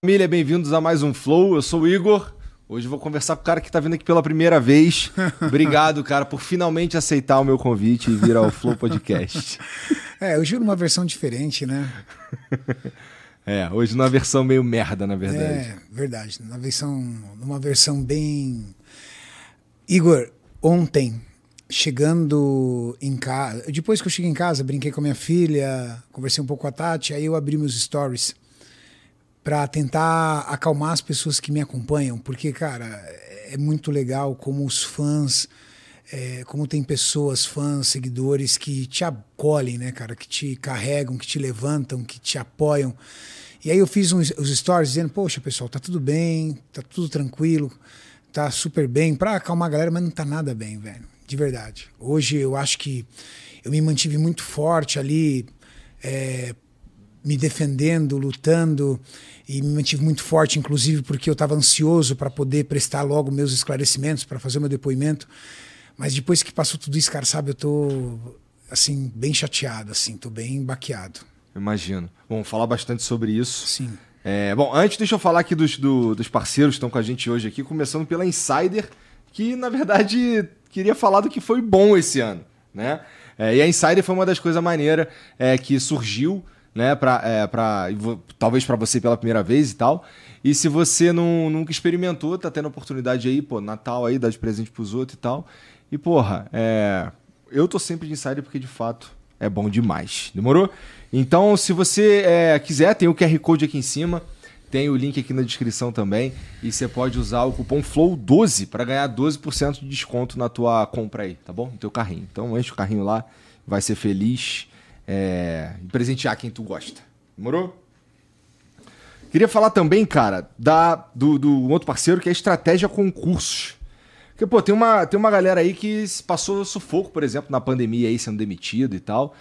Família, bem-vindos a mais um Flow. Eu sou o Igor. Hoje eu vou conversar com o cara que tá vindo aqui pela primeira vez. Obrigado, cara, por finalmente aceitar o meu convite e vir ao Flow Podcast. É, hoje numa versão diferente, né? É, hoje numa versão meio merda, na verdade. É, verdade. Numa versão, numa versão bem. Igor, ontem, chegando em casa. Depois que eu cheguei em casa, brinquei com a minha filha, conversei um pouco com a Tati, aí eu abri meus stories para tentar acalmar as pessoas que me acompanham, porque, cara, é muito legal como os fãs, é, como tem pessoas, fãs, seguidores que te acolhem, né, cara, que te carregam, que te levantam, que te apoiam. E aí eu fiz uns, os stories dizendo, poxa, pessoal, tá tudo bem, tá tudo tranquilo, tá super bem, pra acalmar a galera, mas não tá nada bem, velho, de verdade. Hoje eu acho que eu me mantive muito forte ali, é, me defendendo, lutando e me mantive muito forte, inclusive porque eu estava ansioso para poder prestar logo meus esclarecimentos, para fazer meu depoimento. Mas depois que passou tudo isso, cara, sabe, eu tô assim bem chateado, assim, tô bem baqueado. Imagino. Bom, falar bastante sobre isso. Sim. É, bom, antes deixa eu falar aqui dos, do, dos parceiros que estão com a gente hoje aqui, começando pela Insider, que na verdade queria falar do que foi bom esse ano, né? É, e a Insider foi uma das coisas maneiras é, que surgiu né? Pra, é, pra, talvez para você pela primeira vez e tal. E se você não, nunca experimentou, tá tendo oportunidade aí, pô, Natal aí, dar de presente pros outros e tal. E, porra, é, eu tô sempre de insider porque de fato é bom demais. Demorou? Então, se você é, quiser, tem o QR Code aqui em cima. Tem o link aqui na descrição também. E você pode usar o cupom FLOW12 para ganhar 12% de desconto na tua compra aí, tá bom? No teu carrinho. Então enche o carrinho lá, vai ser feliz é, presentear quem tu gosta. Demorou? Queria falar também, cara, da, do, do outro parceiro que é a Estratégia Concursos. Porque, pô, tem uma, tem uma galera aí que passou sufoco, por exemplo, na pandemia aí, sendo demitido e tal.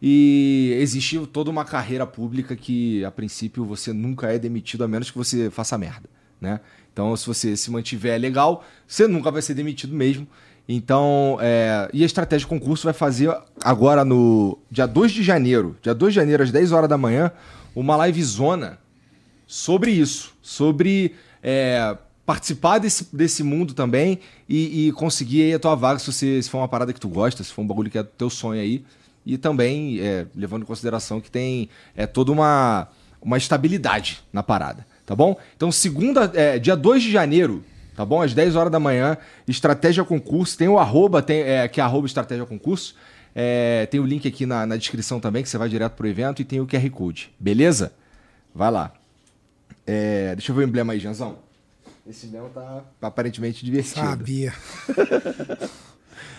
E existe toda uma carreira pública que, a princípio, você nunca é demitido, a menos que você faça merda, né? Então, se você se mantiver legal, você nunca vai ser demitido mesmo. Então, é, e a estratégia de concurso vai fazer agora no dia 2 de janeiro, dia 2 de janeiro, às 10 horas da manhã, uma live zona sobre isso, sobre é, participar desse, desse mundo também e, e, conseguir aí a tua vaga se, você, se for uma parada que tu gosta, se for um bagulho que é teu sonho aí. E também é, levando em consideração que tem é, toda uma, uma estabilidade na parada, tá bom? Então, segunda, é, dia 2 de janeiro, tá bom? Às 10 horas da manhã, Estratégia Concurso. Tem o arroba, tem, é, que é arroba Estratégia Concurso. É, tem o link aqui na, na, descrição também, que você vai direto pro evento, e tem o QR Code. Beleza? Vai lá. É, deixa eu ver o emblema aí, Janzão. Esse emblema tá aparentemente divertido. Sabia.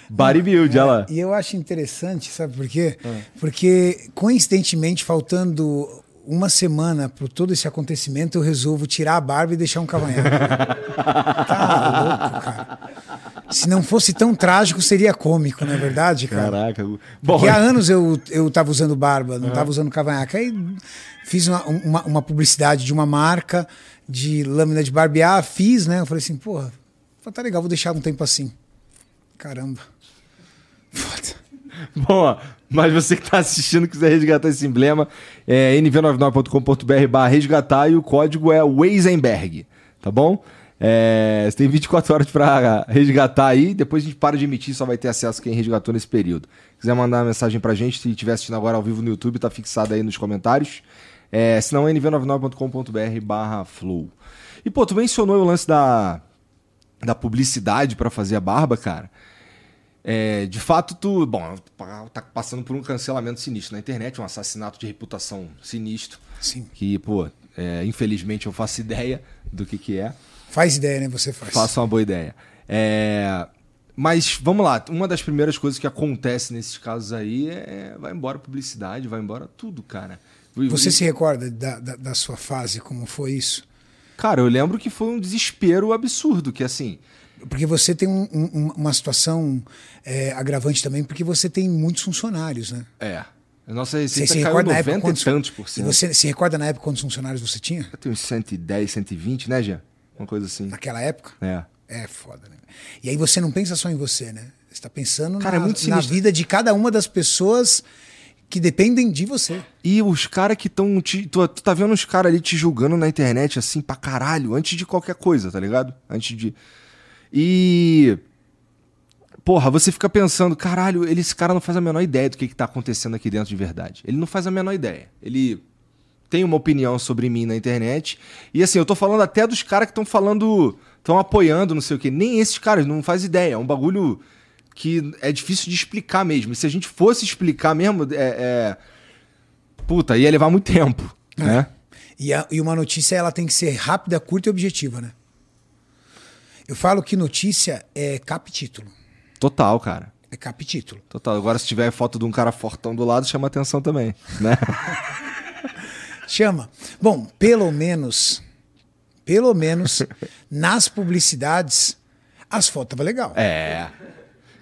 Bodybuild, olha lá. É, e eu acho interessante, sabe por quê? É. Porque, coincidentemente, faltando uma semana por todo esse acontecimento, eu resolvo tirar a barba e deixar um cavanhaque. tá louco, cara. Se não fosse tão trágico, seria cômico, não é verdade, cara? Caraca. Bom, Porque há anos eu, eu tava usando barba, não estava usando cavanhaque. Aí fiz uma, uma, uma, publicidade de uma marca de lâmina de barbear, fiz, né? Eu falei assim, porra, tá legal, vou deixar um tempo assim. Caramba. Foda. Bom, mas você que está assistindo quiser resgatar esse emblema, é nv99.com.br barra resgatar e o código é Weisenberg, tá bom? É, você tem 24 horas para resgatar aí, depois a gente para de emitir, só vai ter acesso quem resgatou nesse período. Se quiser mandar uma mensagem pra gente, se estiver assistindo agora ao vivo no YouTube, tá fixado aí nos comentários. É, se não, é nv99.com.br barra flow. E pô, tu mencionou o lance da, da publicidade para fazer a barba, cara. É, de fato, tu. Bom, tá passando por um cancelamento sinistro na internet, um assassinato de reputação sinistro. Sim. Que, pô, é, infelizmente eu faço ideia do que, que é. Faz ideia, né? Você faz. Faço uma boa ideia. É, mas vamos lá, uma das primeiras coisas que acontece nesses casos aí é vai embora a publicidade, vai embora tudo, cara. Você se recorda da, da, da, sua fase, como foi isso? Cara, eu lembro que foi um desespero absurdo, que assim. Porque você tem um- um- uma situação é, agravante também, porque você tem muitos funcionários, né? É. A nossa Você receita se caiu recorda na 90 época e quantos, tantos por e cento. você se recorda na época quantos funcionários você tinha? Eu tenho uns 110, 120, né, Jean? Uma coisa assim. Naquela época? É. É foda, né? E aí você não pensa só em você, né? Você tá pensando Cara, na, é na vida de cada uma das pessoas que dependem de você. E os caras que estão. Tu, tu tá vendo os caras ali te julgando na internet assim pra caralho, antes de qualquer coisa, tá ligado? Antes de. E. Porra, você fica pensando, caralho, ele- esse cara não faz a menor ideia do que, que tá acontecendo aqui dentro de verdade. Ele não faz a menor ideia. Ele tem uma opinião sobre mim na internet. E assim, eu tô falando até dos caras que estão falando. estão apoiando, não sei o quê. Nem esses caras não faz ideia. É um bagulho que é difícil de explicar mesmo. E se a gente fosse explicar mesmo, é. é... Puta, ia levar muito tempo, né? E, a- e uma notícia ela tem que ser rápida, curta e objetiva, né? Eu falo que notícia é capítulo. Total, cara. É capítulo. Total. Agora, se tiver foto de um cara fortão do lado, chama atenção também, né? Chama. Bom, pelo menos, pelo menos, nas publicidades, as fotos estavam legal. É.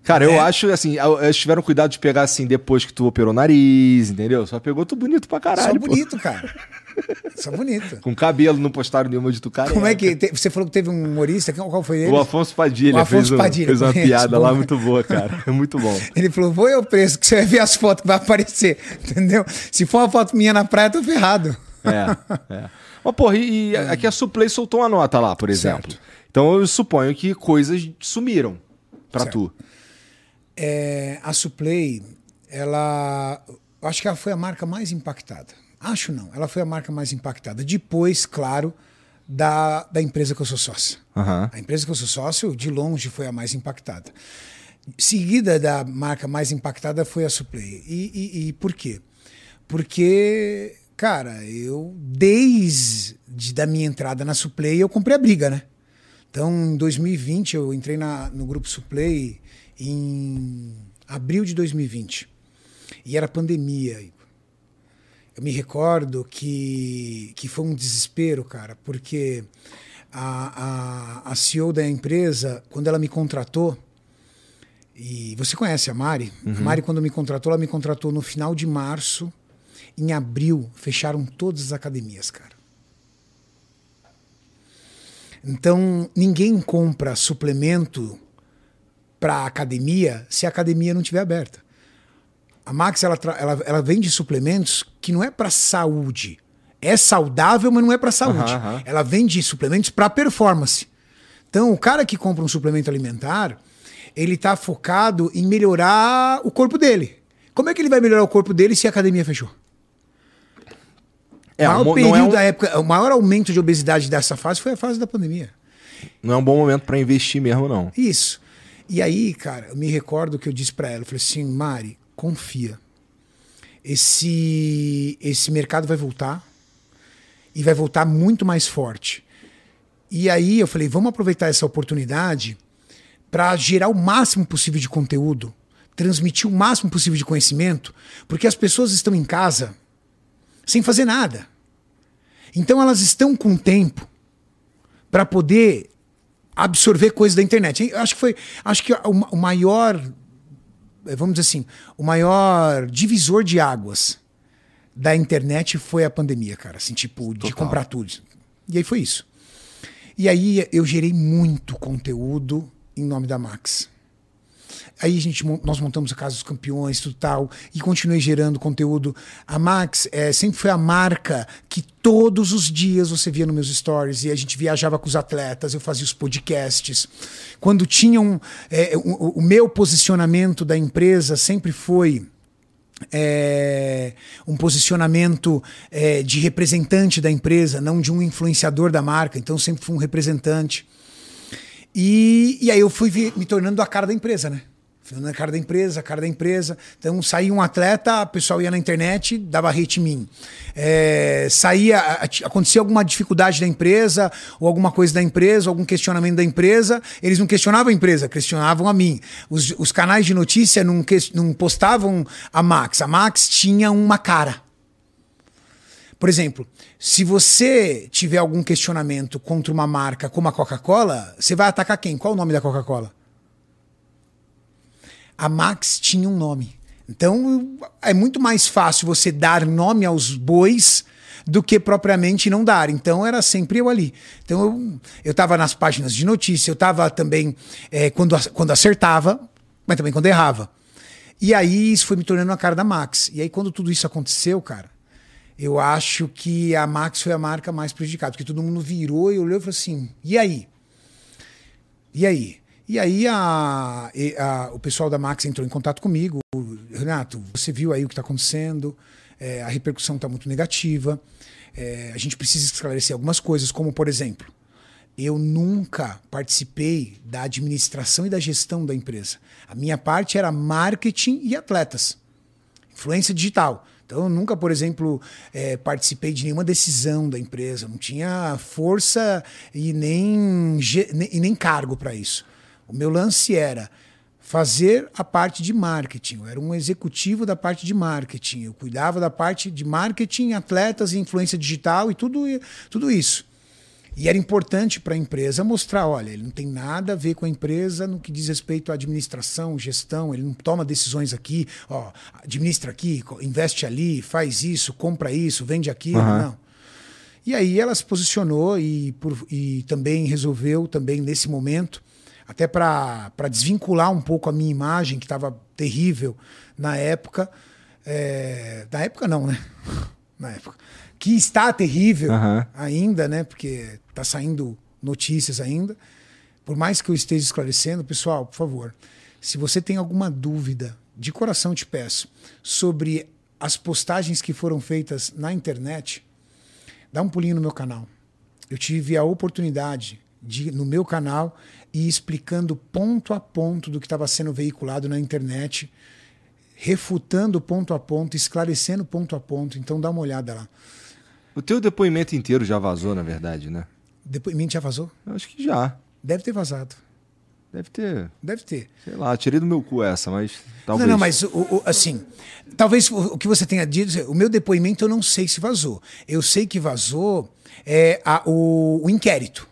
Cara, eu É. acho assim, eles tiveram cuidado de pegar assim depois que tu operou o nariz, entendeu? Só pegou tu bonito pra caralho. Só pô. bonito, cara. Só bonito. Com cabelo, não postaram nenhuma de tu careca. Como é que. te- você falou que teve um humorista, qual foi ele? O Afonso Padilha, O Afonso fez, um- Padilha, fez uma piada lá muito boa, cara. É muito bom. Ele falou: vou eu preso, que você vai ver as fotos que vai aparecer. Entendeu? Se for uma foto minha na praia, eu tô ferrado. É, é. Mas, porra, e, e aqui a Suplay soltou uma nota lá, por exemplo. Certo. Então eu suponho que coisas sumiram pra Certo. tu. É, a Suplay, ela. Acho que ela foi a marca mais impactada. Acho não, ela foi a marca mais impactada. Depois, claro, da, da empresa que eu sou sócio. Aham. A empresa que eu sou sócio, de longe, foi a mais impactada. Seguida da marca mais impactada foi a Suplay. E, e, e por quê? Porque, cara, eu, desde da minha entrada na Suplay, eu comprei a briga, né? Então, em 2020, eu entrei na, no grupo Suplay em abril de 2020. E era pandemia. Eu me recordo que, que foi um desespero, cara, porque a, a, a CEO da empresa, quando ela me contratou, e você conhece a Mari? A Mari, quando me contratou, ela me contratou no final de março. Em abril, fecharam todas as academias, cara. Então, ninguém compra suplemento para academia se a academia não estiver aberta. A Max ela, ela, ela vende suplementos que não é para saúde. É saudável, mas não é para saúde. Aham, aham. Ela vende suplementos para performance. Então, o cara que compra um suplemento alimentar, ele está focado em melhorar o corpo dele. Como é que ele vai melhorar o corpo dele se a academia fechou? É, o maior um mo- período é um, da época, o maior aumento de obesidade dessa fase foi a fase da pandemia. não é um bom momento pra investir mesmo, não. Isso. E aí, cara, eu me recordo que eu disse pra ela, eu falei assim, Mari, confia. Esse esse mercado vai voltar e vai voltar muito mais forte. E aí eu falei, vamos aproveitar essa oportunidade para gerar o máximo possível de conteúdo, transmitir o máximo possível de conhecimento, porque as pessoas estão em casa sem fazer nada. Então elas estão com tempo para poder absorver coisas da internet. Eu acho que foi, acho que o, maior, vamos dizer assim, o maior divisor de águas da internet foi a pandemia, cara, assim, tipo, de Total. comprar tudo. E aí foi isso. E aí eu gerei muito conteúdo em nome da Max. Aí a gente, nós montamos a Casa dos Campeões, tudo tal, e continuei gerando conteúdo. A Max eh, sempre foi a marca que todos os dias você via nos meus stories, e a gente viajava com os atletas, eu fazia os podcasts. Quando tinham. eh, o, o- o meu posicionamento da empresa sempre foi é, um posicionamento é, de representante da empresa, não de um influenciador da marca. Então sempre fui um representante. E, e aí eu fui me tornando a cara da empresa, né? Na cara da empresa, cara da empresa. Então saía um atleta, o pessoal ia na internet, dava hate em mim. É, saía, acontecia alguma dificuldade da empresa, ou alguma coisa da empresa, algum questionamento da empresa, eles não questionavam a empresa, questionavam a mim. Os, os canais de notícia não, ques- não postavam a Max. A Max tinha uma cara. Por exemplo, se você tiver algum questionamento contra uma marca como a Coca-Cola, você vai atacar quem? Qual o nome da Coca-Cola? A Max tinha um nome. Então é muito mais fácil você dar nome aos bois do que propriamente não dar. Então era sempre eu ali. Então eu, eu tava nas páginas de notícia, eu tava também é, quando, quando acertava, mas também quando errava. E aí isso foi me tornando a cara da Max. E aí quando tudo isso aconteceu, cara, eu acho que a Max foi a marca mais prejudicada, porque todo mundo virou e olhou e falou assim: e aí? E aí? E aí a, a, o pessoal da Max entrou em contato comigo. Renato, você viu aí o que está acontecendo, é, a repercussão está muito negativa. É, a gente precisa esclarecer algumas coisas, como por exemplo, eu nunca participei da administração e da gestão da empresa. A minha parte era marketing e atletas, influência digital. Então, eu nunca, por exemplo, é, participei de nenhuma decisão da empresa, não tinha força e nem, e nem cargo para isso. O meu lance era fazer a parte de marketing. Eu era um executivo da parte de marketing. Eu cuidava da parte de marketing, atletas, influência digital e tudo, tudo isso. E era importante para a empresa mostrar: olha, ele não tem nada a ver com a empresa no que diz respeito à administração, gestão, ele não toma decisões aqui, ó, administra aqui, investe ali, faz isso, compra isso, vende aquilo. Uhum. Não. E aí ela se posicionou e, por, e também resolveu, também nesse momento, até para desvincular um pouco a minha imagem, que estava terrível na época. É, na época, não, né? na época. Que está terrível uhum. ainda, né? Porque está saindo notícias ainda. Por mais que eu esteja esclarecendo, pessoal, por favor, se você tem alguma dúvida, de coração te peço, sobre as postagens que foram feitas na internet, dá um pulinho no meu canal. Eu tive a oportunidade de, no meu canal, e explicando ponto a ponto do que estava sendo veiculado na internet, refutando ponto a ponto, esclarecendo ponto a ponto. Então dá uma olhada lá. O teu depoimento inteiro já vazou, na verdade, né? Depoimento já vazou? Eu acho que já. Deve ter vazado. Deve ter. Deve ter. Sei lá, tirei do meu cu essa, mas talvez. Não, não, mas o, o, assim, talvez o, que você tenha dito, o meu depoimento eu não sei se vazou. Eu sei que vazou é, a, o, o inquérito.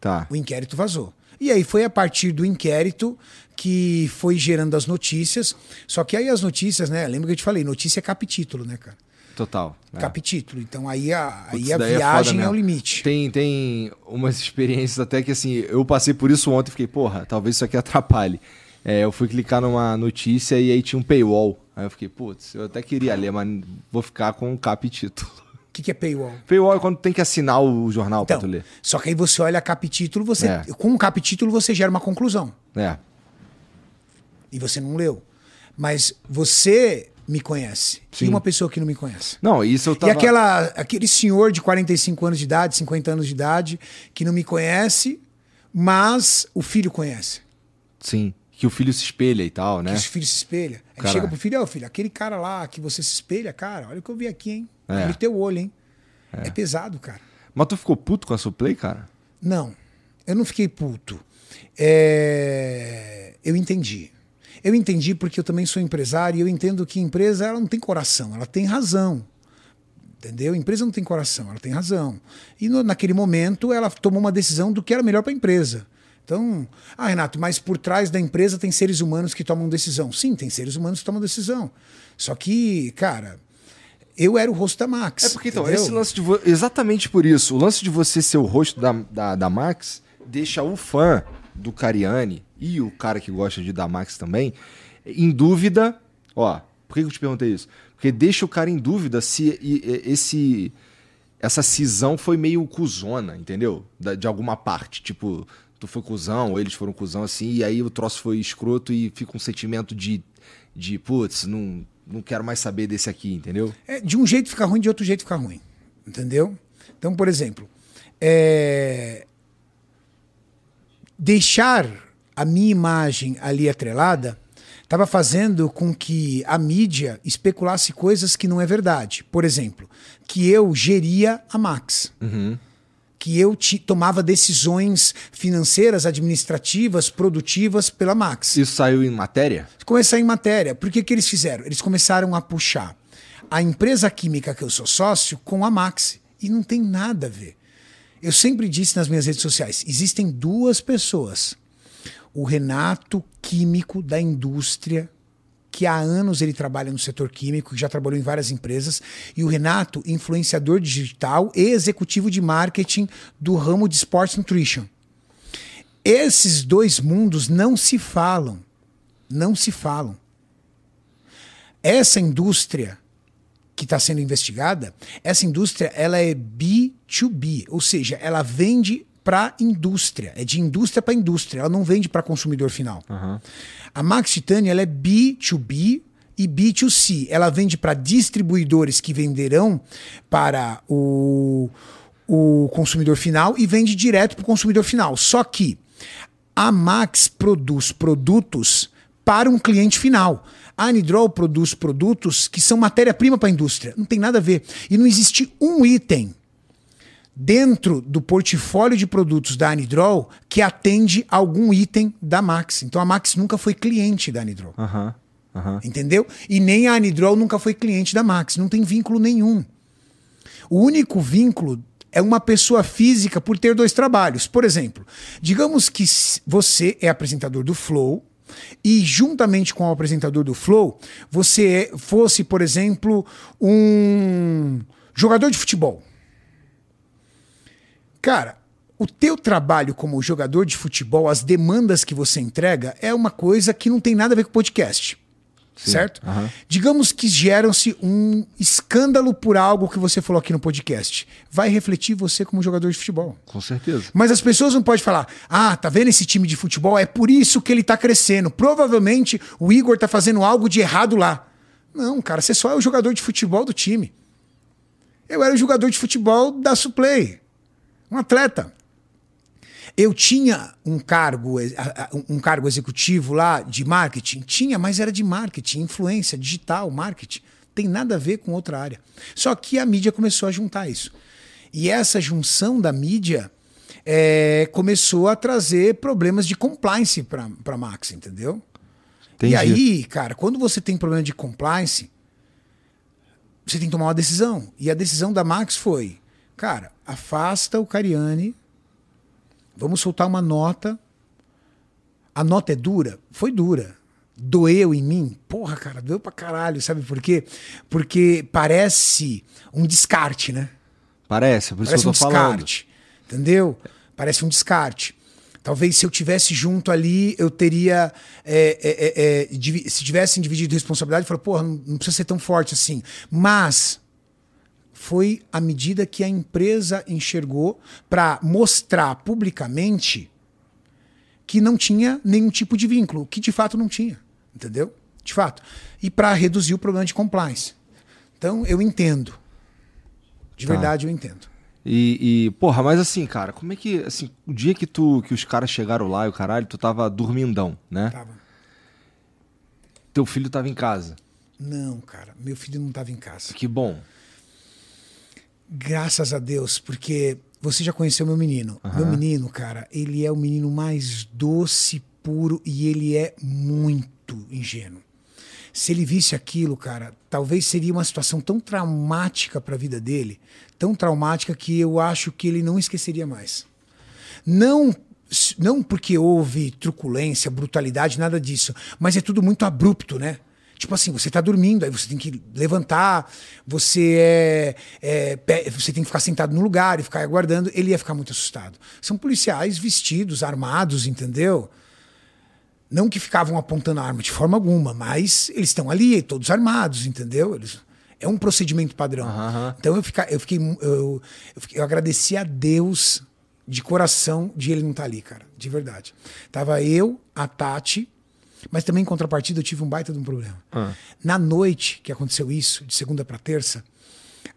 Tá. O inquérito vazou. E aí foi a partir do inquérito que foi gerando as notícias. Só que aí as notícias, né? Lembra que eu te falei, notícia é capítulo, né, cara? Total. É. Capítulo. Então aí a, Putz, aí a é viagem é, é, o limite. Tem, tem umas experiências até que assim, eu passei por isso ontem e fiquei, porra, talvez isso aqui atrapalhe. É, eu fui clicar numa notícia e aí tinha um paywall. Aí eu fiquei, putz, eu até queria ler, mas vou ficar com um capítulo. O que, que, é paywall? Paywall é quando tem que assinar o jornal então, para tu ler. Só que aí você olha capítulo, você é. com um capítulo você gera uma conclusão. É. E você não leu. Mas você me conhece. Sim. E uma pessoa que não me conhece. Não, isso eu tava... E aquela, aquele senhor de 45 anos de idade, 50 anos de idade, que não me conhece, mas o filho conhece. Sim. Que o filho se espelha e tal, né? Que o filho se espelha. Aí chega pro filho, ó, oh, filho, aquele cara lá que você se espelha, cara, olha o que eu vi aqui, hein? É. Abre teu olho, hein? É. é pesado, cara. Mas tu ficou puto com a Suplay, cara? Não, eu não fiquei puto. É... Eu entendi. Eu entendi porque eu também sou empresário e eu entendo que empresa ela não tem coração, ela tem razão. Entendeu? A empresa não tem coração, ela tem razão. E no, naquele momento ela tomou uma decisão do que era melhor para a empresa. Então, ah, Renato, mas por trás da empresa tem seres humanos que tomam decisão. Sim, tem seres humanos que tomam decisão. Só que, cara, eu era o rosto da Max. É porque então, entendeu? esse lance de vo... exatamente por isso, o lance de você ser o rosto da, da, da Max deixa o fã do Cariani e o cara que gosta de da Max também em dúvida. Ó, por que eu te perguntei isso? Porque deixa o cara em dúvida se esse essa cisão foi meio cuzona, entendeu? De alguma parte, tipo, tu foi cuzão, ou eles foram cuzão assim, e aí o troço foi escroto e fica um sentimento de de putz, não não quero mais saber desse aqui, entendeu? É, de um jeito fica ruim, de outro jeito fica ruim. Entendeu? Então, por exemplo, é... deixar a minha imagem ali atrelada estava fazendo com que a mídia especulasse coisas que não é verdade. Por exemplo, que eu geria a Max. Uhum que eu tomava decisões financeiras, administrativas, produtivas pela Max. Isso saiu em matéria? Começou em matéria. Por que, que eles fizeram? Eles começaram a puxar a empresa química que eu sou sócio com a Maxi. E não tem nada a ver. Eu sempre disse nas minhas redes sociais: existem duas pessoas. O Renato, químico da indústria, que há anos ele trabalha no setor químico, já trabalhou em várias empresas, e o Renato, influenciador digital e executivo de marketing do ramo de Sports Nutrition. Esses dois mundos não se falam. Não se falam. Essa indústria que está sendo investigada, essa indústria ela é B2B, ou seja, ela vende para indústria, é de indústria para indústria, ela não vende para consumidor final. Uhum. A Max Titania ela é B2B e B2C, ela vende para distribuidores que venderão para o, o consumidor final e vende direto para o consumidor final. Só que a Max produz produtos para um cliente final. A Anidrol produz produtos que são matéria-prima para a indústria. Não tem nada a ver. E não existe um item dentro do portfólio de produtos da Anidrol que atende algum item da Max. Então a Max nunca foi cliente da Anidrol. Aham. Aham. Entendeu? E nem a Anidrol nunca foi cliente da Max. Não tem vínculo nenhum. O único vínculo é uma pessoa física por ter dois trabalhos. Por exemplo, digamos que você é apresentador do Flow e juntamente com o apresentador do Flow, você é- fosse, por exemplo, um jogador de futebol. Cara, o teu trabalho como jogador de futebol, as demandas que você entrega é uma coisa que não tem nada a ver com podcast. certo? aham. Digamos que geram-se um escândalo por algo que você falou aqui no podcast. Vai refletir você como jogador de futebol. Com certeza. Mas as pessoas não podem falar: ah, tá vendo esse time de futebol? É por isso que ele tá crescendo. Provavelmente o Igor tá fazendo algo de errado lá. Não, cara, você só é o jogador de futebol do time. Eu era o jogador de futebol da Suplay. Um atleta. Eu tinha um cargo, eh, um cargo executivo lá de marketing? Tinha, mas era de marketing, influência, digital, marketing. Tem nada a ver com outra área. Só que a mídia começou a juntar isso. E essa junção da mídia eh, começou a trazer problemas de compliance para a Max, entendeu? Entendi. E aí, cara, quando você tem problema de compliance, você tem que tomar uma decisão. E a decisão da Max foi: cara, afasta o Cariani, vamos soltar uma nota. A nota é dura? Foi dura. Doeu em mim? Porra, cara, doeu pra caralho, sabe por quê? Porque parece um descarte, né? Parece, por isso Parece que eu um tô falando. descarte. Entendeu? Parece um descarte. Talvez se eu tivesse junto ali, eu teria. é, é, é, é, se tivessem dividido responsabilidade, eu falei, porra, não, não precisa ser tão forte assim. Mas foi a medida que a empresa enxergou para mostrar publicamente que não tinha nenhum tipo de vínculo, que de fato não tinha. Entendeu? De fato. E para reduzir o problema de compliance. Então, eu entendo. De Tá. verdade, eu entendo. E, e, porra, mas assim, cara, como é que, assim, o dia que tu, que os caras chegaram lá e o caralho, tu tava dormindão, né? Tava. Teu filho tava em casa. Não, cara, meu filho não estava em casa. Que bom. Graças a Deus, porque você já conheceu meu menino. Meu menino, cara, ele é o menino mais doce, puro e ele é muito ingênuo. Se ele visse aquilo, cara, talvez seria uma situação tão traumática para a vida dele, tão traumática que eu acho que ele não esqueceria mais. Não não porque houve truculência, brutalidade, nada disso, mas é tudo muito abrupto, né? Tipo assim, você tá dormindo, aí você tem que levantar, você é, é, você tem que ficar sentado no lugar e ficar aguardando. Ele ia ficar muito assustado. São policiais vestidos, armados, entendeu? Não que ficavam apontando a arma de forma alguma, mas eles estão ali, todos armados, entendeu? Eles, é um procedimento padrão. Aham. Então eu, fica, eu, fiquei, eu, eu, eu agradeci a Deus de coração de ele não estar ali, cara. De verdade. Tava eu, a Tati, mas também em contrapartida eu tive um baita de um problema. Ah. Na noite que aconteceu isso, de segunda para terça,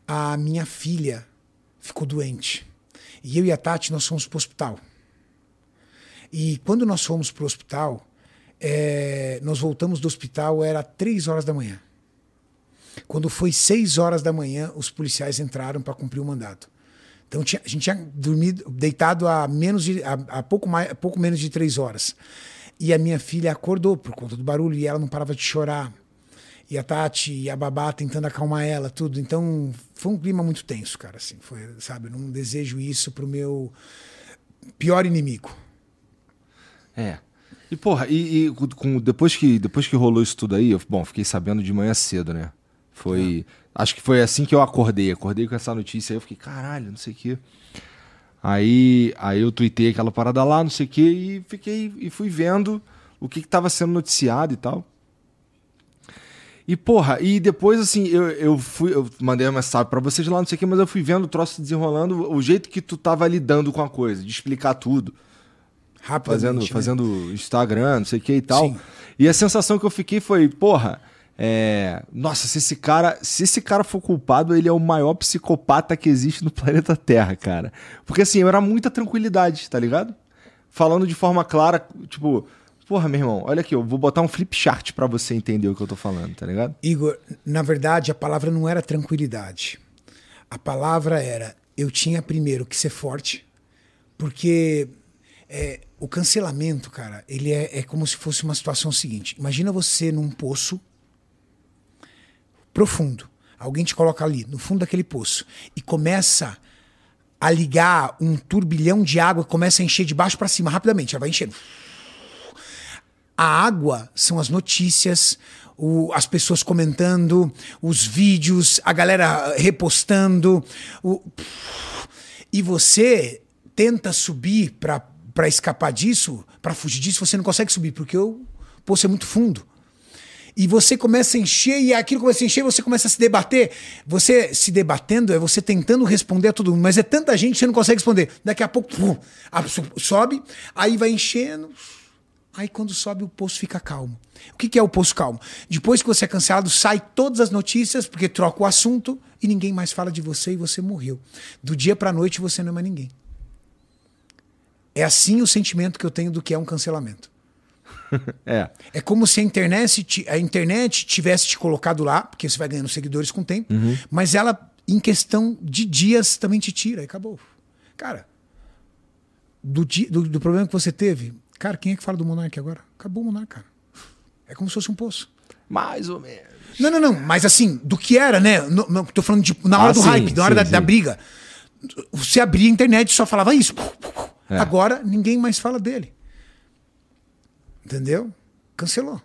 a minha filha ficou doente. E eu e a Tati, nós fomos pro hospital. E quando nós fomos pro hospital, é, nós voltamos do hospital, era três horas da manhã. Quando foi seis horas da manhã, os policiais entraram para cumprir o mandato. Então tinha- a gente tinha dormido, deitado a menos de, a, a pouco mais, a pouco menos de três horas. E a minha filha acordou por conta do barulho e ela não parava de chorar. E a Tati e a babá tentando acalmar ela, tudo. Então, foi um clima muito tenso, cara, assim. Foi, sabe, eu não desejo isso pro meu pior inimigo. É. E, porra, e, e com, depois, que, depois que rolou isso tudo aí, eu, bom, fiquei sabendo de manhã cedo, né? Foi. É. Acho que foi assim que eu acordei. Acordei com essa notícia aí, eu fiquei, caralho, não sei o quê. Aí, aí eu tuitei aquela parada lá, não sei o quê, e fiquei e fui vendo o que estava sendo noticiado e tal. E, porra, e depois, assim, eu, eu fui, eu mandei uma mensagem pra vocês lá, não sei o quê, mas eu fui vendo o troço desenrolando, o jeito que tu tava lidando com a coisa, de explicar tudo. Fazendo, né? fazendo Instagram, não sei o que e tal. Sim. E a sensação que eu fiquei foi, porra, é... nossa, se esse cara, se esse cara for culpado, ele é o maior psicopata que existe no planeta Terra, cara. Porque assim, eu era muita tranquilidade, tá ligado? Falando de forma clara, tipo, Porra, meu irmão, olha aqui, eu vou botar um flip chart para você entender o que eu tô falando, tá ligado? Igor, na verdade, a palavra não era tranquilidade. A palavra era eu tinha primeiro que ser forte, porque é, o cancelamento, cara, ele é, é como se fosse uma situação seguinte. Imagina você num poço profundo. Alguém te coloca ali, no fundo daquele poço, e começa a ligar um turbilhão de água, começa a encher de baixo para cima rapidamente, ela vai enchendo a água são as notícias, o, as pessoas comentando, os vídeos, a galera repostando. O, e você tenta subir para escapar disso, para fugir disso, você não consegue subir, porque o poço é muito fundo. E você começa a encher, e aquilo começa a encher, você começa a se debater. Você se debatendo é você tentando responder a todo mundo, mas é tanta gente que você não consegue responder. Daqui a pouco pum, sobe, aí vai enchendo Aí quando sobe o poço fica calmo. O que, é o poço calmo? Depois que você é cancelado, sai todas as notícias, porque troca o assunto e ninguém mais fala de você e você morreu. Do dia para a noite você não é mais ninguém. É assim o sentimento que eu tenho do que é um cancelamento. é. É como se a internet, a internet tivesse te colocado lá, porque você vai ganhando seguidores com o tempo, uhum. mas ela, em questão de dias, também te tira e acabou. Cara, do, do, do problema que você teve, Cara, quem é que fala do Monark agora? Acabou o Monark, cara. É como se fosse um poço. Mais ou menos. Não, não, não. Mas assim, do que era, né? No, no, tô falando de, na hora ah, do sim, hype, na hora sim, da, sim. da, briga. Você abria a internet e só falava isso. É. Agora ninguém mais fala dele. Entendeu? Cancelou.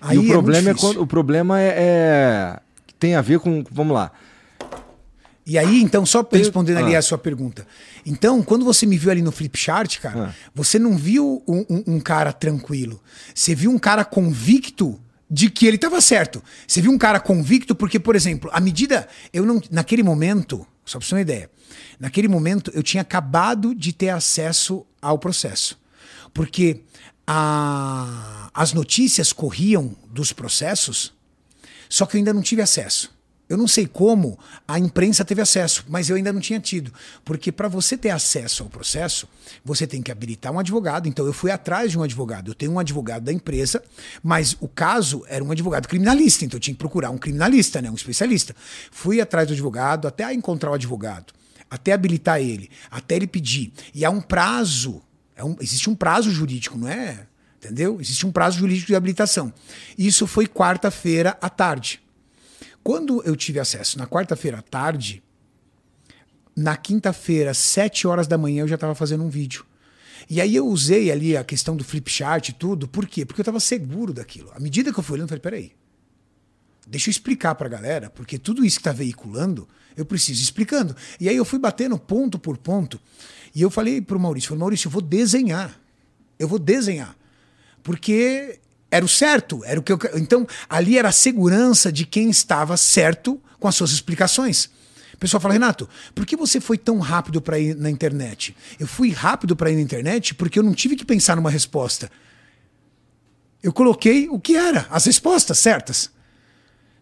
Aí e o é problema é, quando, o problema é, é tem a ver com, vamos lá. E aí, então, só respondendo ali ah. a sua pergunta. Então, quando você me viu ali no flip chart, cara, ah. você não viu um, um, um, cara tranquilo. Você viu um cara convicto de que ele estava certo. Você viu um cara convicto porque, por exemplo, à medida. Eu não. Naquele momento, só pra você ter uma ideia. Naquele momento, eu tinha acabado de ter acesso ao processo. Porque a, as notícias corriam dos processos, só que eu ainda não tive acesso. Eu não sei como a imprensa teve acesso, mas eu ainda não tinha tido. Porque para você ter acesso ao processo, você tem que habilitar um advogado. Então eu fui atrás de um advogado. Eu tenho um advogado da empresa, mas o caso era um advogado criminalista. Então eu tinha que procurar um criminalista, né, um especialista. Fui atrás do advogado até encontrar o advogado, até habilitar ele, até ele pedir. E há um prazo, é um, existe um prazo jurídico, não é? Entendeu? Existe um prazo jurídico de habilitação. Isso foi quarta-feira à tarde. Quando eu tive acesso na quarta-feira à tarde, na quinta-feira, sete horas da manhã, eu já estava fazendo um vídeo. E aí eu usei ali a questão do flip chart e tudo. Por quê? Porque eu estava seguro daquilo. À medida que eu fui olhando, eu falei, peraí. Deixa eu explicar para a galera, porque tudo isso que está veiculando, eu preciso explicando. E aí eu fui batendo ponto por ponto. E eu falei para o Maurício, falei, Maurício, eu vou desenhar. Eu vou desenhar. Porque era o certo, era o que eu... Então, ali era a segurança de quem estava certo com as suas explicações. O pessoal fala, Renato, por que você foi tão rápido para ir na internet? Eu fui rápido para ir na internet porque eu não tive que pensar numa resposta. Eu coloquei o que era, as respostas certas.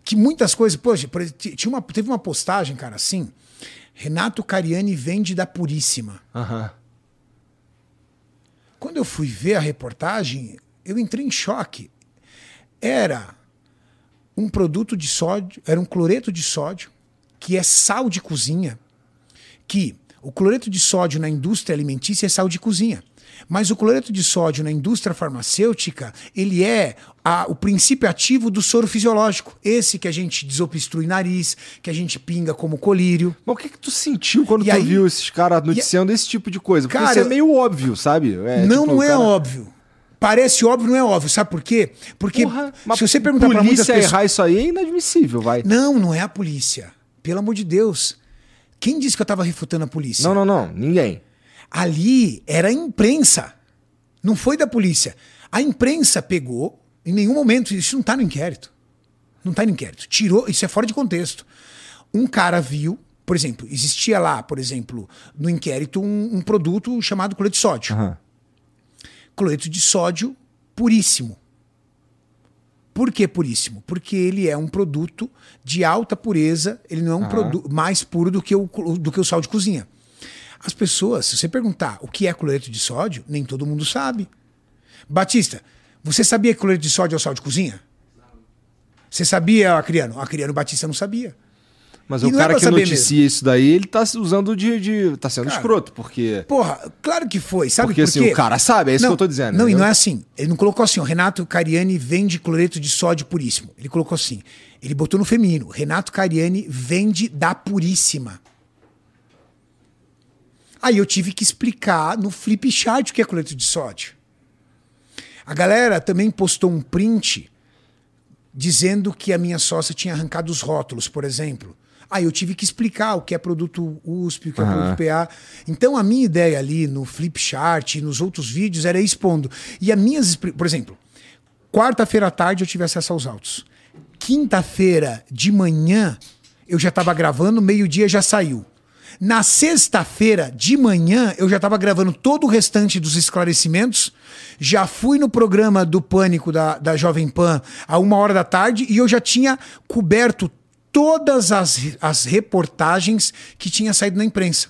Que muitas coisas, poxa, tinha uma, teve uma postagem, cara, assim. Renato Cariani vende da Puríssima. Uhum. Quando eu fui ver a reportagem, eu entrei em choque. Era um produto de sódio, era um cloreto de sódio, que é sal de cozinha, que o cloreto de sódio na indústria alimentícia é sal de cozinha. Mas o cloreto de sódio na indústria farmacêutica, ele é a- o princípio ativo do soro fisiológico. Esse que a gente desobstrui nariz, que a gente pinga como colírio. Mas o que que tu sentiu quando E tu aí- viu esses caras noticiando esse tipo de coisa? Porque Cara, isso é meio óbvio, sabe? É, não, tipo, não é cara- óbvio. Parece óbvio, não é óbvio. Sabe por quê? Porque Porra, se você perguntar pra muitas polícia pessoas... errar isso aí é inadmissível, vai. Não, não é a polícia. Pelo amor de Deus. Quem disse que eu tava refutando a polícia? Não, não, não. Ninguém. Ali era a imprensa. Não foi da polícia. A imprensa pegou, em nenhum momento, isso não tá no inquérito. Não tá no inquérito. Tirou, isso é fora de contexto. Um cara viu, por exemplo, existia lá, por exemplo, no inquérito, um, um produto chamado cloreto de sódio. Aham. Cloreto de sódio puríssimo. Por que puríssimo? Porque ele é um produto de alta pureza, ele não é um produto mais puro do que, o, do que o sal de cozinha. As pessoas, se você perguntar o que é cloreto de sódio, nem todo mundo sabe. Batista, você sabia que cloreto de sódio é o sal de cozinha? Você sabia, Acriano? Acriano Batista não sabia. Mas E o não é cara pra que noticia isso daí, ele tá usando de. de tá sendo Cara, escroto, porque. Porra, claro que foi. Sabe Porque, por assim, quê? o cara sabe, é isso que eu tô dizendo, Não, e entendeu? não é assim. Ele não colocou assim, ó, Renato Cariani vende cloreto de sódio puríssimo. Ele colocou assim. Ele botou no feminino. Renato Cariani vende da puríssima. Aí eu tive que explicar no flip chart o que é cloreto de sódio. A galera também postou um print dizendo que a minha sócia tinha arrancado os rótulos, por exemplo. Aí eu tive que explicar o que é produto USP, o que é Aham. produto PA. Então a minha ideia ali no flip chart e nos outros vídeos era ir expondo. E as minhas, por exemplo, quarta-feira à tarde eu tive acesso aos autos. Quinta-feira de manhã eu já estava gravando, meio-dia já saiu. Na sexta-feira de manhã, eu já estava gravando todo o restante dos esclarecimentos. Já fui no programa do Pânico da, da Jovem Pan a uma hora da tarde e eu já tinha coberto todas as, as reportagens que tinha saído na imprensa.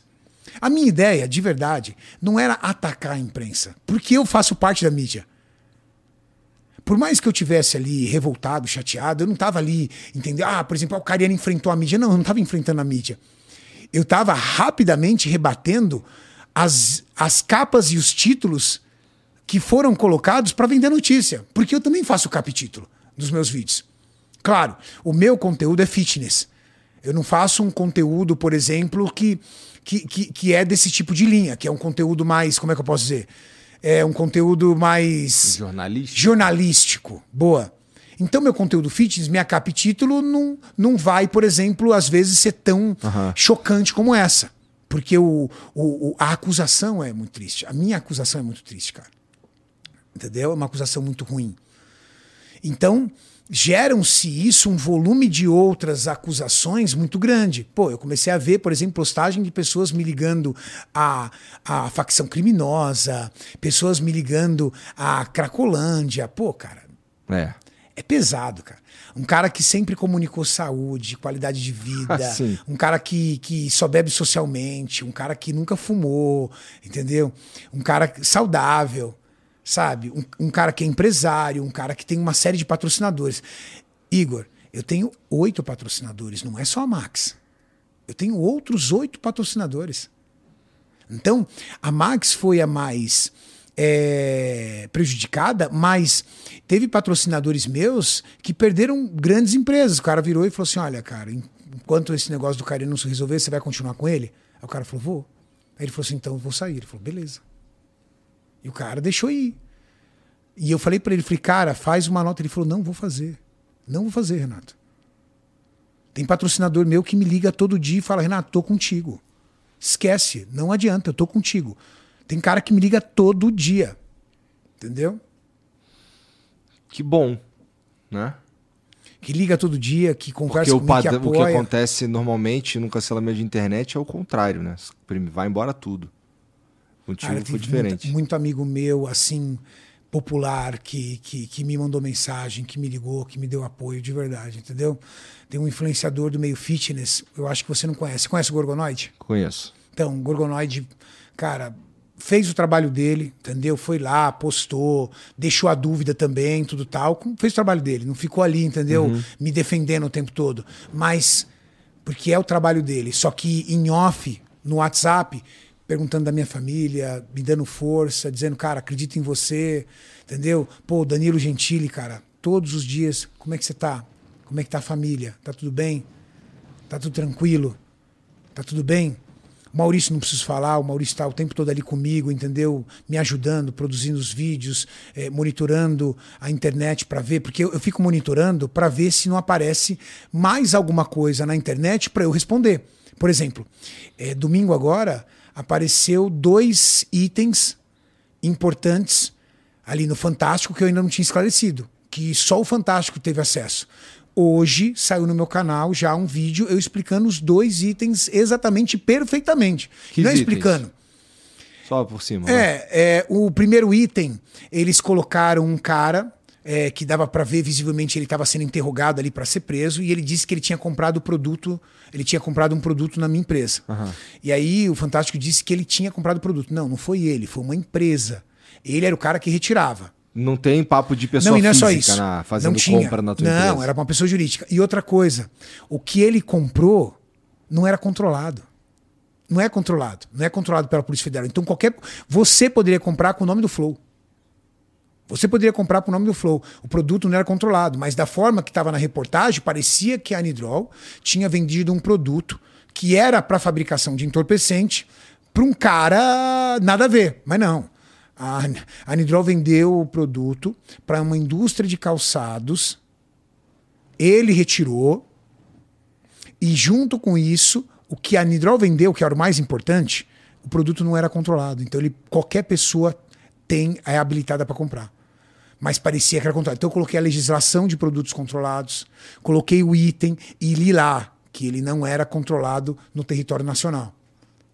A minha ideia, de verdade, não era atacar a imprensa, porque eu faço parte da mídia. Por mais que eu tivesse ali revoltado, chateado, eu não estava ali, entendeu? Ah, por exemplo, ah, o Cariano enfrentou a mídia. Não, eu não estava enfrentando a mídia. Eu estava rapidamente rebatendo as, as capas e os títulos que foram colocados para vender notícia. Porque eu também faço capítulo dos meus vídeos. Claro, o meu conteúdo é fitness. Eu não faço um conteúdo, por exemplo, que, que, que, que é desse tipo de linha, que é um conteúdo mais, como é que eu posso dizer? É um conteúdo mais Jornalista. jornalístico. Boa. Então, meu conteúdo fitness, minha capa e título, não, não vai, por exemplo, às vezes ser tão chocante como essa. Porque o, o, o- a acusação é muito triste. A minha acusação é muito triste, cara. Entendeu? É uma acusação muito ruim. Então, geram-se isso um volume de outras acusações muito grande. Pô, eu comecei a ver, por exemplo, postagem de pessoas me ligando à, à facção criminosa, pessoas me ligando à Cracolândia. Pô, cara, É. é pesado, cara. Um cara que sempre comunicou saúde, qualidade de vida, Sim. um cara que, que só bebe socialmente, um cara que nunca fumou, entendeu? Um cara saudável, sabe? Um, um cara que é empresário, um cara que tem uma série de patrocinadores. Igor, eu tenho oito patrocinadores, não é só a Max. Eu tenho outros oito patrocinadores. Então, a Max foi a mais é, prejudicada, mas teve patrocinadores meus que perderam grandes empresas. O cara virou e falou assim: Olha, cara, enquanto esse negócio do cara não se resolver, você vai continuar com ele? Aí o cara falou: Vou. Aí ele falou assim: Então eu vou sair. Ele falou: Beleza. E o cara deixou ir. E eu falei para ele: falei, Cara, faz uma nota. Ele falou: Não, vou fazer. Não vou fazer, Renato. Tem patrocinador meu que me liga todo dia e fala: Renato, tô contigo. Esquece, não adianta, eu tô contigo. Tem cara que me liga todo dia. Entendeu? Que bom, né? Que liga todo dia, que Porque conversa o, comigo, que padrão, o que apoia. acontece normalmente no cancelamento de internet é o contrário, né? Vai embora tudo. Contigo Cara, foi diferente. Muito, muito amigo meu, assim, popular, que, que, que me mandou mensagem, que me ligou, que me deu apoio de verdade, entendeu? Tem um influenciador do meio fitness, eu acho que você não conhece. Conhece o Gorgonoide? Conheço. Então, o Gorgonoide, cara, fez o trabalho dele, entendeu? Foi lá, postou, deixou a dúvida também, tudo tal. Fez o trabalho dele, não ficou ali, entendeu? Me defendendo o tempo todo. Mas, porque é o trabalho dele. Só que em off, no WhatsApp, perguntando da minha família, me dando força, dizendo, cara, acredito em você, entendeu? Pô, Danilo Gentili, cara, todos os dias, como é que você tá? Como é que tá a família? Tá tudo bem? Tá tudo tranquilo? Tá tudo bem? Maurício não preciso falar, o Maurício está o tempo todo ali comigo, entendeu? Me ajudando, produzindo os vídeos, eh, monitorando a internet para ver, porque eu, eu fico monitorando para ver se não aparece mais alguma coisa na internet para eu responder. Por exemplo, eh, domingo agora apareceu dois itens importantes ali no Fantástico que eu ainda não tinha esclarecido, que só o Fantástico teve acesso. Hoje saiu no meu canal já um vídeo eu explicando os dois itens exatamente perfeitamente. Que não é explicando. Só por cima. É, é, o primeiro item, eles colocaram um cara é, que dava pra ver visivelmente ele estava sendo interrogado ali pra ser preso e ele disse que ele tinha comprado o produto, ele tinha comprado um produto na minha empresa. Aham. E aí o Fantástico disse que ele tinha comprado o produto. Não, não foi ele, foi uma empresa. Ele era o cara que retirava. Não tem papo de pessoa não, e não é só isso. na- fazendo não tinha. compra na tua Não, empresa. era uma pessoa jurídica. E outra coisa, o que ele comprou não era controlado. Não é controlado. Não é controlado pela Polícia Federal. Então qualquer. Você poderia comprar com o nome do Flow. Você poderia comprar com o nome do Flow. O produto não era controlado, mas da forma que estava na reportagem, parecia que a Anidrol tinha vendido um produto que era para fabricação de entorpecente para um cara nada a ver. Mas não. A a Anidrol vendeu o produto para uma indústria de calçados. Ele retirou. E junto com isso, o que a Anidrol vendeu, que era o mais importante, o produto não era controlado. Então ele, qualquer pessoa tem é habilitada para comprar. Mas parecia que era controlado. Então eu coloquei a legislação de produtos controlados, coloquei o item e li lá que ele não era controlado no território nacional.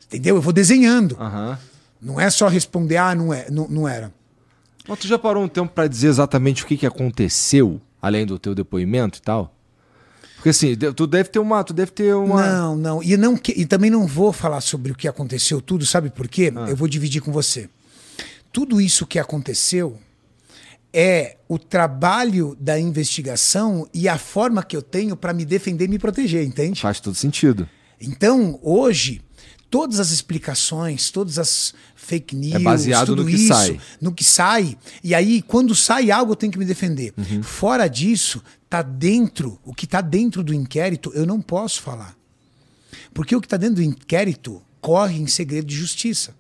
Entendeu? Eu vou desenhando. Aham. Não é só responder, ah, não, é, não, não era. Mas tu já parou um tempo pra dizer exatamente o que, que aconteceu, além do teu depoimento e tal? Porque assim, tu deve ter uma. Tu deve ter uma. Não, não. E, não que- e também não vou falar sobre o que aconteceu tudo, sabe por quê? Eu vou dividir com você. Tudo isso que aconteceu é o trabalho da investigação e a forma que eu tenho para me defender e me proteger, entende? Faz todo sentido. Então, hoje, todas as explicações, todas as fake news, É baseado tudo no que isso, sai. no que sai. E aí, quando sai algo, eu tenho que me defender. Uhum. Fora disso, tá dentro, o que tá dentro do inquérito, eu não posso falar. Porque o que tá dentro do inquérito corre em segredo de justiça.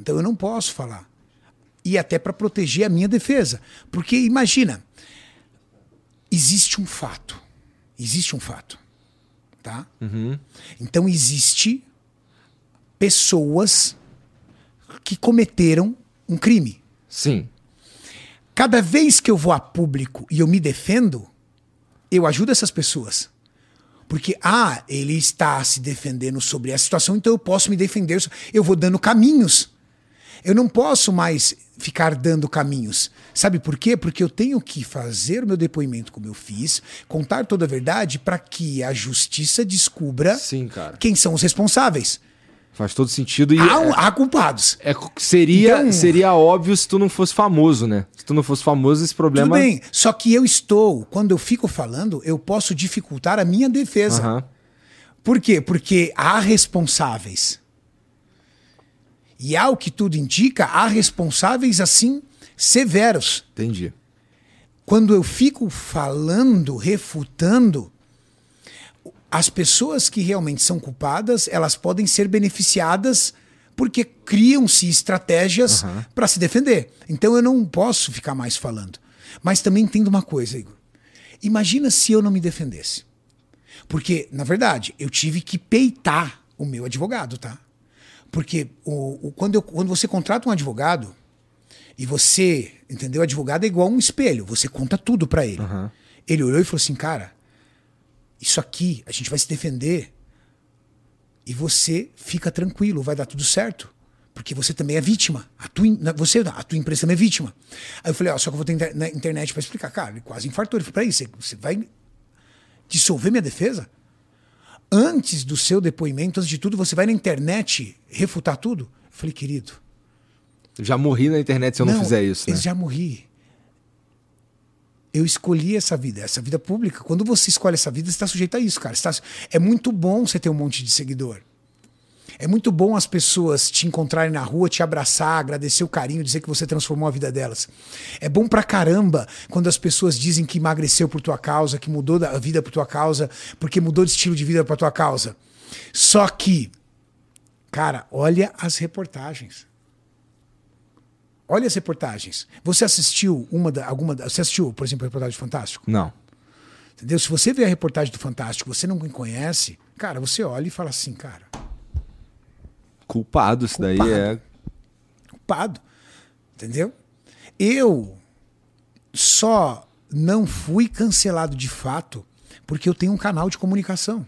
Então eu não posso falar. E até para proteger a minha defesa. Porque imagina, existe um fato. Existe um fato. Tá? Então existe pessoas que cometeram um crime. Sim. Cada vez que eu vou a público e eu me defendo, eu ajudo essas pessoas. Porque, ah, ele está se defendendo sobre a situação, então eu posso me defender. Eu vou dando caminhos. Eu não posso mais ficar dando caminhos. Sabe por quê? Porque eu tenho que fazer o meu depoimento como eu fiz, contar toda a verdade para que a justiça descubra Sim, quem são os responsáveis. Faz todo sentido e. Há, um- há culpados. É, é- seria, Então- seria óbvio se tu não fosse famoso, né? Se tu não fosse famoso, esse problema. Tudo bem, só que eu estou, quando eu fico falando, eu posso dificultar a minha defesa. Aham. Por quê? Porque há responsáveis. E ao que tudo indica, há responsáveis assim severos. Entendi. Quando eu fico falando, refutando, as pessoas que realmente são culpadas, elas podem ser beneficiadas porque criam-se estratégias para se defender. Então eu não posso ficar mais falando. Mas também entendo uma coisa, Igor. Imagina se eu não me defendesse. Porque, na verdade, eu tive que peitar o meu advogado, tá? Porque o, o- quando, eu- quando você contrata um advogado e você, entendeu? O advogado é igual um espelho, você conta tudo pra ele. Ele olhou e falou assim, cara, isso aqui a gente vai se defender e você fica tranquilo, vai dar tudo certo. Porque você também é vítima. A tua, você, a tua empresa também é vítima. Aí eu falei, ó, só que eu vou ter na internet pra explicar. Cara, ele quase infartou. Ele falou, peraí, você, você vai dissolver minha defesa? Antes do seu depoimento, antes de tudo, você vai na internet refutar tudo? Eu falei, querido, Já morri na internet se eu não, fizer isso, né? eu já morri. Eu escolhi essa vida, essa vida pública. Quando você escolhe essa vida, você está sujeito a isso, cara. Tá- É muito bom você ter um monte de seguidor. É muito bom as pessoas te encontrarem na rua, te abraçar, agradecer o carinho, dizer que você transformou a vida delas. É bom pra caramba quando as pessoas dizem que emagreceu por tua causa, que mudou a vida por tua causa, porque mudou de estilo de vida por tua causa. Só que, cara, olha as reportagens. Olha as reportagens. Você assistiu uma da, alguma da, você assistiu, por exemplo, a reportagem do Fantástico? Não. Entendeu? Se você vê a reportagem do Fantástico, você não me conhece, cara, você olha e fala assim, cara, Culpado, isso daí Culpado. é. culpado. Entendeu? Eu só não fui cancelado de fato porque eu tenho um canal de comunicação.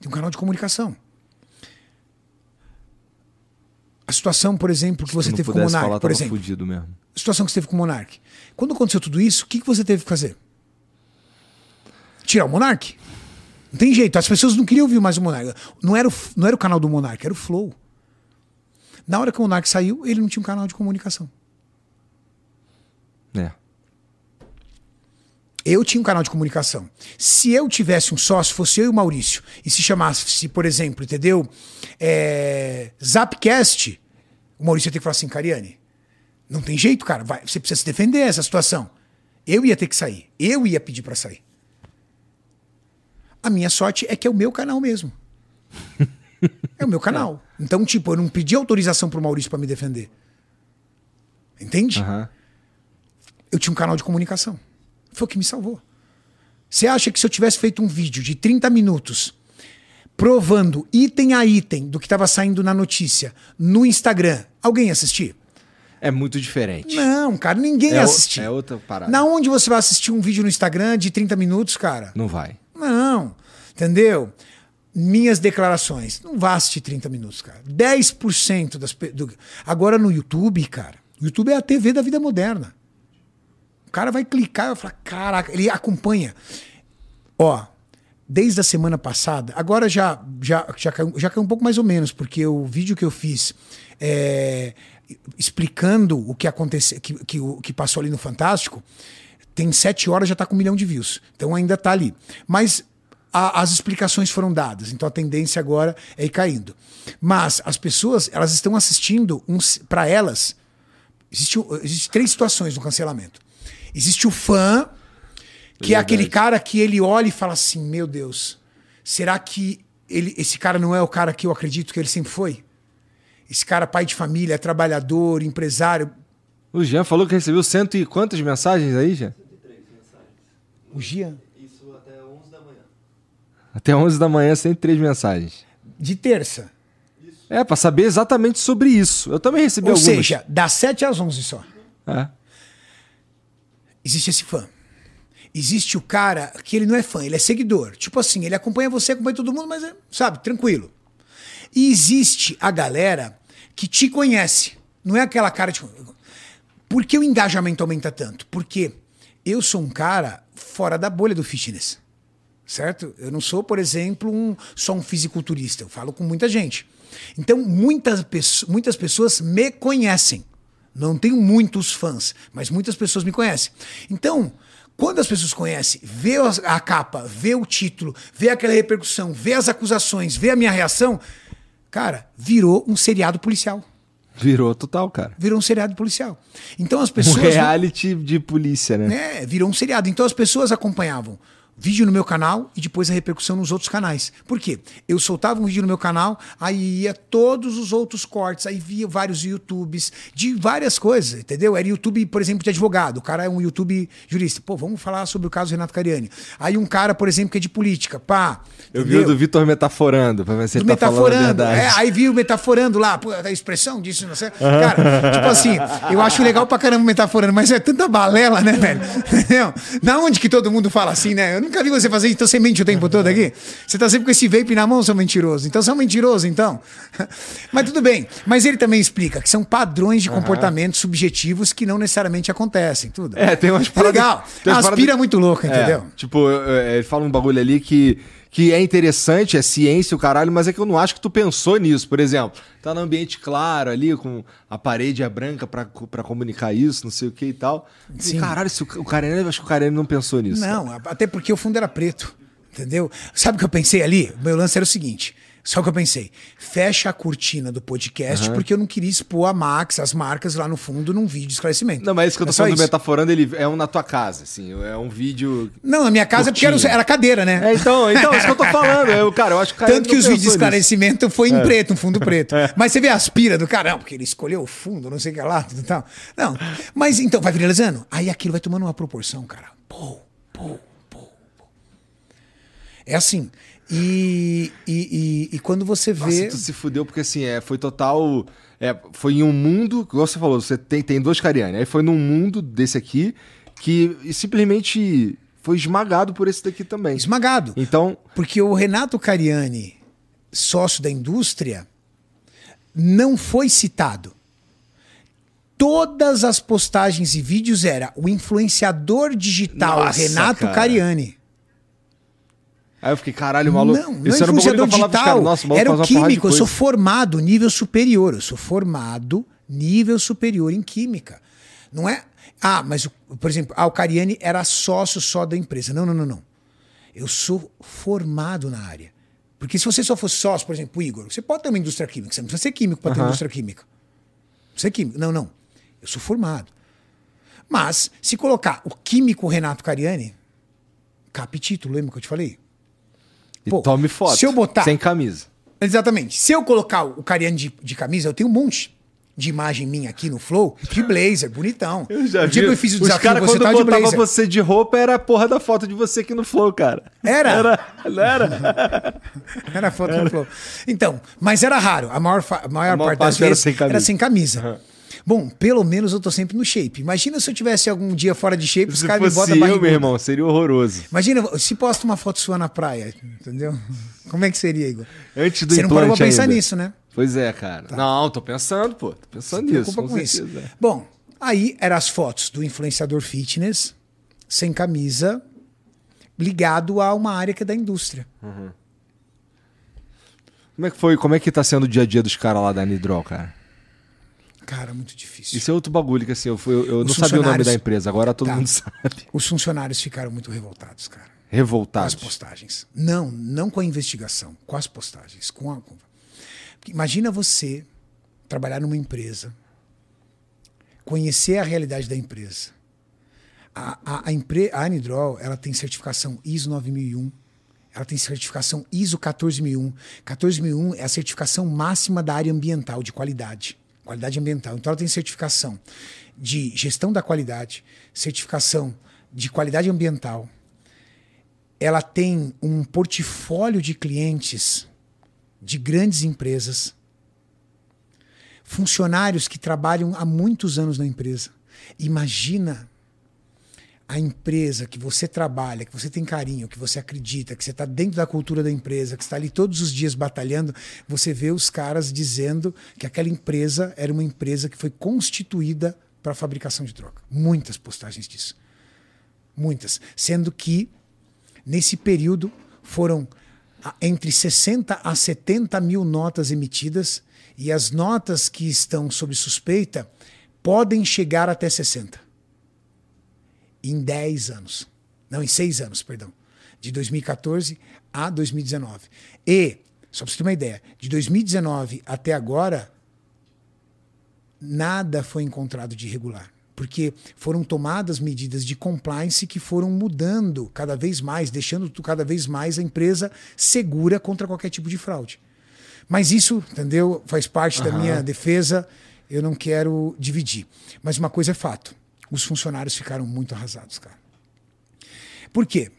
Tenho um canal de comunicação. A situação, por exemplo, que você teve com o Monark, falar, por exemplo. fudido mesmo. A situação que você teve com o Monark. Quando aconteceu tudo isso, o que, que você teve que fazer? Tirar o Monark? Não tem jeito. As pessoas não queriam ouvir mais o Monark. Não era o, não era o canal do Monark, era o Flow. Na hora que o Monark saiu, ele não tinha um canal de comunicação. É. Eu tinha um canal de comunicação. Se eu tivesse um sócio, fosse eu e o Maurício, e se chamasse, por exemplo, entendeu? É, Zapcast, o Maurício ia ter que falar assim, Cariane, não tem jeito, cara, vai, você precisa se defender dessa situação. Eu ia ter que sair. Eu ia pedir pra sair. A minha sorte é que é o meu canal mesmo. É o meu canal. Então, tipo, eu não pedi autorização pro Maurício pra me defender. Entende? Aham. eu tinha um canal de comunicação. Foi o que me salvou. Você acha que se eu tivesse feito um vídeo de 30 minutos provando item a item do que estava saindo na notícia no Instagram, alguém ia assistir? É muito diferente. Não, cara, ninguém É ia o- assistir. é outra parada. Na onde você vai assistir um vídeo no Instagram de 30 minutos, cara? Não vai. Não, entendeu? Minhas declarações. Não vá assistir 30 minutos, cara. 10% das. Do... Agora no YouTube, cara. O YouTube é a TV da vida moderna. O cara vai clicar e vai falar: caraca, ele acompanha. Ó, desde a semana passada, agora já, já, já, caiu, já caiu um pouco mais ou menos, porque o vídeo que eu fiz é, explicando o que aconteceu, que, que, o- que passou ali no Fantástico, tem sete horas já está com um milhão de views. Então ainda está ali. Mas a- as explicações foram dadas, então a tendência agora é ir caindo. Mas as pessoas, elas estão assistindo para elas. Existe, existe três situações no cancelamento. Existe o fã, que é aquele cara que ele olha e fala assim: Meu Deus, será que ele, esse cara não é o cara que eu acredito que ele sempre foi? Esse cara, pai de família, trabalhador, empresário. O Jean falou que recebeu cento e quantas mensagens aí, Jean? O Gian. Até 11 da manhã, 103 mensagens. De terça. É, pra saber exatamente sobre isso. Eu também recebi Ou algumas. seja, das 7 às 11 só. É. Existe esse fã. Existe o cara que ele não é fã, ele é seguidor. Tipo assim, ele acompanha você, acompanha todo mundo, mas é, sabe, tranquilo. E existe a galera que te conhece. Não é aquela cara de. Por que o engajamento aumenta tanto? Porque eu sou um cara fora da bolha do fitness. Certo? Eu não sou, por exemplo, um, só um fisiculturista. Eu falo com muita gente. Então, muitas, muitas pessoas me conhecem. Não tenho muitos fãs, mas muitas pessoas me conhecem. Então, quando as pessoas conhecem, vê a capa, vê o título, vê aquela repercussão, vê as acusações, vê a minha reação, cara, virou um seriado policial. Virou total, cara. Virou um seriado policial. Então as Um pessoas. reality de polícia, né? É, virou um seriado. Então as pessoas acompanhavam vídeo no meu canal e depois a repercussão nos outros canais. Por quê? Eu soltava um vídeo no meu canal, aí ia todos os outros cortes, aí via vários YouTubes de várias coisas, entendeu? Era YouTube, por exemplo, de advogado. O cara é um YouTube jurista. Pô, vamos falar sobre o caso Renato Cariani. Aí um cara, por exemplo, que é de política. Pá. Eu vi o do Vitor metaforando, pra ver se Do ele tá metaforando. É, aí vi o metaforando lá, pô, a expressão disso, não sei. Cara, tipo assim, eu acho legal pra caramba metaforando, mas é tanta balela, né, velho? Entendeu? Na onde que todo mundo fala assim, né? Eu nunca vi você fazer isso, então você mente o tempo todo aqui. Você tá sempre com esse vape na mão, seu mentiroso. Então você é um mentiroso, então. Mas tudo bem. Mas ele também explica que são padrões de comportamento subjetivos que não necessariamente acontecem, tudo. É, tem umas É paradas- legal. tem umas umas paradas- muito louca, É, entendeu? tipo, é, ele fala um bagulho ali que, que é interessante, é ciência o caralho, mas é que eu não acho que tu pensou nisso. Por exemplo, tá no ambiente claro ali, com a parede é branca pra, pra comunicar isso, não sei o que e tal. E, Sim. caralho, se o, o Karen, eu acho que o Karen não pensou nisso. Não, até porque o fundo era preto. Entendeu? Sabe o que eu pensei ali? Meu lance era o seguinte. Só que eu pensei, fecha a cortina do podcast, porque eu não queria expor a Max, as marcas lá no fundo, num vídeo de esclarecimento. Não, mas isso que eu tô É falando isso. Metaforando, ele é um na tua casa, assim. É um vídeo. Não, na minha casa é porque era, Curtinho. era cadeira, né? É, então, então, isso que eu tô falando. Eu, cara, eu acho que Tanto que os vídeos de nisso. esclarecimento foi em preto, um fundo preto. Mas você vê a aspira do cara, não, porque ele escolheu o fundo, não sei o que lá, tudo tal. Não. Mas então, vai viralizando? Aí aquilo vai tomando uma proporção, cara. Pô, pô, pô, pô. É assim. E, e, e, e quando você Nossa, vê. tu se fudeu porque assim, é, foi total. É, foi em um mundo, igual você falou, você tem, tem dois Cariani. Aí foi num mundo desse aqui que simplesmente foi esmagado por esse daqui também. Esmagado. Então, Porque o Renato Cariani, sócio da indústria, não foi citado. Todas as postagens e vídeos era o influenciador digital Nossa, Renato cara. Cariani. Aí eu fiquei, caralho, maluco. Não, não é Esse era um influenciador falava pros digital. caras, nossa, o maluco era o químico. Eu sou formado nível superior. Eu sou formado nível superior em química. Não é. Ah, mas, por exemplo, ah, o Cariani era sócio só da empresa. Não, não, não, não. Eu sou formado na área. Porque se você só fosse sócio, por exemplo, o Igor, você pode ter uma indústria química. Você não precisa ser químico para ter uma indústria química. Você é químico. Não, não. Eu sou formado. Mas, se colocar o químico Renato Cariani, cape título, lembra que eu te falei? E Pô, tome foto. se eu botar- Sem camisa. Exatamente. Se eu colocar o Cariani de, de camisa, eu tenho um monte de imagem minha aqui no Flow, de blazer, bonitão. Eu já o vi. dia que eu fiz o Os desafio, caras, você quando tá de botava blazer. você de roupa, era a porra da foto de você aqui no Flow, cara. Era? Era, não era? Era foto no Flow. Então, mas era raro. A maior, a maior A maior parte das parte era vezes sem camisa. era sem camisa. Bom, pelo menos eu tô sempre no shape. Imagina se eu tivesse algum dia fora de shape, os Se caras me botam eu, barrigudo. meu irmão, seria horroroso. Imagina se posta uma foto sua na praia, entendeu? Como é que seria, Igor? Antes do Você não parou pra pensar ainda. nisso, né? Pois é, cara. Não, tô pensando, pô. Tô pensando nisso. preocupa Com, com isso. Bom, aí eram as fotos do influenciador fitness, sem camisa, ligado a uma área que é da indústria. Como é que foi? Como é que tá sendo o dia a dia dos caras lá da Nidrol, cara? Cara, muito difícil. Isso é outro bagulho que assim, eu, fui- eu, eu não sabia o nome da empresa, agora todo Tá. mundo sabe. Os funcionários ficaram muito revoltados, cara. Com as Revoltados. postagens. Não, não com a investigação, com as postagens. Com a... Imagina você trabalhar numa empresa, conhecer a realidade da empresa. A, a, a, empre... a Anidrol, ela tem certificação ISO 9001, ela tem certificação ISO 14001. 14001 é a certificação máxima da área ambiental, de qualidade. Qualidade ambiental. Então ela tem certificação de gestão da qualidade, certificação de qualidade ambiental, ela tem um portfólio de clientes de grandes empresas, funcionários que trabalham há muitos anos na empresa. Imagina a empresa que você trabalha, que você tem carinho, que você acredita, que você está dentro da cultura da empresa, que está ali todos os dias batalhando, você vê os caras dizendo que aquela empresa era uma empresa que foi constituída para fabricação de droga. Muitas postagens disso. Muitas. Sendo que Nesse período, foram entre 60 a 70 mil notas emitidas e as notas que estão sob suspeita podem chegar até 60. Em 10 anos. Não, em 6 anos, perdão. De 2014 a 2019. E, só para você ter uma ideia, de 2019 até agora, nada foi encontrado de irregular. Porque foram tomadas medidas de compliance que foram mudando cada vez mais, deixando cada vez mais a empresa segura contra qualquer tipo de fraude. Mas isso, entendeu? Faz parte da minha defesa, eu não quero dividir. Mas uma coisa é fato: os funcionários ficaram muito arrasados, cara. Por quê?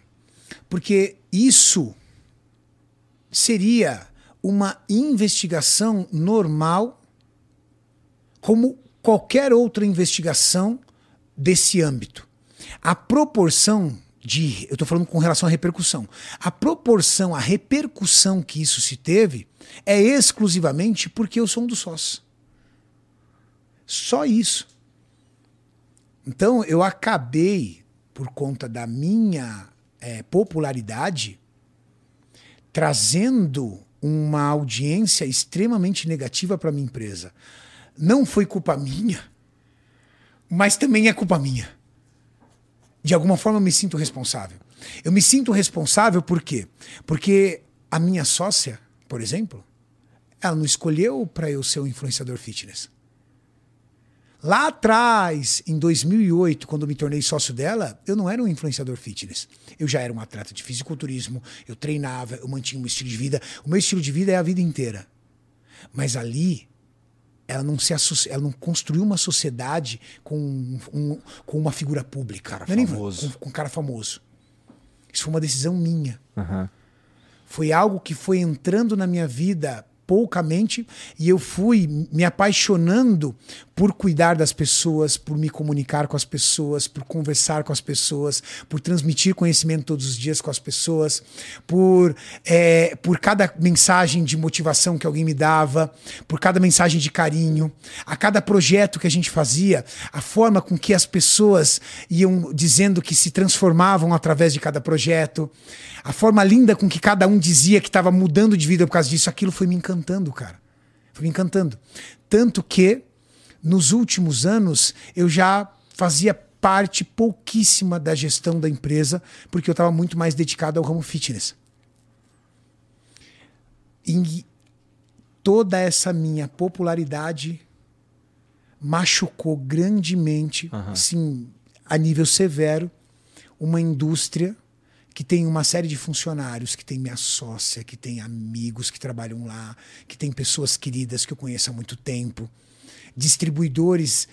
Porque isso seria uma investigação normal como qualquer outra investigação desse âmbito. A proporção de. Eu estou falando com relação à repercussão. A proporção, a repercussão que isso se teve é exclusivamente porque eu sou um dos sócios. Só isso. Então eu acabei, por conta da minha eh, popularidade, trazendo uma audiência extremamente negativa para minha empresa. Não foi culpa minha, mas também é culpa minha. De alguma forma eu me sinto responsável. Eu me sinto responsável por quê? Porque a minha sócia, por exemplo, ela não escolheu para eu ser um influenciador fitness. Lá atrás, em 2008, quando eu me tornei sócio dela, eu não era um influenciador fitness. Eu já era um atleta de fisiculturismo, eu treinava, eu mantinha um estilo de vida. O meu estilo de vida é a vida inteira. Mas ali, ela não se associa, ela não construiu uma sociedade com, um, com uma figura pública. Cara Não é nem- famoso. Com, com um cara famoso. Isso foi uma decisão minha. Aham. Foi algo que foi entrando na minha vida poucamente e eu fui me apaixonando por cuidar das pessoas, por me comunicar com as pessoas, por conversar com as pessoas, por transmitir conhecimento todos os dias com as pessoas, por, é, por cada mensagem de motivação que alguém me dava, por cada mensagem de carinho, a cada projeto que a gente fazia, a forma com que as pessoas iam dizendo que se transformavam através de cada projeto, a forma linda com que cada um dizia que estava mudando de vida por causa disso, aquilo foi me encantando, cara. Foi me encantando. Tanto que, nos últimos anos, eu já fazia parte pouquíssima da gestão da empresa, porque eu estava muito mais dedicado ao ramo fitness. E toda essa minha popularidade machucou grandemente, assim, a nível severo, uma indústria que tem uma série de funcionários, que tem minha sócia, que tem amigos que trabalham lá, que tem pessoas queridas que eu conheço há muito tempo, distribuidores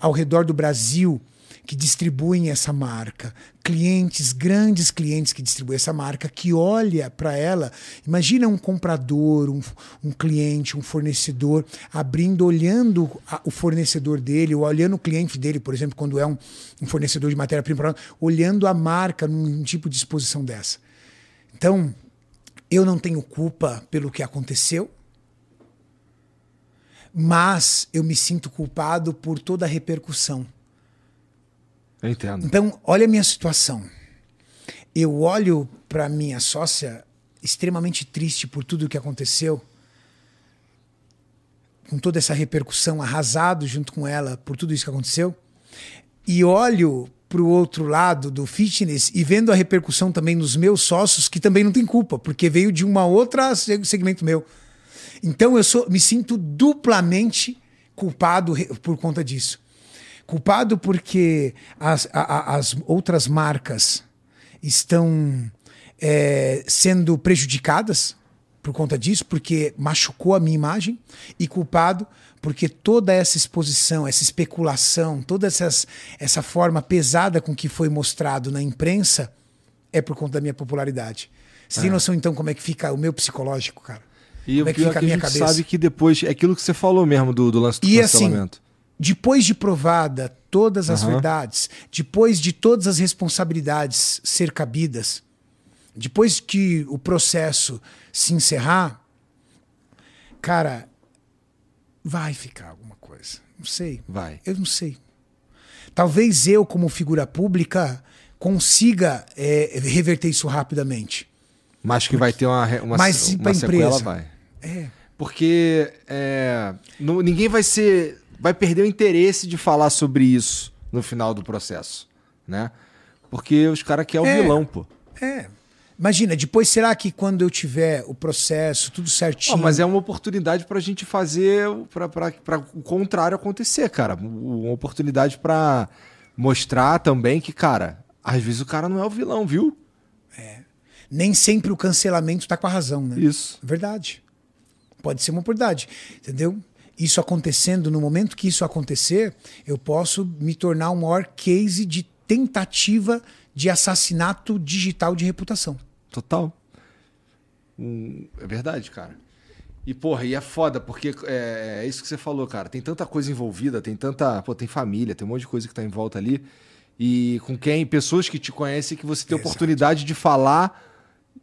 ao redor do Brasil que distribuem essa marca, clientes, grandes clientes que distribuem essa marca, que olha para ela, imagina um comprador, um, um cliente, um fornecedor, abrindo, olhando a- o fornecedor dele, ou olhando o cliente dele, por exemplo, quando é um, um fornecedor de matéria-prima, olhando a marca num tipo de exposição dessa. Então, eu não tenho culpa pelo que aconteceu, mas eu me sinto culpado por toda a repercussão. Eu entendo. Então, olha a minha situação. Eu olho para minha sócia extremamente triste por tudo o que aconteceu, com toda essa repercussão, arrasado junto com ela por tudo isso que aconteceu, e olho para o outro lado do fitness e vendo a repercussão também nos meus sócios, que também não tem culpa, porque veio de uma outra seg- segmento meu. Então eu sou, me sinto duplamente culpado por conta disso. Culpado porque as, a- a- as outras marcas estão é, sendo prejudicadas por conta disso, porque machucou a minha imagem, e culpado porque toda essa exposição, essa especulação, toda essas, essa forma pesada com que foi mostrado na imprensa é por conta da minha popularidade. Você tem noção então como é que fica o meu psicológico, cara? E como o é que é fica a que a minha gente cabeça? sabe que depois. É aquilo que você falou mesmo do, do lance do E assim, cancelamento. Depois de provada todas as Aham. verdades, depois de todas as responsabilidades ser cabidas, depois que o processo se encerrar, cara, vai ficar alguma coisa. Não sei. Vai. Eu não sei. Talvez eu, como figura pública, consiga é, reverter isso rapidamente. Mas que vai ter uma, uma, Mas uma sequela, empresa? vai. É. Porque é, não- ninguém vai ser. Vai perder o interesse de falar sobre isso no final do processo. Né? Porque os caras querem o É. vilão, pô. É. Imagina, depois será que quando eu tiver o processo, tudo certinho. Ó, mas é uma oportunidade pra gente fazer. Pra o contrário acontecer, cara. Uma oportunidade pra mostrar também que, cara, às vezes o cara não é o vilão, viu? Nem sempre o cancelamento tá com a razão, né? Isso. Verdade. Pode ser uma oportunidade, entendeu? Isso acontecendo, no momento que isso acontecer, eu posso me tornar o maior case de tentativa de assassinato digital de reputação. Total. Hum, é verdade, cara. E, porra, e é foda, porque é, é isso que você falou, cara. Tem tanta coisa envolvida, tem tanta. Pô, tem família, tem um monte de coisa que tá em volta ali. E com quem, pessoas que te conhecem, que você tem Exato. oportunidade de falar,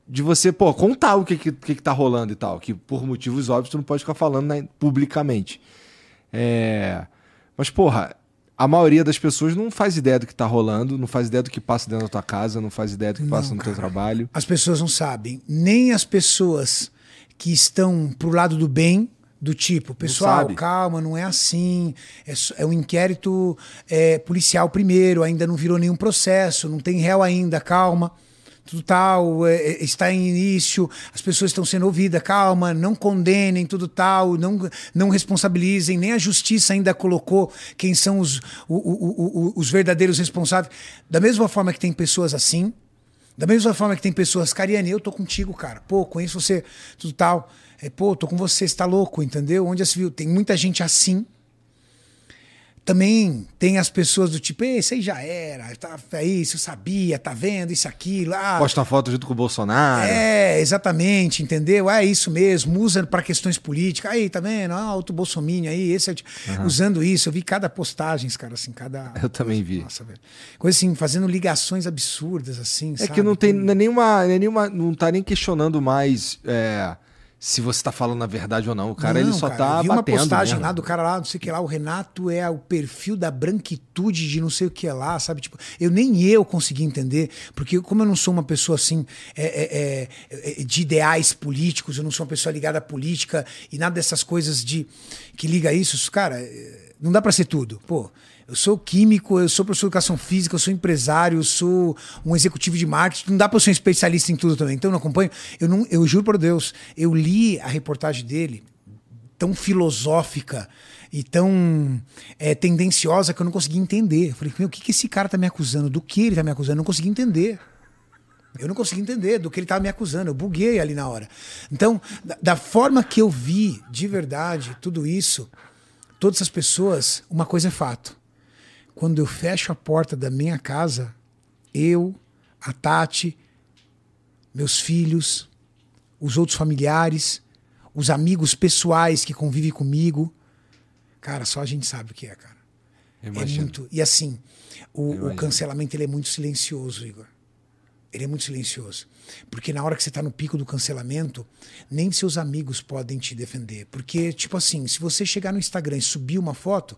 de você, pô, contar o que, que, que, tá rolando e tal. Que por motivos óbvios tu não pode ficar falando né, publicamente. É. Mas, porra, a maioria das pessoas não faz ideia do que tá rolando, não faz ideia do que passa dentro da tua casa, não faz ideia do que passa no teu trabalho. As pessoas não sabem. Nem as pessoas que estão pro lado do bem Do tipo, pessoal, sabe. calma, não é assim. É, é um inquérito é, policial primeiro, ainda não virou nenhum processo, não tem réu ainda, calma. Tudo tal, é, é, está em início, as pessoas estão sendo ouvidas, calma, não condenem, tudo tal, não, não responsabilizem, nem a justiça ainda colocou quem são os, o- o- o- os verdadeiros responsáveis. Da mesma forma que tem pessoas assim, da mesma forma que tem pessoas, Cariane, eu tô contigo, cara. Pô, conheço você, tudo tal. É, pô, tô com você, você tá louco, entendeu? Onde já se viu? Tem muita gente assim. Também tem as pessoas do tipo, "Ei, esse aí já era, tá, é isso, eu sabia, tá vendo, isso, aquilo. Ah, Posta uma foto junto com o Bolsonaro. é, exatamente, entendeu? É isso mesmo, usa para questões políticas. Aí, tá vendo? Ah, outro bolsominion aí, esse ti- usando isso. Eu vi cada postagem, cara, assim, cada. Eu também vi. Nossa, velho. Coisa assim, fazendo ligações absurdas, assim. É que não tem é nenhuma, não é nenhuma. Não tá nem questionando mais é, se você tá falando a verdade ou não. O cara ele Não, só cara, tá eu vi uma batendo. postagem mesmo. lá do cara lá, não sei o que lá, o Renato é o perfil da branquitude de não sei o que lá, sabe? Tipo, eu nem eu consegui entender, porque como eu não sou uma pessoa assim é, é, é, é, de ideais políticos, eu não sou uma pessoa ligada à política e nada dessas coisas de que liga isso, cara, é, não dá pra ser tudo. Pô, eu sou químico, eu sou professor de educação física, eu sou empresário, eu sou um executivo de marketing. Não dá para ser um especialista em tudo também. Então eu não acompanho. Eu, não, eu juro por Deus, eu li a reportagem dele tão filosófica e tão é, tendenciosa que eu não consegui entender. Eu falei, meu, o que, que esse cara tá me acusando? Do que ele tá me acusando? Eu não consegui entender. Eu não consegui entender do que ele tava me acusando. Eu buguei ali na hora. Então, da, da forma que eu vi de verdade tudo isso, todas as pessoas, uma coisa é fato. Quando eu fecho a porta da minha casa, eu, a Tati, meus filhos, os outros familiares, os amigos pessoais que convivem comigo, cara, só a gente sabe o que é, cara. É muito. E assim, o, o cancelamento ele é muito silencioso, Igor. Ele é muito silencioso. Porque na hora que você tá no pico do cancelamento, nem seus amigos podem te defender. Porque, tipo assim, se você chegar no Instagram e subir uma foto,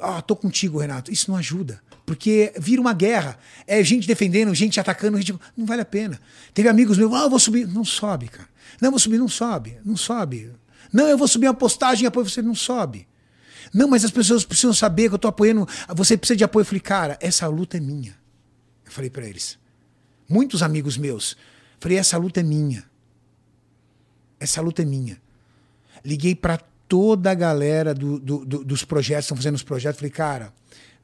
ah, tô contigo, Renato, isso não ajuda. Porque vira uma guerra. É gente defendendo, gente atacando, gente... não vale a pena. Teve amigos meus, ah, eu vou subir. Não sobe, cara. Não, eu vou subir, não sobe. Não sobe. Não, eu vou subir uma postagem e apoio você, não sobe. Não, mas as pessoas precisam saber que eu tô apoiando. Você precisa de apoio. Eu falei, cara, essa luta é minha. Eu falei para eles. Muitos amigos meus. Falei, essa luta é minha. Essa luta é minha. Liguei para toda a galera do- do- do- dos projetos, estão fazendo os projetos. Falei, cara,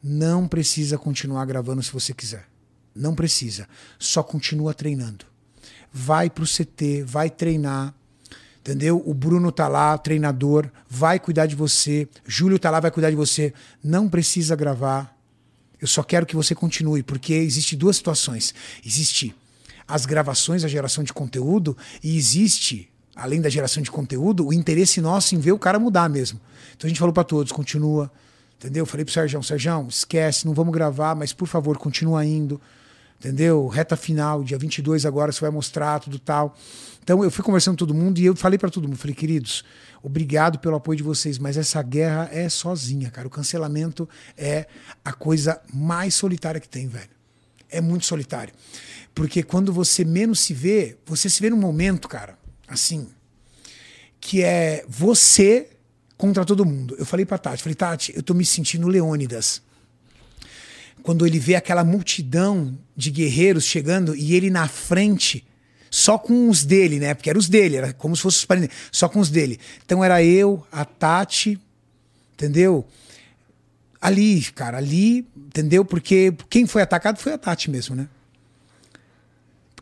não precisa continuar gravando se você quiser. Não precisa. Só continua treinando. Vai pro CT, vai treinar. Entendeu? O Bruno tá lá, treinador, vai cuidar de você. Júlio tá lá, vai cuidar de você. Não precisa gravar. Eu só quero que você continue, porque existe duas situações. Existe as gravações, a geração de conteúdo, e existe, além da geração de conteúdo, o interesse nosso em ver o cara mudar mesmo. Então a gente falou para todos, continua. Entendeu? Eu falei pro Sérgio, Sérgio, esquece, não vamos gravar, mas por favor, continua indo. Entendeu? Reta final, dia 22 agora você vai mostrar tudo tal. Então eu fui conversando com todo mundo e eu falei para todo mundo, falei, queridos, obrigado pelo apoio de vocês, mas essa guerra é sozinha, cara. O cancelamento é a coisa mais solitária que tem, velho. É muito solitário. Porque quando você menos se vê, você se vê num momento, cara, assim, que é você contra todo mundo. Eu falei pra Tati, falei, Tati, eu tô me sentindo Leônidas quando ele vê aquela multidão de guerreiros chegando e ele na frente, só com os dele, né? Porque eram os dele, era como se fosse os parentes, só com os dele. Então era eu, a Tati, entendeu? Ali, cara, ali, entendeu? Porque quem foi atacado foi a Tati mesmo, né?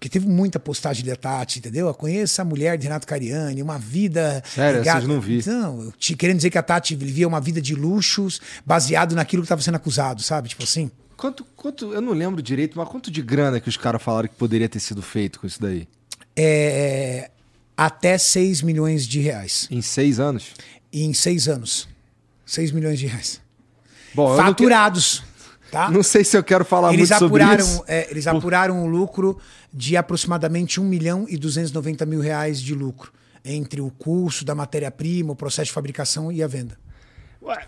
Porque teve muita postagem da Tati, entendeu? Eu conheço a mulher de Renato Cariani, uma vida. Sério, regada- essas não vi. Não, eu te, querendo dizer que a Tati vivia uma vida de luxos baseado naquilo que estava sendo acusado, sabe? Tipo assim. Quanto, quanto, eu não lembro direito, mas quanto de grana que os caras falaram que poderia ter sido feito com isso daí? é, até 6 milhões de reais. Em seis anos? Em seis anos. 6 milhões de reais. Bom, eu não, que- Faturados. Tá? não sei se eu quero falar Eles muito sobre apuraram, isso. é, eles apuraram o lucro de aproximadamente 1 milhão e 290 mil reais de lucro. Entre o custo da matéria-prima, o processo de fabricação e a venda. Ué,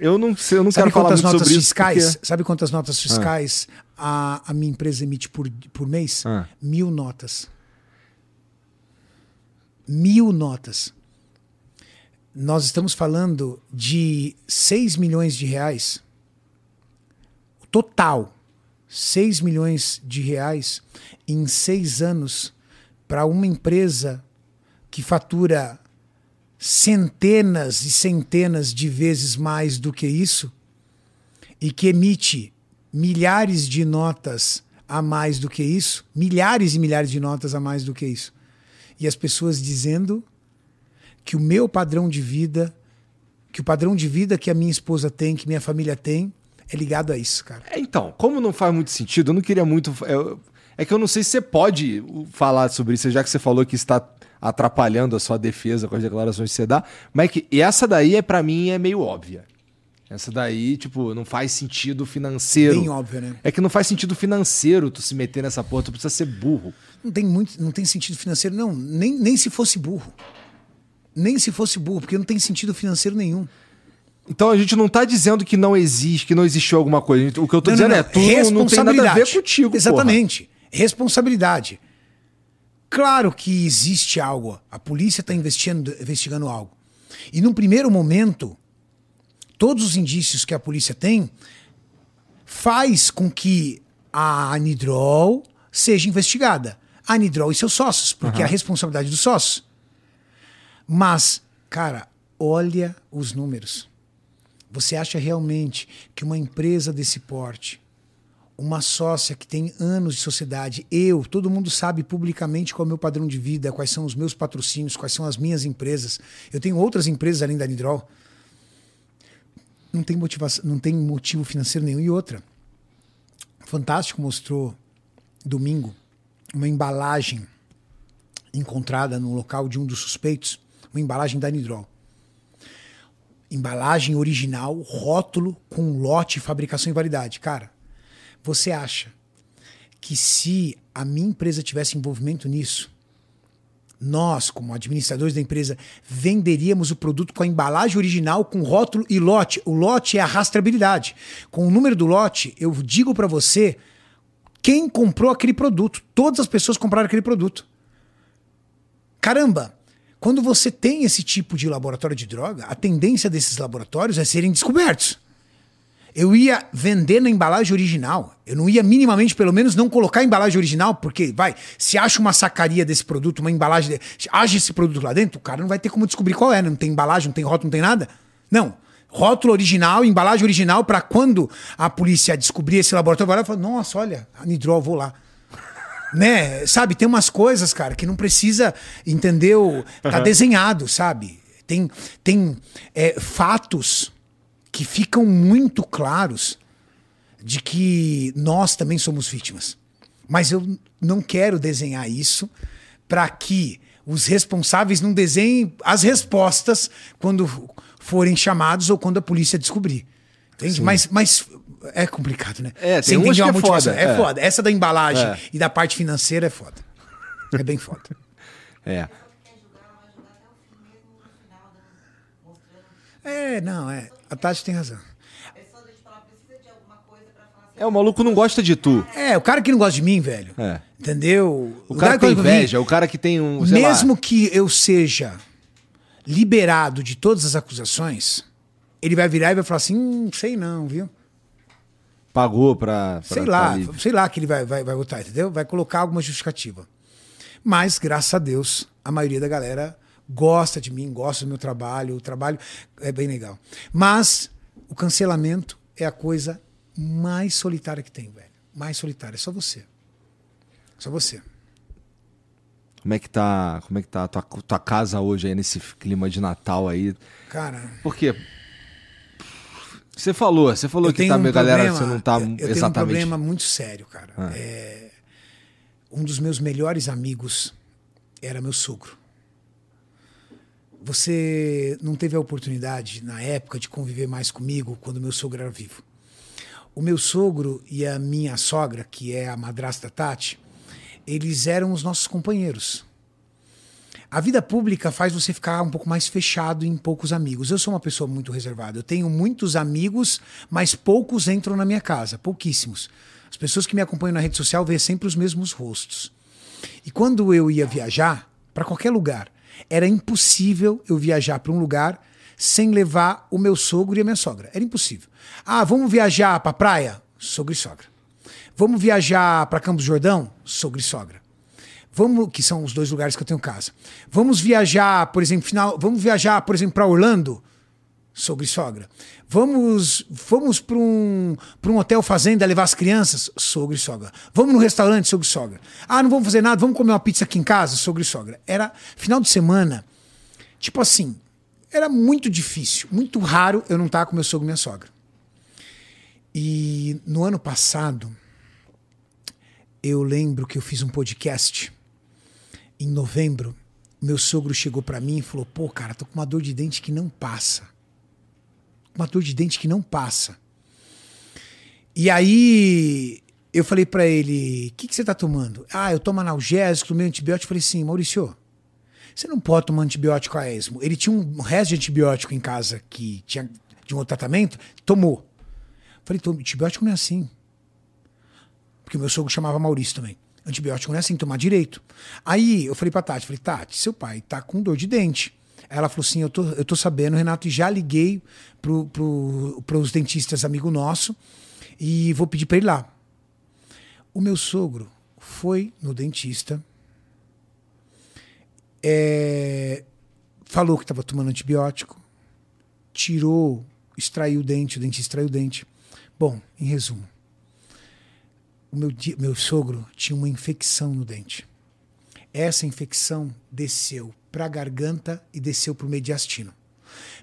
eu não sei, eu não Sabe quero falar muito notas sobre fiscais? isso. porque- Sabe quantas notas fiscais a, a minha empresa emite por, por mês? Ah. Mil notas. Mil notas. nós estamos falando de 6 milhões de reais. Total. 6 milhões de reais em seis anos para uma empresa que fatura centenas e centenas de vezes mais do que isso e que emite milhares de notas a mais do que isso, milhares e milhares de notas a mais do que isso. E as pessoas dizendo que o meu padrão de vida, que o padrão de vida que a minha esposa tem, que minha família tem, é ligado a isso, cara. É, então, como não faz muito sentido, eu não queria muito. Eu, é que eu não sei se você pode falar sobre isso, já que você falou que está atrapalhando a sua defesa com as declarações que você dá. Mas é que essa daí, é para mim, é meio óbvia. Essa daí, tipo, não faz sentido financeiro. Bem óbvio, né? É que não faz sentido financeiro tu se meter nessa porra, tu precisa ser burro. Não tem muito, não tem sentido financeiro, não. Nem, nem se fosse burro. Nem se fosse burro, porque não tem sentido financeiro nenhum. Então a gente não tá dizendo que não existe, que não existiu alguma coisa. O que eu não, dizendo não, não. é, tu não tem nada a ver contigo, Exatamente. Porra. Responsabilidade. Claro que existe algo. A polícia está investigando, investigando algo. E num primeiro momento, todos os indícios que a polícia tem faz com que a Anidrol seja investigada. A Anidrol e seus sócios, porque uhum. é a responsabilidade dos sócios. Mas, cara, olha os números. Você acha realmente que uma empresa desse porte, uma sócia que tem anos de sociedade, eu, todo mundo sabe publicamente qual é o meu padrão de vida, quais são os meus patrocínios, quais são as minhas empresas. Eu tenho outras empresas além da Anidrol não tem motivação, não tem motivo financeiro nenhum. E outra, Fantástico mostrou domingo uma embalagem encontrada no local de um dos suspeitos, uma embalagem da Nidrol. Embalagem original, rótulo com lote, fabricação e validade. Cara, você acha que se a minha empresa tivesse envolvimento nisso, nós, como administradores da empresa, venderíamos o produto com a embalagem original, com rótulo e lote. O lote é a rastreabilidade. Com o número do lote, eu digo para você quem comprou aquele produto. Todas as pessoas compraram aquele produto. Caramba, quando você tem esse tipo de laboratório de droga, a tendência desses laboratórios é serem descobertos eu ia vender na embalagem original. Eu não ia minimamente, pelo menos, não colocar a embalagem original, porque, vai, se acha uma sacaria desse produto, uma embalagem, age esse produto lá dentro, o cara não vai ter como descobrir qual é, não tem embalagem, não tem rótulo, não tem nada. Não. Rótulo original, embalagem original, para quando a polícia descobrir esse laboratório, vai lá e falar: nossa, olha, anidrol, vou lá. Né? Sabe, tem umas coisas, cara, que não precisa, entendeu? Tá uhum. desenhado, sabe? Tem, tem é, fatos que ficam muito claros de que nós também somos vítimas. Mas eu não quero desenhar isso para que os responsáveis não desenhem as respostas quando forem chamados ou quando a polícia descobrir. Entende? Mas, mas é complicado, né? É, tem Você que é foda. É, é foda. Essa da embalagem é. e da parte financeira é foda. É bem foda. é. É, não, é. A Tati tem razão. É, o maluco não gosta de tu. É, o cara que não gosta de mim, velho. É. Entendeu? O, o cara, cara que tem inveja, o cara que tem um. Mesmo lá. que eu seja liberado de todas as acusações, ele vai virar e vai falar assim: hum, sei não, viu? Pagou pra sei lá, sei lá que ele vai, vai, vai votar, entendeu? Vai colocar alguma justificativa. Mas, graças a Deus, a maioria da galera gosta de mim, gosta do meu trabalho, o trabalho é bem legal. Mas o cancelamento é a coisa mais solitária que tem, velho. Mais solitária, é só você. Só você. Como é que tá, como é que tá a tua, tua casa hoje aí nesse clima de Natal aí? Cara, por quê? Você falou, você falou que tá, um galera, problema, você não tá eu, eu exatamente. tenho um problema muito sério, cara. Ah. É, um dos meus melhores amigos era meu sogro. Você não teve a oportunidade, na época, de conviver mais comigo quando meu sogro era vivo. O meu sogro e a minha sogra, que é a madrasta Tati, eles eram os nossos companheiros. A vida pública faz você ficar um pouco mais fechado em poucos amigos. Eu sou uma pessoa muito reservada. Eu tenho muitos amigos, mas poucos entram na minha casa, pouquíssimos. As pessoas que me acompanham na rede social veem sempre os mesmos rostos. E quando eu ia viajar para qualquer lugar, era impossível eu viajar para um lugar sem levar o meu sogro e a minha sogra. Era impossível. Ah, vamos viajar pra praia? Sogro e sogra. Vamos viajar pra Campos do Jordão? Sogro e sogra. Vamos, que são os dois lugares que eu tenho casa. Vamos viajar, por exemplo, final, vamos viajar, por exemplo, para Orlando? Sogro e sogra. Vamos, vamos para um, pra um hotel fazenda levar as crianças? Sogro e sogra. Vamos no restaurante? Sogro e sogra. Ah, não vamos fazer nada, vamos comer uma pizza aqui em casa? Sogro e sogra. Era final de semana, tipo assim, era muito difícil, muito raro eu não estar com meu sogro e minha sogra. E no ano passado, eu lembro que eu fiz um podcast em novembro. Meu sogro chegou para mim e falou: Pô, cara, tô com uma dor de dente que não passa. Uma dor de dente que não passa. E aí eu falei para ele: O que, que você tá tomando? Ah, eu tomo analgésico, tomei antibiótico. Eu falei assim: Maurício, você não pode tomar antibiótico a esmo. Ele tinha um resto de antibiótico em casa que tinha de um outro tratamento, tomou. Eu falei: antibiótico não é assim. Porque meu sogro chamava Maurício também. Antibiótico não é assim, tomar direito. Aí eu falei pra Tati, falei, Tati, seu pai tá com dor de dente. Ela falou assim: eu tô, eu tô sabendo, Renato, e já liguei pro, pro, pros dentistas amigo nosso e vou pedir pra ir lá. O meu sogro foi no dentista, é, falou que estava tomando antibiótico, tirou, extraiu o dente, o dentista extraiu o dente. Bom, em resumo, o meu, meu sogro tinha uma infecção no dente. Essa infecção desceu para a garganta e desceu para o mediastino.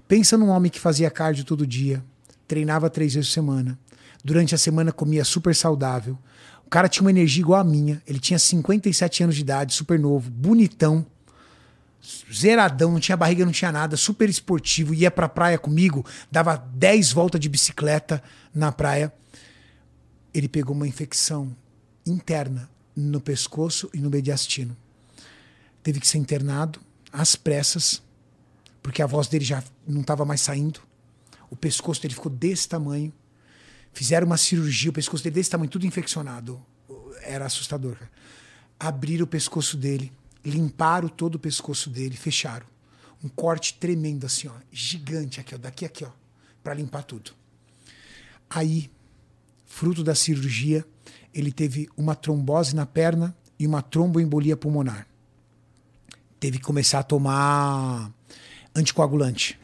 Pensa num homem que fazia cardio todo dia, treinava três vezes por semana, durante a semana comia super saudável. O cara tinha uma energia igual a minha. Ele tinha 57 anos de idade, super novo, bonitão, zeradão, não tinha barriga, não tinha nada, super esportivo, ia pra praia comigo, dava 10 voltas de bicicleta na praia ele pegou uma infecção interna no pescoço e no mediastino. Teve que ser internado às pressas, porque a voz dele já não estava mais saindo. O pescoço dele ficou desse tamanho. Fizeram uma cirurgia, o pescoço dele desse tamanho, tudo infeccionado. Era assustador. Abriram o pescoço dele, limparam todo o pescoço dele, fecharam. Um corte tremendo assim, ó, gigante aqui, ó, daqui aqui, ó, para limpar tudo. Aí fruto da cirurgia, ele teve uma trombose na perna e uma tromboembolia pulmonar. Teve que começar a tomar anticoagulante.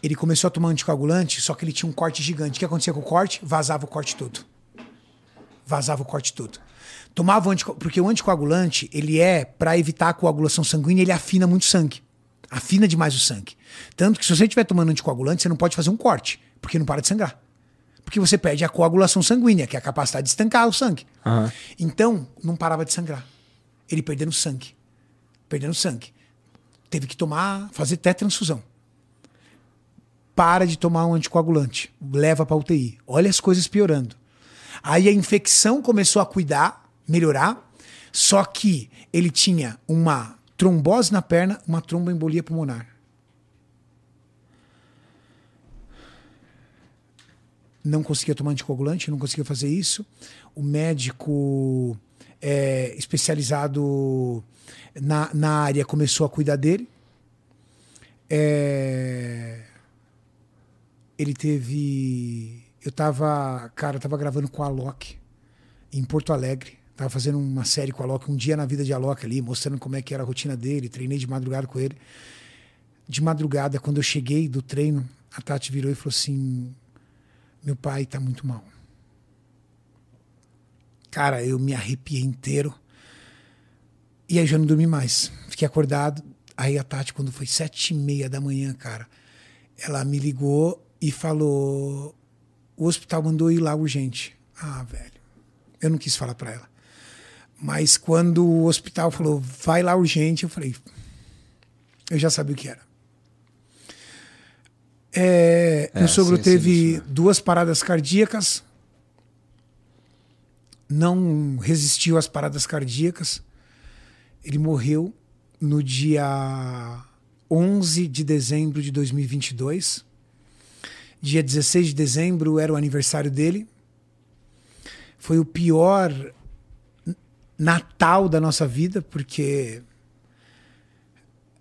Ele começou a tomar anticoagulante, só que ele tinha um corte gigante. O que acontecia com o corte? Vazava o corte todo. Vazava o corte todo. Tomava o antico... porque o anticoagulante, ele é para evitar a coagulação sanguínea, ele afina muito o sangue. Afina demais o sangue. Tanto que se você estiver tomando anticoagulante, você não pode fazer um corte, porque não para de sangrar porque você perde a coagulação sanguínea, que é a capacidade de estancar o sangue. Uhum. Então, não parava de sangrar. Ele perdendo sangue. Perdendo sangue. Teve que tomar, fazer até transfusão. Para de tomar um anticoagulante. Leva para UTI. Olha as coisas piorando. Aí a infecção começou a cuidar, melhorar, só que ele tinha uma trombose na perna, uma tromboembolia pulmonar. Não conseguia tomar anticoagulante, não conseguia fazer isso. O médico é, especializado na, na área começou a cuidar dele. É, ele teve. Eu tava. Cara, eu tava gravando com a Alok em Porto Alegre. Tava fazendo uma série com a Alok, um dia na vida de Alok ali, mostrando como é que era a rotina dele. Treinei de madrugada com ele. De madrugada, quando eu cheguei do treino, a Tati virou e falou assim: meu pai tá muito mal. Cara, eu me arrepiei inteiro. E aí já não dormi mais. Fiquei acordado. Aí a Tati, quando foi sete e meia da manhã, cara, ela me ligou e falou: o hospital mandou ir lá urgente. Ah, velho. Eu não quis falar para ela. Mas quando o hospital falou, vai lá urgente, eu falei, eu já sabia o que era. É, é, meu sogro sim, teve sim, sim. duas paradas cardíacas, não resistiu às paradas cardíacas. Ele morreu no dia 11 de dezembro de 2022. Dia 16 de dezembro era o aniversário dele. Foi o pior Natal da nossa vida, porque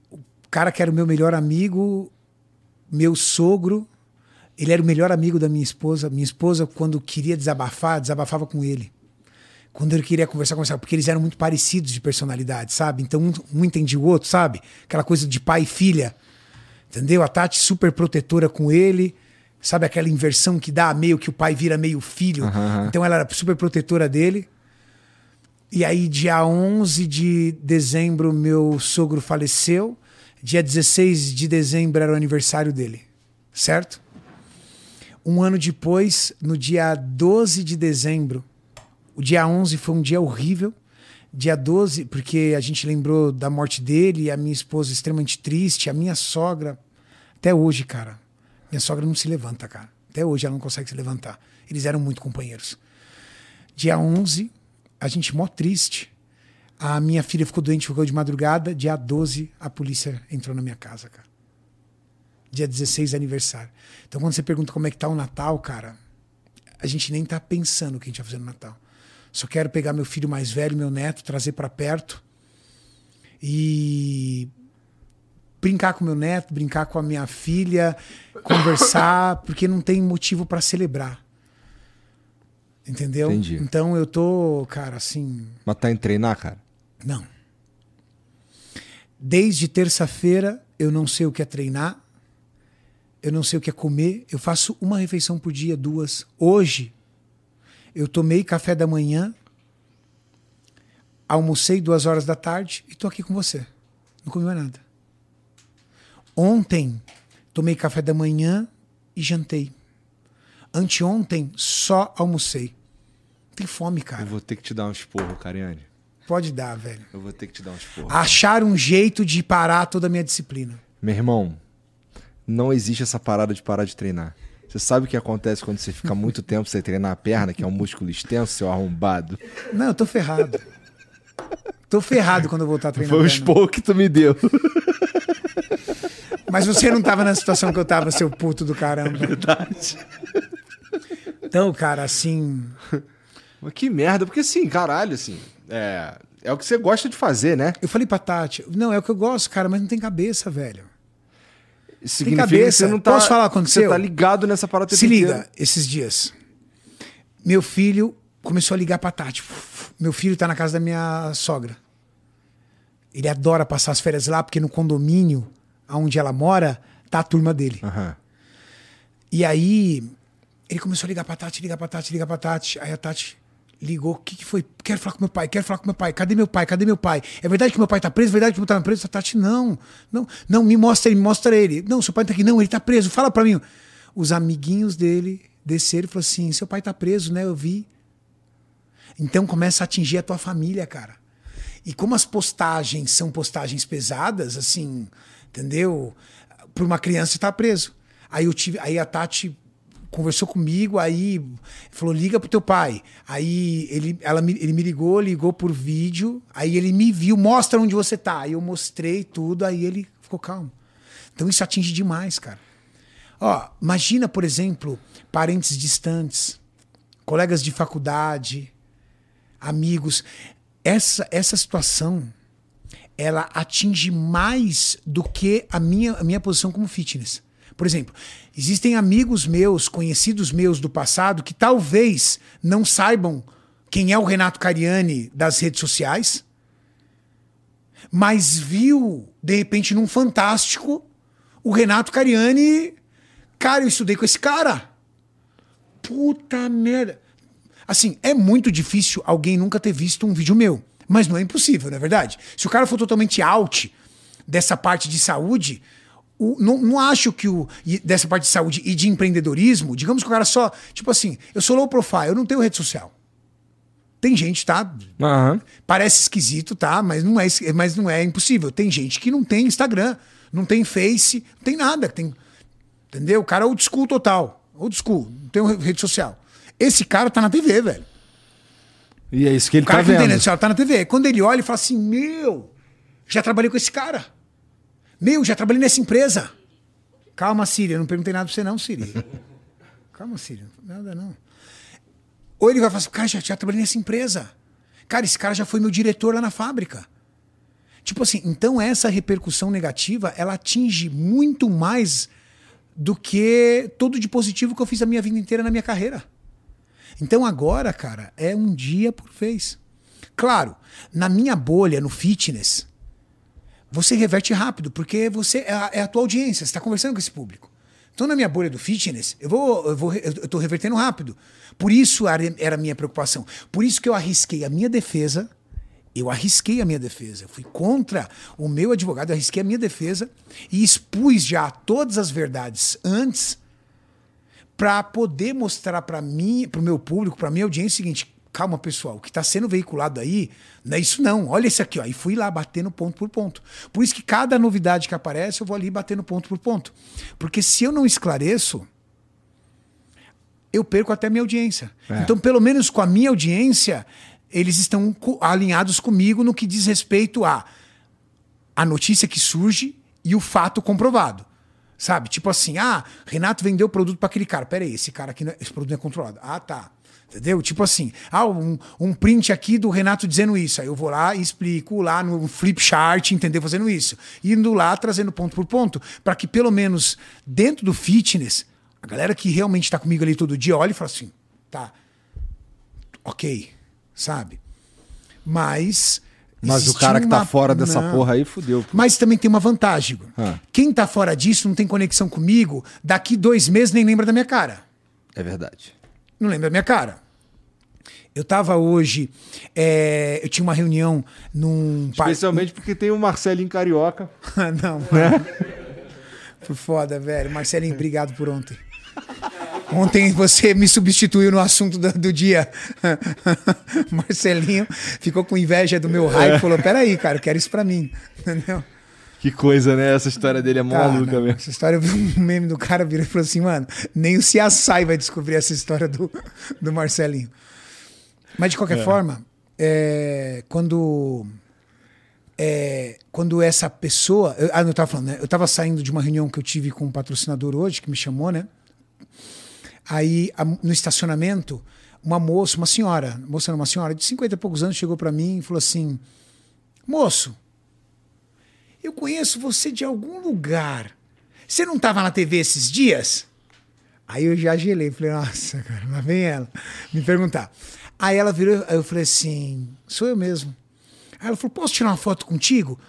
o cara que era o meu melhor amigo meu sogro, ele era o melhor amigo da minha esposa. Minha esposa, quando queria desabafar, desabafava com ele. Quando ele queria conversar, conversava, porque eles eram muito parecidos de personalidade, sabe? Então um, um entendia o outro, sabe? Aquela coisa de pai e filha. Entendeu? A Tati super protetora com ele. Sabe aquela inversão que dá meio que o pai vira meio filho? Aham. Então ela era super protetora dele. E aí, dia 11 de dezembro, meu sogro faleceu. Dia 16 de dezembro era o aniversário dele. Certo? Um ano depois, no dia 12 de dezembro, o dia 11 foi um dia horrível. Dia 12, porque a gente lembrou da morte dele, a minha esposa extremamente triste, a minha sogra, até hoje, cara. Minha sogra não se levanta, cara. Até hoje ela não consegue se levantar. Eles eram muito companheiros. Dia 11, a gente mó triste. A minha filha ficou doente, ficou de madrugada. Dia 12, a polícia entrou na minha casa, cara. Dia 16 aniversário. Então, quando você pergunta como é que tá o Natal, cara, a gente nem tá pensando o que a gente vai fazer no Natal. Só quero pegar meu filho mais velho, meu neto, trazer para perto e brincar com meu neto, brincar com a minha filha, conversar, porque não tem motivo para celebrar. Entendeu? Entendi. Então eu tô, cara, assim, Mas tá em treinar, cara? Não. Desde terça-feira eu não sei o que é treinar, eu não sei o que é comer, eu faço uma refeição por dia, duas. Hoje eu tomei café da manhã, almocei duas horas da tarde e tô aqui com você. Não comi mais nada. Ontem tomei café da manhã e jantei. Anteontem só almocei. Tem fome, cara. Eu vou ter que te dar um esporro, Cariane. Pode dar, velho. Eu vou ter que te dar um esporro. Achar um jeito de parar toda a minha disciplina. Meu irmão, não existe essa parada de parar de treinar. Você sabe o que acontece quando você fica muito tempo sem treinar a perna, que é um músculo extenso, seu arrombado? Não, eu tô ferrado. tô ferrado quando eu voltar a treinar. Foi o esporro que tu me deu. Mas você não tava na situação que eu tava, seu puto do caramba. Verdade. Então, cara, assim. Mas que merda, porque assim, caralho, assim, é, é o que você gosta de fazer, né? Eu falei pra Tati, não, é o que eu gosto, cara, mas não tem cabeça, velho. Isso Significa cabeça. que você não tá. Posso falar aconteceu? Você tá ligado nessa parada Se liga, inteiro. esses dias. Meu filho começou a ligar pra Tati. Meu filho tá na casa da minha sogra. Ele adora passar as férias lá, porque no condomínio onde ela mora, tá a turma dele. Aham. E aí, ele começou a ligar pra Tati, ligar pra Tati, ligar pra Tati. Aí a Tati ligou, o que, que foi? Quero falar com meu pai, quero falar com meu pai. Cadê meu pai? Cadê meu pai? É verdade que meu pai tá preso? É verdade que meu pai tá preso? Tati, não, não, não, me mostra ele, me mostra ele. Não, seu pai tá aqui. Não, ele tá preso, fala pra mim. Os amiguinhos dele desceram e falaram assim, seu pai tá preso, né? Eu vi. Então começa a atingir a tua família, cara. E como as postagens são postagens pesadas, assim, entendeu? Para uma criança estar preso. Aí eu tive, aí a Tati conversou comigo, aí falou: liga pro teu pai. Aí ele, ela, me- ele me ligou, ligou por vídeo, aí ele me viu, mostra onde você tá. Aí eu mostrei tudo, aí ele ficou calmo. Então isso atinge demais, cara. Ó, imagina, por exemplo, parentes distantes, colegas de faculdade, amigos. Essa, essa situação, ela atinge mais do que a minha, a minha posição como fitness. Por exemplo, existem amigos meus, conhecidos meus do passado, que talvez não saibam quem é o Renato Cariani das redes sociais, mas viu, de repente, num Fantástico, o Renato Cariani. Cara, eu estudei com esse cara. Puta merda. Assim, é muito difícil alguém nunca ter visto um vídeo meu. Mas não é impossível, não é verdade? Se o cara for totalmente out dessa parte de saúde, o- não, não acho que o. dessa parte de saúde e de empreendedorismo, digamos que o cara só. Tipo assim, eu sou low profile, eu não tenho rede social. Tem gente, tá? Aham. Parece esquisito, tá? Mas não é, mas não é impossível. Tem gente que não tem Instagram, não tem Face, não tem nada. Tem, entendeu? O cara é old school total. Old school, não tem rede social. Esse cara tá na TV, velho. E é isso que ele O cara tá que não tem vendo. rede social tá na TV. Quando ele olha e fala assim: Meu, já trabalhei com esse cara. Meu, já trabalhei nessa empresa. Calma, Siri, eu não perguntei nada pra você, não, Siri. Calma, Siri, nada não. Ou ele vai falar assim: Cara, já, já trabalhei nessa empresa. Cara, esse cara já foi meu diretor lá na fábrica. Tipo assim, então essa repercussão negativa, ela atinge muito mais do que tudo de positivo que eu fiz a minha vida inteira na minha carreira. Então agora, cara, é um dia por vez. Claro, na minha bolha, no fitness, você reverte rápido, porque você é a, é a tua audiência, você está conversando com esse público. Então, na minha bolha do fitness, eu vou, eu vou, eu tô revertendo rápido. Por isso era a minha preocupação. Por isso que eu arrisquei a minha defesa. Eu arrisquei a minha defesa. Eu fui contra o meu advogado, arrisquei a minha defesa e expus já todas as verdades antes para poder mostrar para mim, para o meu público, para minha audiência o seguinte: calma, pessoal, o que está sendo veiculado aí não é isso não. Olha esse aqui, ó. E fui lá batendo ponto por ponto. Por isso que cada novidade que aparece, eu vou ali batendo ponto por ponto. Porque se eu não esclareço, eu perco até a minha audiência. É. Então, pelo menos com a minha audiência, eles estão alinhados comigo no que diz respeito a a notícia que surge e o fato comprovado. Sabe? Tipo assim, ah, Renato vendeu o produto para aquele cara. Pera aí, esse cara aqui, não é, esse produto não é controlado. Ah, tá. Entendeu? Tipo assim, ah, um, um print aqui do Renato dizendo isso. Aí eu vou lá e explico lá no flip chart, entendeu? Fazendo isso. Indo lá, trazendo ponto por ponto, para que pelo menos dentro do fitness, a galera que realmente está comigo ali todo dia olhe e fala assim, tá, ok, sabe? Mas. Mas o cara que tá fora dessa não. porra aí fudeu. Pô. Mas também tem uma vantagem. Ah. Quem tá fora disso, não tem conexão comigo, daqui dois meses nem lembra da minha cara. É verdade não lembro a minha cara. Eu tava hoje, é, eu tinha uma reunião num... Especialmente porque tem o Marcelinho Carioca. não, né? Foi foda, velho. Marcelinho, obrigado por ontem. Ontem você me substituiu no assunto do, do dia. Marcelinho ficou com inveja do meu raio e falou: Peraí, cara, eu quero isso pra mim. Entendeu? Que coisa, né? Essa história dele é maluca mesmo. Essa história, eu vi um meme do cara virou e falou assim, mano, nem o Ciaçai vai descobrir essa história do, do Marcelinho. Mas de qualquer é. forma, é, quando é, quando essa pessoa. Eu, ah, eu tava falando, né? Eu tava saindo de uma reunião que eu tive com um patrocinador hoje, que me chamou, né? Aí, a, no estacionamento, uma moça, uma senhora, moça uma senhora de 50 e poucos anos, chegou para mim e falou assim: Moço, eu conheço você de algum lugar. Você não estava na TV esses dias? Aí eu já gelei, falei, nossa, cara, lá vem ela me perguntar. Aí ela virou, aí eu falei assim, sou eu mesmo. Aí ela falou, posso tirar uma foto contigo?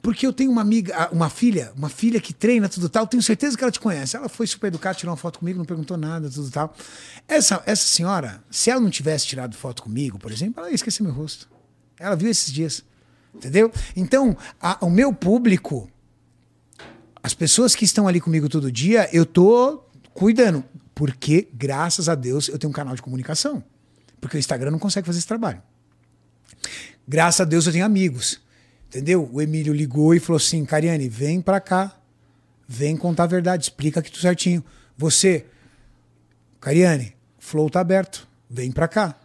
Porque eu tenho uma amiga, uma filha, uma filha que treina, tudo tal, tenho certeza que ela te conhece. Ela foi super educada, tirou uma foto comigo, não perguntou nada, tudo tal. Essa, essa senhora, se ela não tivesse tirado foto comigo, por exemplo, ela ia esquecer meu rosto. Ela viu esses dias. Entendeu? Então, a, o meu público, as pessoas que estão ali comigo todo dia, eu tô cuidando. Porque, graças a Deus, eu tenho um canal de comunicação. Porque o Instagram não consegue fazer esse trabalho. Graças a Deus eu tenho amigos. Entendeu? O Emílio ligou e falou assim: Cariane, vem pra cá. Vem contar a verdade, explica aqui tudo certinho. Você, Cariane, flow tá aberto. Vem pra cá.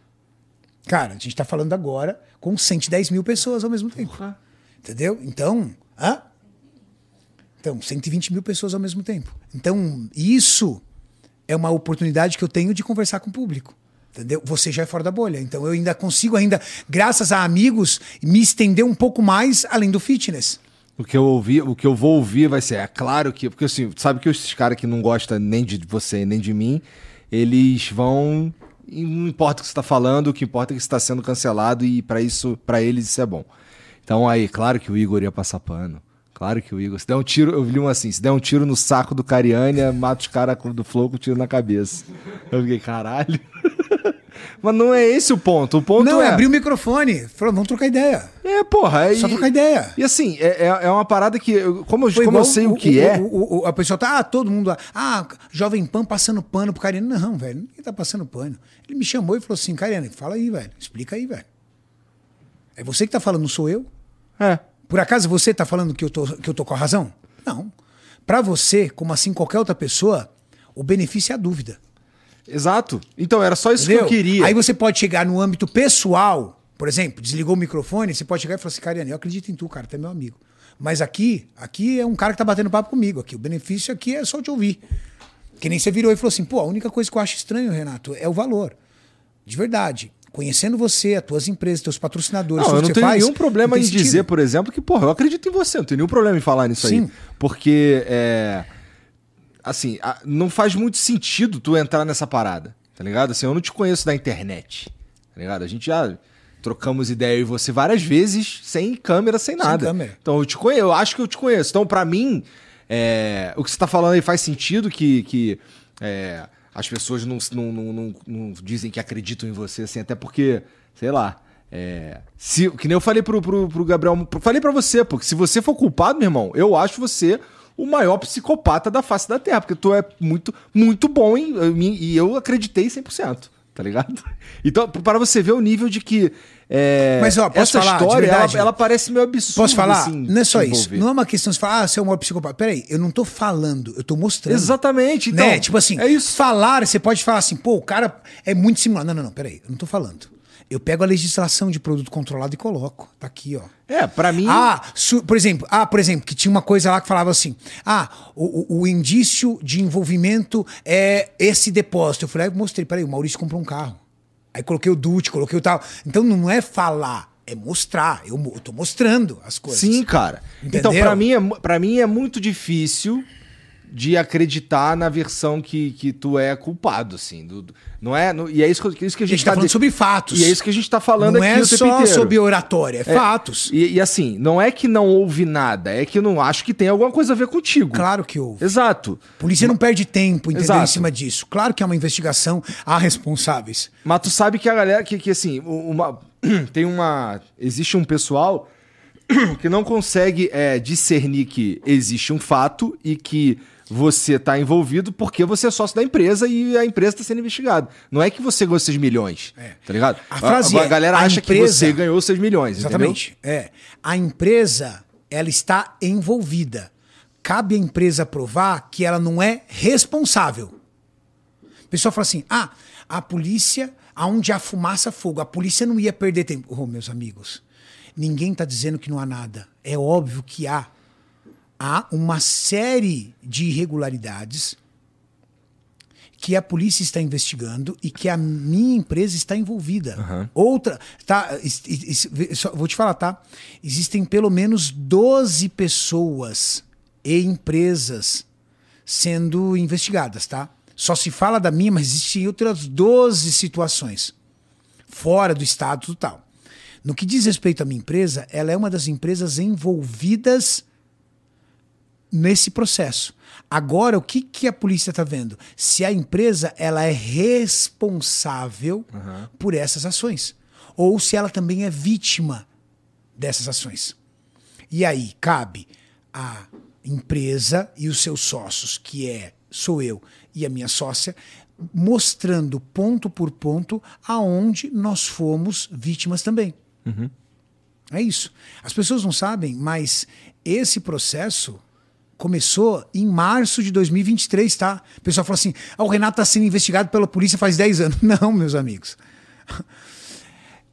Cara, a gente tá falando agora com 110 mil pessoas ao mesmo tempo. Porra. Entendeu? Então, hã? Então, 120 mil pessoas ao mesmo tempo. Então, isso é uma oportunidade que eu tenho de conversar com o público. Entendeu? Você já é fora da bolha. Então eu ainda consigo ainda, graças a amigos, me estender um pouco mais além do fitness. O que eu ouvi, o que eu vou ouvir vai ser, é claro que, porque assim, sabe que esses caras que não gostam nem de você nem de mim, eles vão e não importa o que você está falando, o que importa é que está sendo cancelado e para isso, para eles isso é bom. Então aí, claro que o Igor ia passar pano. Claro que o Igor. Se der um tiro, eu vi um assim: se der um tiro no saco do Cariânia, mata os caras do Flow com tiro na cabeça. Eu fiquei, caralho. Mas não é esse o ponto. O ponto não, é. abrir o microfone. Falou, vamos trocar ideia. É, porra. É, Só trocar ideia. E assim, é, é, é uma parada que. Como, eu, como eu sei o, o que o, é. O, a pessoa tá, ah, todo mundo. Ah, Jovem Pan passando pano pro Cariano. Não, velho, ninguém tá passando pano. Ele me chamou e falou assim: Cariano, fala aí, velho. Explica aí, velho. É você que tá falando, não sou eu? É. Por acaso você tá falando que eu tô, que eu tô com a razão? Não. Para você, como assim qualquer outra pessoa, o benefício é a dúvida. Exato. Então, era só isso Entendeu? que eu queria. Aí você pode chegar no âmbito pessoal, por exemplo, desligou o microfone, você pode chegar e falar assim, Cariane, eu acredito em tu, cara, tu é meu amigo. Mas aqui, aqui é um cara que tá batendo papo comigo. Aqui, o benefício aqui é só te ouvir. Que nem você virou e falou assim, pô, a única coisa que eu acho estranho, Renato, é o valor. De verdade. Conhecendo você, as tuas empresas, teus patrocinadores, não, eu não tenho faz, nenhum problema em sentido. dizer, por exemplo, que, porra, eu acredito em você, não tenho nenhum problema em falar nisso Sim. aí. Porque é assim, não faz muito sentido tu entrar nessa parada, tá ligado? Assim, eu não te conheço da internet, tá ligado? A gente já trocamos ideia e você várias vezes sem câmera, sem nada. câmera. Então eu te conheço, eu acho que eu te conheço. Então, pra mim, é, o que você tá falando aí faz sentido que, que é, as pessoas não, não, não, não- dizem que acreditam em você, assim, até porque, sei lá. É, se, que nem eu falei pro, pro, pro Gabriel, falei pra você, porque se você for culpado, meu irmão, eu acho você o maior psicopata da face da Terra, porque tu é muito, muito bom em, em- e eu acreditei 100%, tá ligado? Então, para você ver o nível de que é, Mas, ó, posso essa falar, história, ela, ela parece meio absurda. Posso falar? assim, não é só isso. envolver. Não é uma questão de falar, ah, você é um maior psicopata. Peraí, eu não tô falando, eu tô mostrando. Exatamente, então. né? Tipo assim, é isso. falar, você pode falar assim, pô, o cara é muito simulado. Não, não, não, peraí, eu não tô falando. Eu pego a legislação de produto controlado e coloco. Tá aqui, ó. É, pra mim. Ah, por exemplo, ah, por exemplo, que tinha uma coisa lá que falava assim: ah, o, o- o indício de envolvimento é esse depósito. Eu falei, eu mostrei, peraí, o Maurício comprou um carro. Aí coloquei o DUT, coloquei o tal. Então não é falar, é mostrar. Eu, eu tô mostrando as coisas. Sim, cara. Então, Entendeu? pra mim, é, pra mim é muito difícil de acreditar na versão que, que tu é culpado, assim. do- do- não é? no- e é isso que, isso que a A gente, gente tá falando de- sobre fatos. E é isso que a gente tá falando não aqui é o tempo só sobre oratória, é, fatos. E, e assim, não é que não houve nada, é que eu não acho que tem alguma coisa a ver contigo. Claro que houve. Exato. A polícia não perde tempo, entendeu? Exato. Em cima disso. Claro que é uma investigação, há responsáveis. Mas tu sabe que a galera, que, que assim, uma, tem uma. Existe um pessoal que não consegue é, discernir que existe um fato e que você tá envolvido porque você é sócio da empresa e a empresa tá sendo investigada. Não é que você ganhou 6 milhões, tá ligado? A frase a, é, galera a acha que empresa- você ganhou 6 milhões, Exatamente. É. A empresa, ela está envolvida. Cabe à empresa provar que ela não é responsável. O pessoal fala assim: ah, a polícia, aonde há fumaça, fogo. A polícia não ia perder tempo. Oh, meus amigos, ninguém está dizendo que não há nada. É óbvio que há. Há uma série de irregularidades que a polícia está investigando e que a minha empresa está envolvida. Outra, tá? is- is- is- vou te falar, tá? Existem pelo menos 12 pessoas e empresas sendo investigadas, tá? Só se fala da minha, mas existem outras 12 situações fora do estado total. No que diz respeito à minha empresa, ela é uma das empresas envolvidas nesse processo. Agora, o que, que a polícia está vendo? Se a empresa ela é responsável por essas ações. Ou se ela também é vítima dessas ações. E aí cabe a empresa e os seus sócios, que é sou eu e a minha sócia, mostrando ponto por ponto aonde nós fomos vítimas também. É isso. As pessoas não sabem, mas esse processo começou em março de 2023, tá? O pessoal fala assim: ah, o Renato está sendo investigado pela polícia faz 10 anos. Não, meus amigos.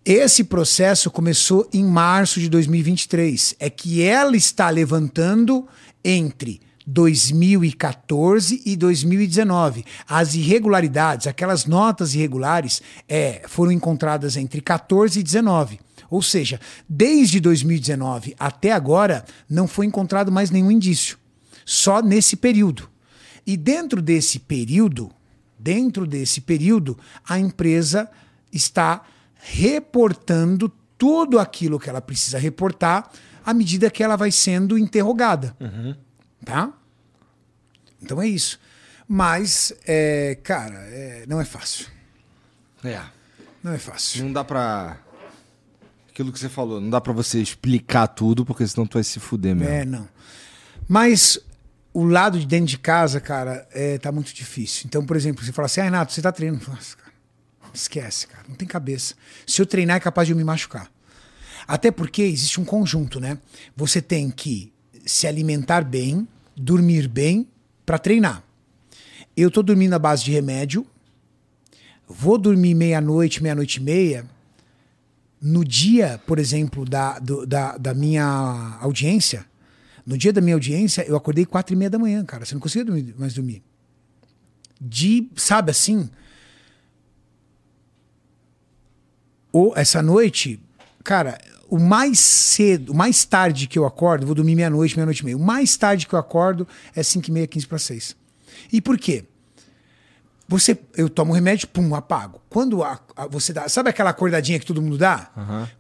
Esse processo começou em março de 2023. É que ela está levantando entre 2014 e 2019. As irregularidades, aquelas notas irregulares, é, foram encontradas entre 14 e 19. Ou seja, desde 2019 até agora, não foi encontrado mais nenhum indício. Só nesse período. E dentro desse período, dentro desse período, a empresa está reportando tudo aquilo que ela precisa reportar à medida que ela vai sendo interrogada. Tá? Então é isso. Mas, é, cara, é, não é fácil. É. Não é fácil. Não dá pra. Aquilo que você falou, não dá pra você explicar tudo, porque senão tu vai se fuder mesmo. É, não. Mas o lado de dentro de casa, cara, é, tá muito difícil. Então, por exemplo, você fala assim, ah, Renato, você tá treinando. Cara, esquece, cara, não tem cabeça. Se eu treinar, é capaz de eu me machucar. Até porque existe um conjunto, né? Você tem que se alimentar bem, dormir bem para treinar. Eu tô dormindo à base de remédio, vou dormir meia-noite, meia-noite e meia. No dia, por exemplo, da, do- da, da minha audiência, no dia da minha audiência, eu acordei quatro e meia da manhã, cara. Você não conseguia dormir- mais dormir. De, sabe assim? Ou essa noite, cara, o mais cedo, o mais tarde que eu acordo, vou dormir meia-noite, meia-noite e meia. O mais tarde que eu acordo é 5 e meia, 15 para 6. E por quê? Você, eu tomo remédio, pum, apago. Quando a- a- você dá, sabe aquela acordadinha que todo mundo dá?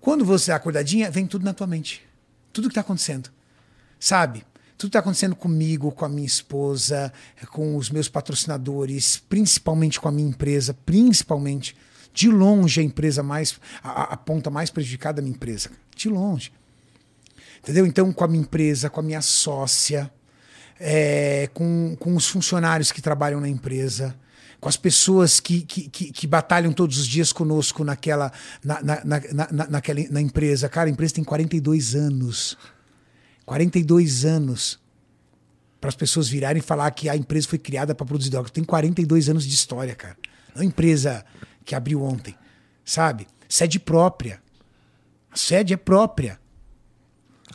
Quando você dá acordadinha, vem tudo na tua mente. Tudo que tá acontecendo. Sabe? Tudo que tá acontecendo comigo, com a minha esposa, com os meus patrocinadores, principalmente com a minha empresa, principalmente. De longe a empresa mais, a, a- ponta mais prejudicada da minha empresa. De longe. Entendeu? Então, com a minha empresa, com a minha sócia, é, com, com os funcionários que trabalham na empresa, com as pessoas que, que, que, que batalham todos os dias conosco naquela, na, na, na, na, naquela, na empresa. Cara, a empresa tem 42 anos. 42 anos. Para as pessoas virarem e falar que a empresa foi criada para produzir droga. Tem 42 anos de história, cara. Não é uma empresa que abriu ontem. Sabe? Sede própria. A sede é própria.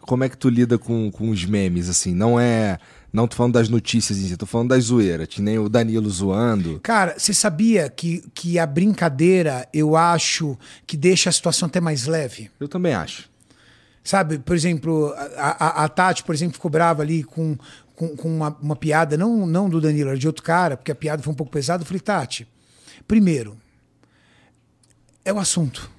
Como é que tu lida com, com os memes, assim? Não é. Não tô falando das notícias em si, tô falando das zoeiras, que nem o Danilo zoando. Cara, você sabia que, que a brincadeira, eu acho que deixa a situação até mais leve? Eu também acho. Sabe, por exemplo, a, a, a Tati, por exemplo, ficou brava ali com, com, com uma, uma piada, não, não do Danilo, era de outro cara, porque a piada foi um pouco pesada. Eu falei, Tati, primeiro, é o assunto.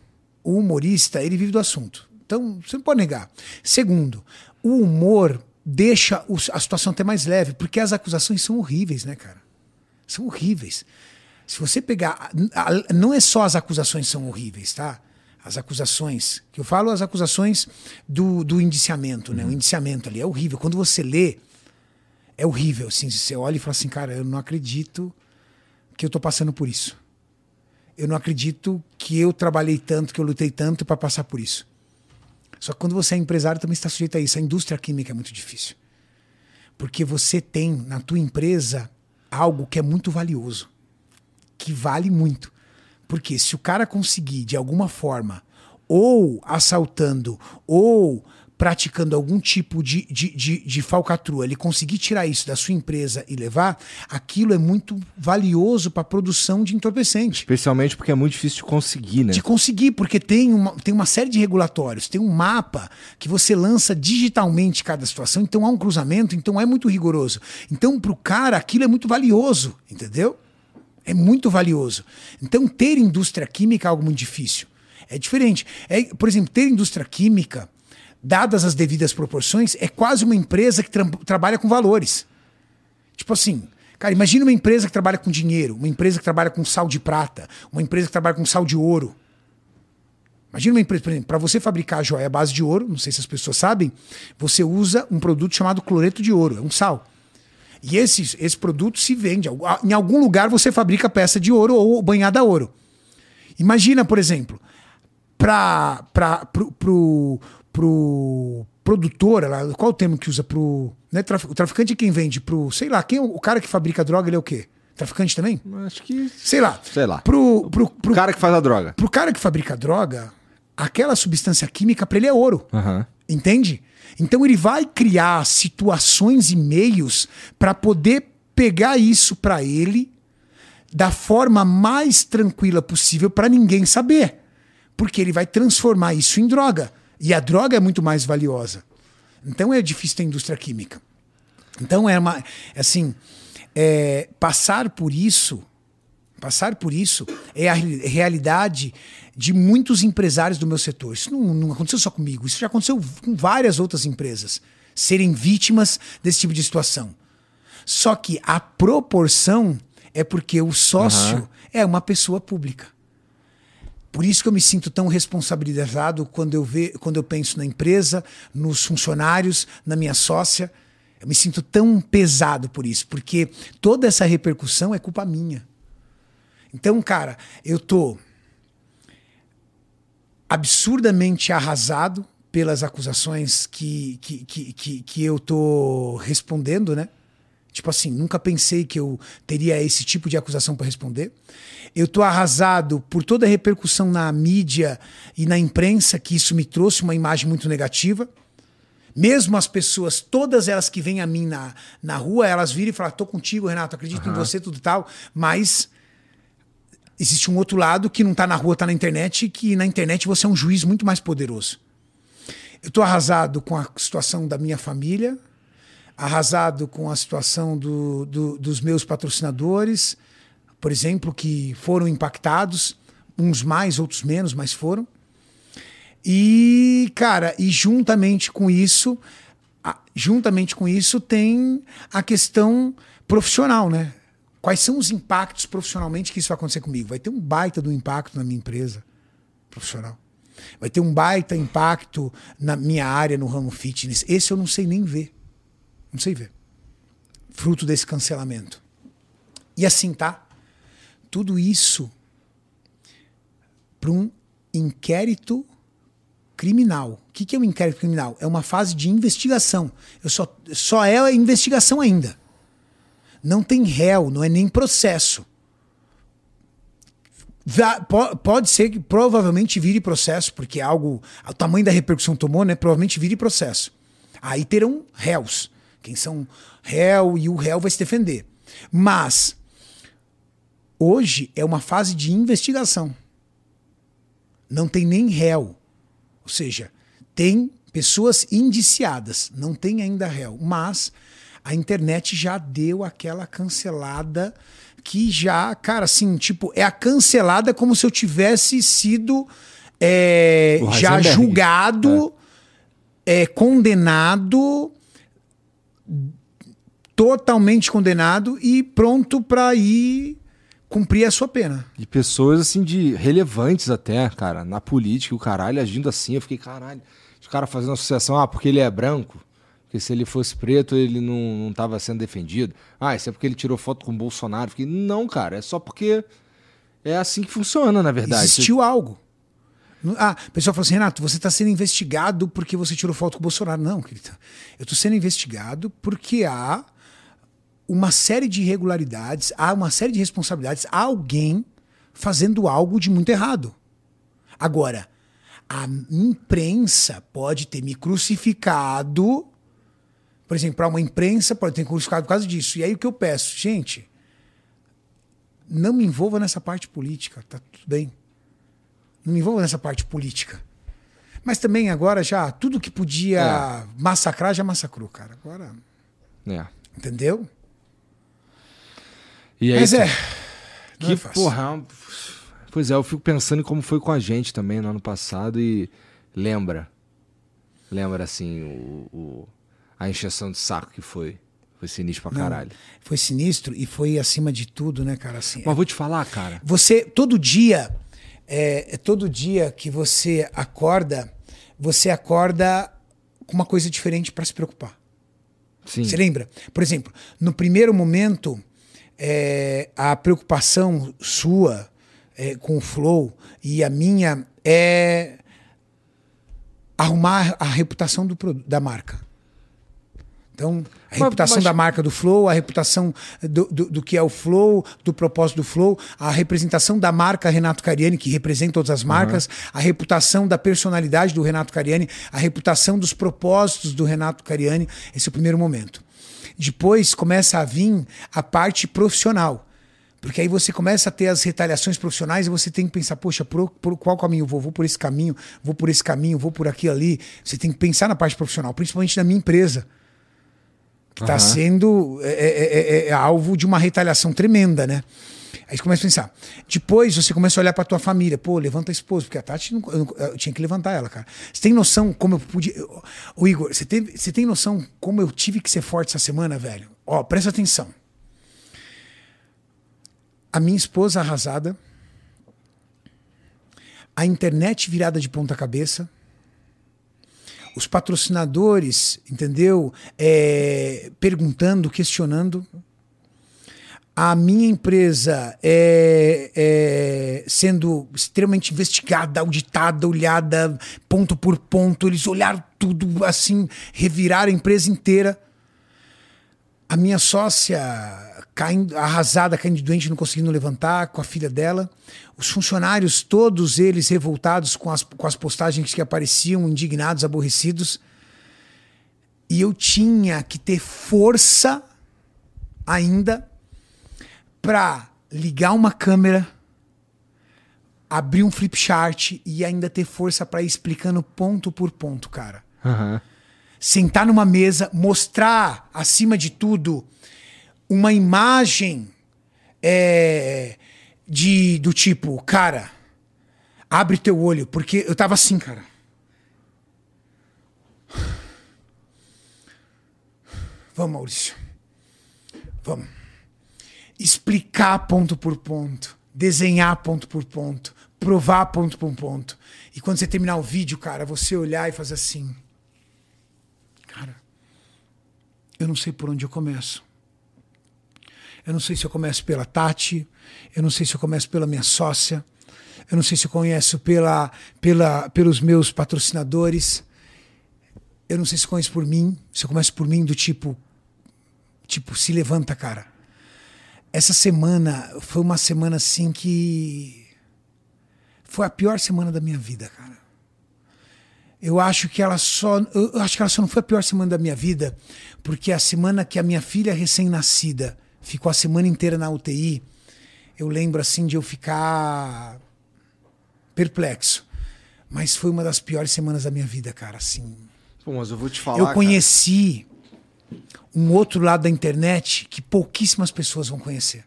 O humorista, ele vive do assunto. Então, você não pode negar. Segundo, o humor deixa a situação até mais leve, porque as acusações são horríveis, né, cara? São horríveis. Se você pegar. Não é só as acusações são horríveis, tá? As acusações. Que eu falo as acusações do, do indiciamento, né? O indiciamento ali é horrível. Quando você lê, é horrível. Assim, você olha e fala assim, cara, eu não acredito que eu tô passando por isso. Eu não acredito que eu trabalhei tanto, que eu lutei tanto para passar por isso. Só que quando você é empresário também está sujeito a isso. A indústria química é muito difícil. Porque você tem na tua empresa algo que é muito valioso, que vale muito. Porque se o cara conseguir de alguma forma, ou assaltando, ou praticando algum tipo de, de, de, de falcatrua, ele conseguir tirar isso da sua empresa e levar, aquilo é muito valioso para a produção de entorpecente Especialmente porque é muito difícil de conseguir, né? de conseguir, porque tem uma, tem uma série de regulatórios, tem um mapa que você lança digitalmente cada situação, então há um cruzamento, então é muito rigoroso. Então, para o cara, aquilo é muito valioso, entendeu? É muito valioso. Então, ter indústria química é algo muito difícil. É diferente. É, por exemplo, ter indústria química, dadas as devidas proporções, é quase uma empresa que tra- trabalha com valores. Tipo assim, cara, imagina uma empresa que trabalha com dinheiro, uma empresa que trabalha com sal de prata, uma empresa que trabalha com sal de ouro. Imagina uma empresa, por exemplo, para você fabricar joia à base de ouro, não sei se as pessoas sabem, você usa um produto chamado cloreto de ouro, é um sal. E esse, esse produto se vende. Em algum lugar você fabrica peça de ouro ou banhada a ouro. Imagina, por exemplo, para pro, pro, pro produtor, lá, qual o termo que usa pro. Né, traf- o traficante é quem vende pro. Sei lá, quem é o cara que fabrica droga, ele é o quê? Traficante também? Acho que. Sei lá. Sei lá. Pro, pro, pro, O cara que faz a droga. pro cara que fabrica droga, aquela substância química para ele é ouro. Aham. Entende? Então ele vai criar situações e meios para poder pegar isso para ele da forma mais tranquila possível para ninguém saber. Porque ele vai transformar isso em droga. E a droga é muito mais valiosa. Então é difícil ter indústria química. Então é uma. Assim, é, passar por isso. Passar por isso é a re- realidade de muitos empresários do meu setor. Isso não, não aconteceu só comigo, isso já aconteceu com várias outras empresas serem vítimas desse tipo de situação. Só que a proporção é porque o sócio é uma pessoa pública. Por isso que eu me sinto tão responsabilizado quando eu, ve, quando eu penso na empresa, nos funcionários, na minha sócia. Eu me sinto tão pesado por isso, porque toda essa repercussão é culpa minha. Então, cara, eu tô absurdamente arrasado pelas acusações que, que, que, que, que eu tô respondendo, né? Tipo assim, nunca pensei que eu teria esse tipo de acusação para responder. Eu tô arrasado por toda a repercussão na mídia e na imprensa, que isso me trouxe uma imagem muito negativa. Mesmo as pessoas, todas elas que vêm a mim na, na rua, elas viram e falam: tô contigo, Renato, acredito em você, tudo tal. Mas existe um outro lado que não tá na rua, tá na internet, que na internet você é um juiz muito mais poderoso. Eu tô arrasado com a situação da minha família, arrasado com a situação do, do, dos meus patrocinadores, por exemplo, que foram impactados, uns mais, outros menos, mas foram. E, cara, e juntamente com isso, juntamente com isso tem a questão profissional, né? Quais são os impactos profissionalmente que isso vai acontecer comigo? Vai ter um baita do impacto na minha empresa profissional. Vai ter um baita impacto na minha área no ramo fitness. Esse eu não sei nem ver. Não sei ver. Fruto desse cancelamento. E assim, tá? Tudo isso para um inquérito criminal. O que, é um inquérito criminal? É uma fase de investigação. Eu só, só é investigação ainda. Não tem réu, não é nem processo. Pode ser que provavelmente vire processo, porque é algo. O tamanho da repercussão tomou, né? Provavelmente vire processo. Aí terão réus. Quem são réu e o réu vai se defender. Mas hoje é uma fase de investigação. Não tem nem réu. Ou seja, tem pessoas indiciadas, não tem ainda réu. Mas a internet já deu aquela cancelada que já, cara, assim, tipo, é a cancelada como se eu tivesse sido é, já julgado, é. é. condenado, totalmente condenado e pronto para ir cumprir a sua pena. E pessoas, assim, de relevantes até, cara, na política, o caralho agindo assim, eu fiquei, caralho, os caras fazendo associação, ah, porque ele é branco. Porque se ele fosse preto, ele não estava sendo defendido. Ah, isso é porque ele tirou foto com o Bolsonaro. Fiquei, não, cara, é só porque é assim que funciona, na verdade. Existiu algo. Ah, o pessoal falou assim, Renato, você está sendo investigado porque você tirou foto com o Bolsonaro. Não, querido. Eu estou sendo investigado porque há uma série de irregularidades, há uma série de responsabilidades, há alguém fazendo algo de muito errado. Agora, a imprensa pode ter me crucificado por exemplo, para uma imprensa pode ter crucificado por causa disso. E aí o que eu peço? Gente, não me envolva nessa parte política, tá tudo bem. Não me envolva nessa parte política. Mas também agora já, tudo que podia é. massacrar, já massacrou, cara. Agora. É. Entendeu? E aí, Mas é. Que é porra. Pois é, eu fico pensando em como foi com a gente também no ano passado e lembra. Lembra assim, o, o a encheção de saco que foi. Foi sinistro pra caralho. Não, foi sinistro e foi acima de tudo, né, cara? Assim, Mas vou te falar, cara. Você, todo dia, é, é todo dia que você acorda, você acorda com uma coisa diferente para se preocupar. Sim. Você lembra? Por exemplo, no primeiro momento, é, a preocupação sua é, com o flow e a minha é arrumar a reputação do, da marca. Então, a mas, reputação mas... da marca do Flow, a reputação do, do, do, que é o Flow, do propósito do Flow, a representação da marca Renato Cariani, que representa todas as marcas, uhum. a reputação da personalidade do Renato Cariani, a reputação dos propósitos do Renato Cariani. Esse é o primeiro momento. Depois começa a vir a parte profissional. Porque aí você começa a ter as retaliações profissionais e você tem que pensar, poxa, por, por qual caminho eu vou? Vou por esse caminho, vou por esse caminho, vou por aqui ali. Você tem que pensar na parte profissional, principalmente na minha empresa que está uhum. sendo é é, é, é, é, alvo de uma retaliação tremenda, né? Aí você começa a pensar. Depois você começa a olhar para tua família. Pô, levanta a esposa, porque a Tati, não, eu, eu, tinha que levantar ela, cara. Você tem noção como eu pude. Ô, Igor, você, teve, você tem noção como eu tive que ser forte essa semana, velho? Ó, presta atenção. A minha esposa arrasada, a internet virada de ponta cabeça os patrocinadores, entendeu? É, perguntando, questionando. A minha empresa é, é, sendo extremamente investigada, auditada, olhada ponto por ponto. Eles olharam tudo assim, reviraram a empresa inteira. A minha sócia caindo, arrasada, caindo de doente, não conseguindo levantar, com a filha dela. Os funcionários, todos eles revoltados com as, com as postagens que apareciam, indignados, aborrecidos. E eu tinha que ter força ainda para ligar uma câmera, abrir um flip chart e ainda ter força para ir explicando ponto por ponto, cara. Uhum. sentar numa mesa, mostrar, acima de tudo, uma imagem é, de, do tipo, cara, abre teu olho, porque eu tava assim, cara. Vamos, Maurício. Vamos. Explicar ponto por ponto, desenhar ponto por ponto, provar ponto por ponto. E quando você terminar o vídeo, cara, você olhar e fazer assim. Cara, eu não sei por onde eu começo. Eu não sei se eu começo pela Tati, eu não sei se eu começo pela minha sócia, eu não sei se eu conheço pela, pela, pelos meus patrocinadores, eu não sei se eu conheço por mim, se eu começo por mim do tipo, tipo, se levanta, cara. Essa semana foi uma semana assim que foi a pior semana da minha vida, cara. Eu acho que ela só, eu acho que ela só não foi a pior semana da minha vida, porque a semana que a minha filha recém-nascida ficou a semana inteira na UTI, eu lembro assim de eu ficar perplexo. Mas foi uma das piores semanas da minha vida, cara, assim. Pô, mas eu vou te falar. Eu conheci um outro lado da internet que pouquíssimas pessoas vão conhecer.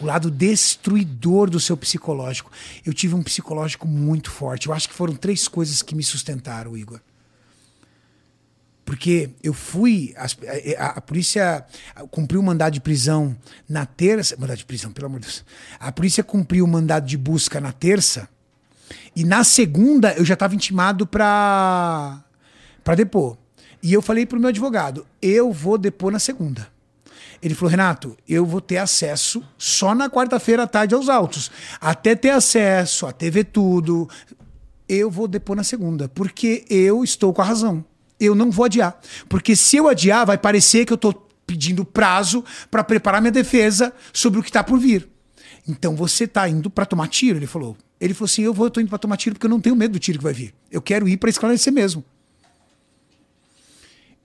O lado destruidor do seu psicológico. Eu tive um psicológico muito forte. Eu acho que foram três coisas que me sustentaram, Igor. Porque eu fui. A, a, a, polícia cumpriu o mandado de prisão na terça. Mandado de prisão, pelo amor de Deus. A polícia cumpriu o mandado de busca na terça. E na segunda eu já estava intimado para para depor. E eu falei pro meu advogado: eu vou depor na segunda. Ele falou: Renato, eu vou ter acesso só na quarta-feira à tarde aos autos. Até ter acesso, até ver tudo. Eu vou depor na segunda, porque eu estou com a razão eu não vou adiar. Porque se eu adiar, vai parecer que eu estou pedindo prazo para preparar minha defesa sobre o que está por vir. Então você está indo para tomar tiro, ele falou. Ele falou assim: eu vou, eu tô indo para tomar tiro porque eu não tenho medo do tiro que vai vir. Eu quero ir para esclarecer mesmo.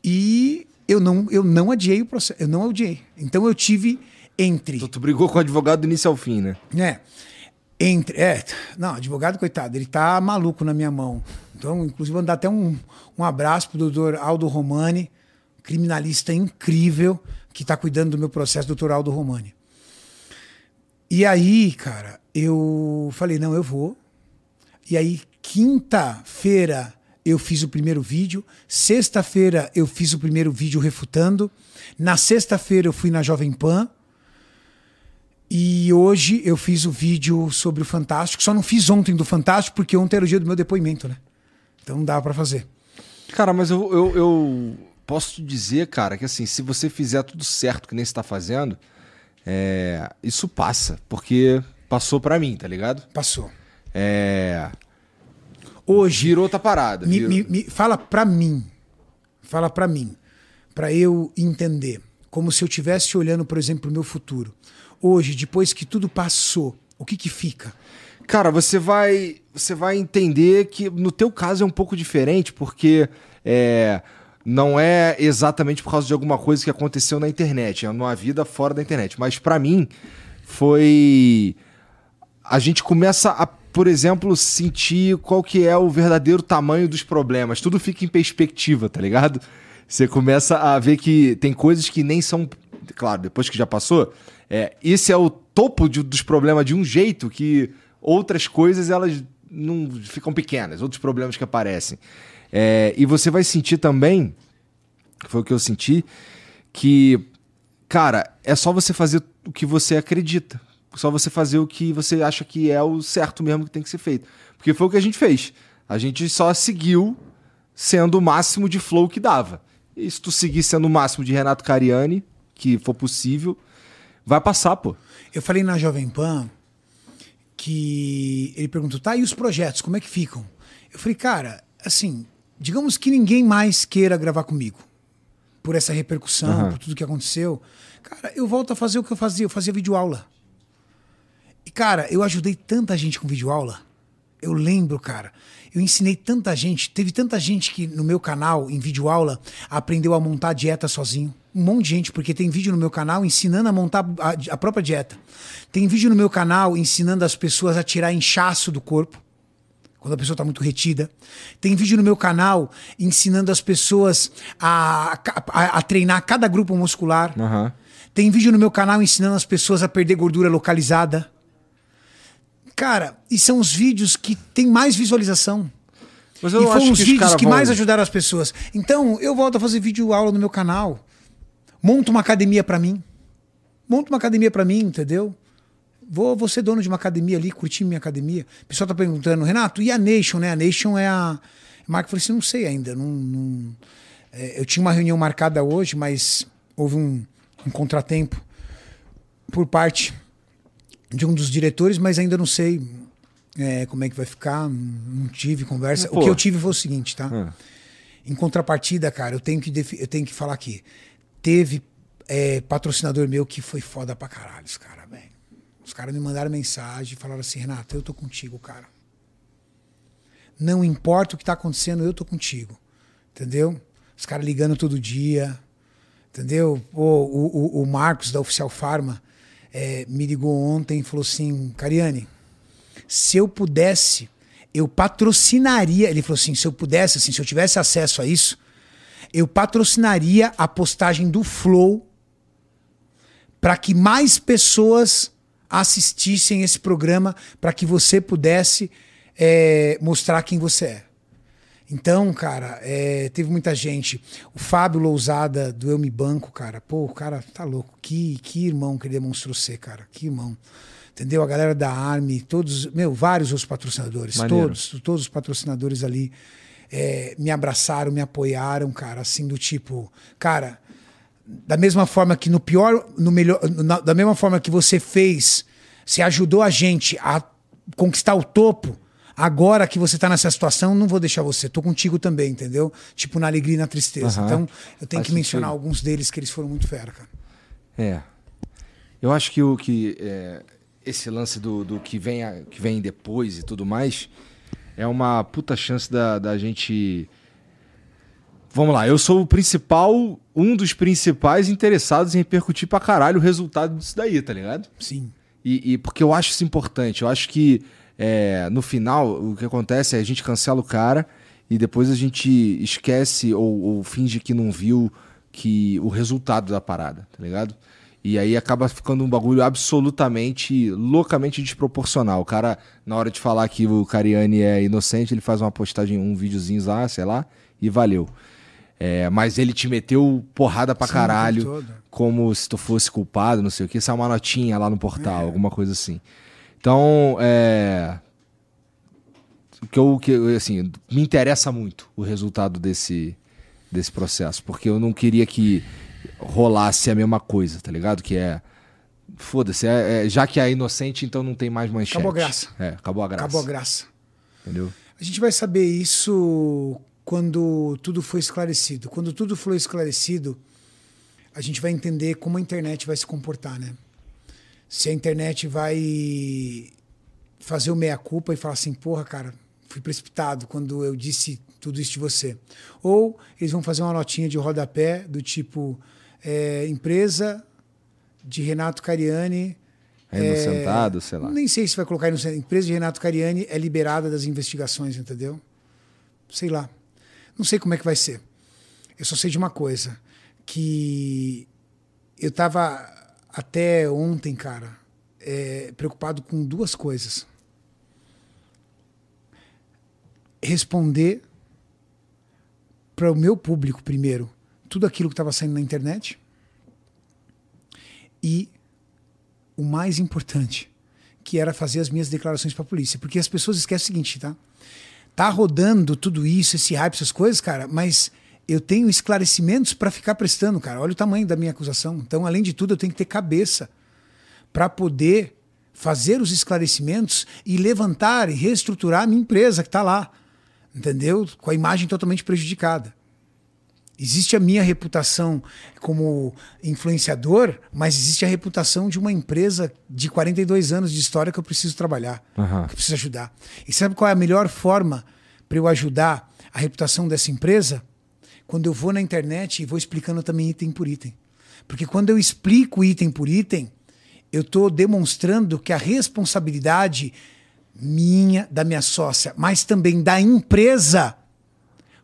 E eu não, eu não adiei o processo, eu não adiei. Então eu tive entre. Então, tu brigou com o advogado do início ao fim, né? É. Entre. É, não, advogado, coitado, ele tá maluco na minha mão. Então, inclusive, vou dar até um, um abraço pro doutor Aldo Romani, criminalista incrível, que está cuidando do meu processo, doutor Aldo Romani. E aí, cara, eu falei, não, eu vou. E aí, quinta-feira, eu fiz o primeiro vídeo. Sexta-feira, eu fiz o primeiro vídeo refutando. Na sexta-feira, eu fui na Jovem Pan. E hoje eu fiz o vídeo sobre o Fantástico. Só não fiz ontem do Fantástico, porque ontem era o dia do meu depoimento, né? Então dava para fazer. Cara, mas eu, eu, eu, posso te dizer, cara, que assim, se você fizer tudo certo que nem você tá fazendo, é, isso passa. Porque passou para mim, tá ligado? Passou. É. Hoje. Virou outra parada. Me, me, me, fala pra mim. Fala pra mim. Pra eu entender. Como se eu estivesse olhando, por exemplo, pro meu futuro. Hoje, depois que tudo passou, o que que fica? Cara, você vai, você vai entender que no teu caso é um pouco diferente, porque é, não é exatamente por causa de alguma coisa que aconteceu na internet, é numa vida fora da internet. Mas para mim foi a gente começa a, por exemplo, sentir qual que é o verdadeiro tamanho dos problemas. Tudo fica em perspectiva, tá ligado? Você começa a ver que tem coisas que nem são, claro, depois que já passou, é, esse é o topo de, dos problemas de um jeito que outras coisas elas não ficam pequenas, outros problemas que aparecem. É, e você vai sentir também, foi o que eu senti, que, cara, é só você fazer o que você acredita. Só você fazer o que você acha que é o certo mesmo que tem que ser feito. Porque foi o que a gente fez. A gente só seguiu sendo o máximo de flow que dava. E se tu seguir sendo o máximo de Renato Cariani, que for possível, vai passar, pô. Eu falei na Jovem Pan que ele perguntou, tá, e os projetos, como é que ficam? Eu falei, cara, assim, digamos que ninguém mais queira gravar comigo por essa repercussão, uhum. por tudo que aconteceu. Cara, eu volto a fazer o que eu fazia, eu fazia videoaula. E, cara, eu ajudei tanta gente com videoaula. Eu lembro, cara, eu ensinei tanta gente, teve tanta gente que no meu canal, em videoaula, aprendeu a montar dieta sozinho um monte de gente, porque tem vídeo no meu canal ensinando a montar a, a, própria dieta. Tem vídeo no meu canal ensinando as pessoas a tirar inchaço do corpo. quando a pessoa está muito retida. Tem vídeo no meu canal ensinando as pessoas a, a, a treinar cada grupo muscular. Aham. Tem vídeo no meu canal ensinando as pessoas a perder gordura localizada. Cara, e são os vídeos que têm mais visualização. Mas e eu foram acho os vídeos que vão- mais ajudaram as pessoas. Então, eu volto a fazer vídeo aula no meu canal. Monto uma academia pra mim. Monto uma academia pra mim, entendeu? Vou, vou ser dono de uma academia ali, curtir minha academia. O pessoal tá perguntando, Renato, e a Nation, né? A Nation é a. Marco falou assim: não sei ainda. Não, não- é, eu tinha uma reunião marcada hoje, mas houve um, um contratempo por parte de um dos diretores, mas ainda não sei é, como é que vai ficar. Não, tive conversa. Pô. O que eu tive foi o seguinte, tá? Ah. Em contrapartida, cara, eu tenho que, eu tenho que falar aqui. Teve é, patrocinador meu que foi foda pra caralho, os caras, velho. Os caras me mandaram mensagem e falaram assim, Renato, eu tô contigo, cara. Não importa o que tá acontecendo, eu tô contigo. Entendeu? Os caras ligando todo dia. Entendeu? O, o, o Marcos da Oficial Farma é, me ligou ontem e falou assim, Cariane, se eu pudesse, eu patrocinaria. Ele falou assim: se eu pudesse, assim, se eu tivesse acesso a isso, eu patrocinaria a postagem do Flow para que mais pessoas assistissem esse programa, para que você pudesse é, mostrar quem você é. Então, cara, é, teve muita gente. O Fábio Lousada do Eu Me Banco, cara. Pô, o cara tá louco. Que, que irmão que ele demonstrou ser, cara. Que irmão. Entendeu? A galera da Army, todos, meu, vários outros patrocinadores. Maneiro. Todos, todos os patrocinadores ali é, me abraçaram, me apoiaram, cara, assim, do tipo, cara, da mesma forma que no pior, no melhor, na- da mesma forma que você fez, você ajudou a gente a conquistar o topo. Agora que você tá nessa situação, não vou deixar você, tô contigo também, entendeu? Tipo, na alegria e na tristeza. Aham. Então, eu tenho Faz que mencionar sentido. alguns deles que eles foram muito fera, cara. É. Eu acho que o que é, esse lance do, do que, vem a- que vem depois e tudo mais é uma puta chance da, da gente. Vamos lá, eu sou o principal, um dos principais interessados em repercutir pra caralho o resultado disso daí, tá ligado? Sim. E, e porque eu acho isso importante. Eu acho que é, no final o que acontece é a gente cancela o cara e depois a gente esquece ou, ou finge que não viu que o resultado da parada, tá ligado? E aí acaba ficando um bagulho absolutamente, loucamente desproporcional. O cara, na hora de falar que o Cariani é inocente, ele faz uma postagem, um videozinho lá, sei lá, e valeu. É, mas ele te meteu porrada pra Sim, caralho como se tu fosse culpado, não sei o que, sai uma notinha lá no portal, alguma coisa assim. Então, é. O que eu, que, assim, me interessa muito o resultado desse, desse processo, porque eu não queria que rolasse a mesma coisa, tá ligado? Que é. Foda-se, é, é- já que é inocente, então não tem mais manchete. Acabou a graça. É, acabou a graça. Acabou a graça. Entendeu? A gente vai saber isso quando tudo for esclarecido. Quando tudo for esclarecido, a gente vai entender como a internet vai se comportar, né? Se a internet vai fazer o meia-culpa e falar assim, porra, cara, fui precipitado quando eu disse tudo isso de você. Ou eles vão fazer uma notinha de rodapé do tipo, é, empresa de Renato Cariani É inocentado, sei lá. nem sei se vai colocar aí no centro. Empresa de Renato Cariani é liberada das investigações, entendeu? Sei lá. Não sei como é que vai ser. Eu só sei de uma coisa. Que eu estava até ontem, cara, é, preocupado com duas coisas. Responder para o meu público, primeiro, tudo aquilo que estava saindo na internet. E o mais importante, que era fazer as minhas declarações para a polícia. Porque as pessoas esquecem o seguinte, tá? Tá rodando tudo isso, esse hype, essas coisas, cara, mas eu tenho esclarecimentos para ficar prestando, cara. Olha o tamanho da minha acusação. Então, além de tudo, eu tenho que ter cabeça para poder fazer os esclarecimentos e levantar e reestruturar a minha empresa que está lá, entendeu? Com a imagem totalmente prejudicada. Existe a minha reputação como influenciador, mas existe a reputação de uma empresa de 42 anos de história que eu preciso trabalhar, Aham. que eu preciso ajudar. E sabe qual é a melhor forma para eu ajudar a reputação dessa empresa? Quando eu vou na internet e vou explicando também item por item. Porque quando eu explico item por item, eu estou demonstrando que a responsabilidade minha, da minha sócia, mas também da empresa,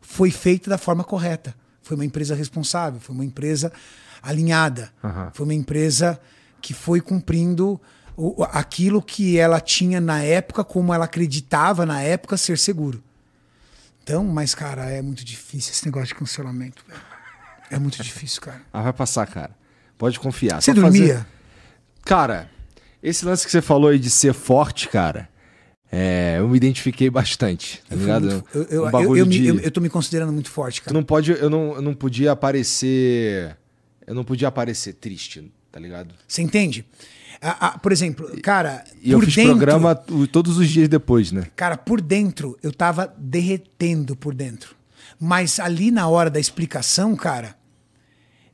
foi feita da forma correta. Foi uma empresa responsável, foi uma empresa alinhada, Aham. foi uma empresa que foi cumprindo o- aquilo que ela tinha na época, como ela acreditava na época ser seguro. Então, mas, cara, é muito difícil esse negócio de cancelamento. velho. É muito difícil, cara. Ah, vai passar, cara. Pode confiar. Você Só fazer- dormia? Cara, esse lance que você falou aí de ser forte, cara, é, eu me identifiquei bastante, tá Eu, ligado? muito- eu, eu, Um eu, bagulho eu, me- de- eu- eu tô me considerando muito forte, Tu cara. não pode, eu não, eu não podia aparecer, eu não podia aparecer triste, tá ligado? Você entende? A- a- por exemplo, cara, E eu por fiz dentro, programa todos os dias depois, né? cara, por dentro eu tava derretendo por dentro. Mas ali na hora da explicação, cara,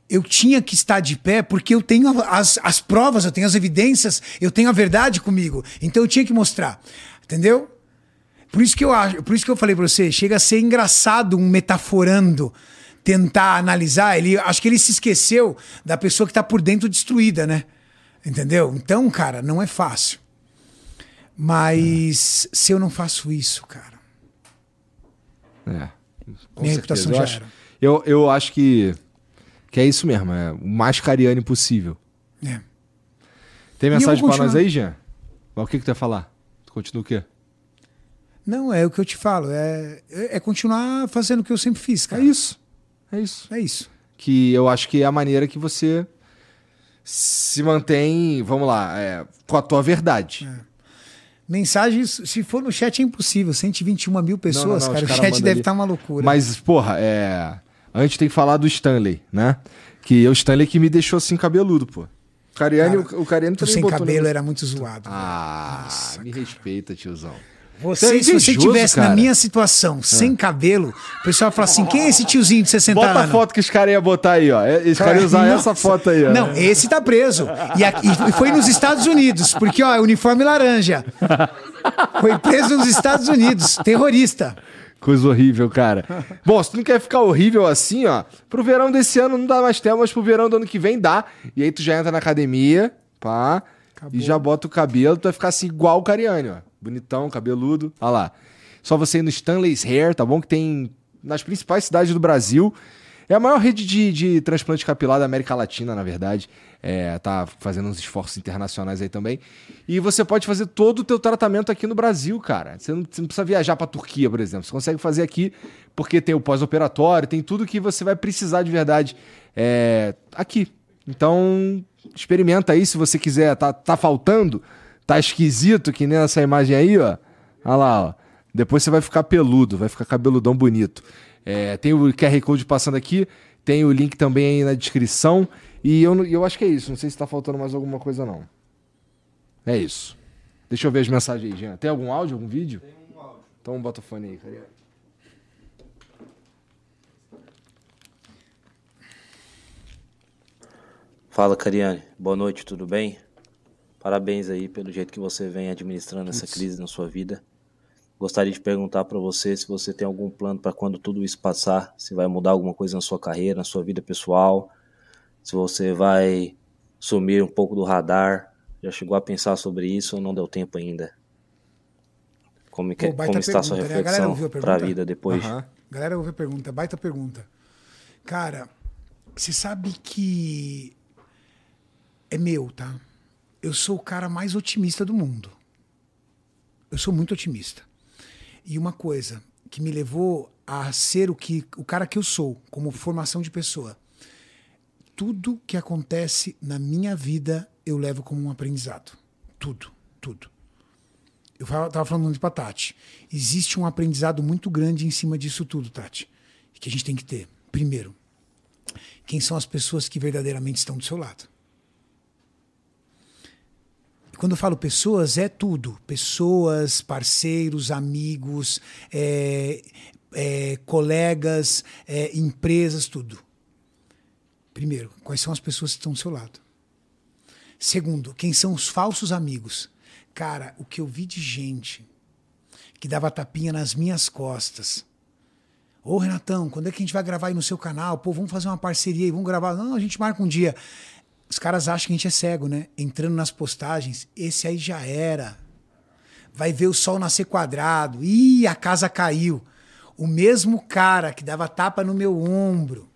eu tinha que estar de pé porque eu tenho as, as provas, eu tenho as evidências, eu tenho a verdade comigo. Então eu tinha que mostrar. Entendeu? Por isso que eu acho, por isso que eu falei pra você, chega a ser engraçado um metaforando tentar analisar, ele acho que ele se esqueceu da pessoa que tá por dentro destruída, né? Entendeu? Então, cara, não é fácil. Mas se eu não faço isso, cara, É. Com Minha certeza. reputação eu já acho, era. Eu, eu acho que, que é isso mesmo, é o mais cariane possível. é. Tem mensagem pra nós aí, Jean? Mas o que que tu ia falar? Tu continua o quê? Não, é o que eu te falo, é, é continuar fazendo o que eu sempre fiz, É cara. isso. É isso. É isso. Que eu acho que é a maneira que você se mantém, vamos lá, é, com a tua verdade. Mensagens, se for no chat é impossível, 121 mil pessoas, não, cara, os o cara chat manda deve estar uma loucura. Mas, porra, é. Antes tem que falar do Stanley, né? Que é o Stanley que me deixou assim cabeludo, pô. O Cariani, Cara, o, o Cariani também sem cabelo no- era muito zoado. Ah, Nossa, me respeita, tiozão. Você, é se você invejoso, tivesse na minha situação, sem cabelo, o pessoal fala assim: quem é esse tiozinho de 60 Bota a anos? foto que os caras iam botar aí, ó. Eles caras iam usar Nossa. essa foto aí, ó. Não, esse tá preso. E, aqui- e foi nos Estados Unidos, porque, ó, é uniforme laranja. Foi preso nos Estados Unidos, terrorista. Coisa horrível, cara. Bom, se tu não quer ficar horrível assim, ó, pro verão desse ano não dá mais tempo, mas pro verão do ano que vem dá. E aí tu já entra na academia, pá, e já bota o cabelo, tu vai ficar assim igual o Cariani, ó. Bonitão, cabeludo. Olha lá. Só você ir no Stanley's Hair, tá bom? Que tem nas principais cidades do Brasil. É a maior rede de, de transplante capilar da América Latina, na verdade. É, tá fazendo uns esforços internacionais aí também. E você pode fazer todo o teu tratamento aqui no Brasil, cara. Você não, você não precisa viajar pra Turquia, por exemplo. Você consegue fazer aqui porque tem o pós-operatório, tem tudo que você vai precisar de verdade é, aqui. Então, experimenta aí se você quiser. Tá, tá faltando? Tá esquisito que nem nessa imagem aí, ó. Olha lá, ó. Depois você vai ficar peludo, vai ficar cabeludão bonito. É, tem o QR Code passando aqui, tem o link também aí na descrição. E eu, eu acho que é isso. Não sei se tá faltando mais alguma coisa, não. É isso. Deixa eu ver as mensagens aí, Jean. Tem algum áudio, algum vídeo? Tem um áudio. Então bota o fone aí, cara. Fala, Cariane. Boa noite, tudo bem? Parabéns aí pelo jeito que você vem administrando essa crise na sua vida. Gostaria de perguntar para você se você tem algum plano para quando tudo isso passar, se vai mudar alguma coisa na sua carreira, na sua vida pessoal, se você vai sumir um pouco do radar. Já chegou a pensar sobre isso ou não deu tempo ainda? Como, que, Pô, baita como está a sua né? Reflexão a para a vida depois? Aham. Galera, ouve a pergunta, baita pergunta. Cara, você sabe que é meu, tá? Eu sou o cara mais otimista do mundo. Eu sou muito otimista. E uma coisa que me levou a ser o que o cara que eu sou, como formação de pessoa. Tudo que acontece na minha vida eu levo como um aprendizado. Tudo, tudo. Eu fala- tava falando muito pra Tati. Existe um aprendizado muito grande em cima disso tudo, Tati. Que a gente tem que ter. Primeiro, quem são as pessoas que verdadeiramente estão do seu lado? E quando eu falo pessoas, é tudo. Pessoas, parceiros, amigos, é, é, colegas, é, empresas, tudo. Primeiro, quais são as pessoas que estão do seu lado? Segundo, quem são os falsos amigos? Cara, o que eu vi de gente que dava tapinha nas minhas costas. Ô, Renatão, quando é que a gente vai gravar aí no seu canal? Pô, vamos fazer uma parceria aí, vamos gravar. Não, a gente marca um dia. Os caras acham que a gente é cego, né? Entrando nas postagens, esse aí já era. vai ver o sol nascer quadrado. Ih, a casa caiu. O mesmo cara que dava tapa no meu ombro,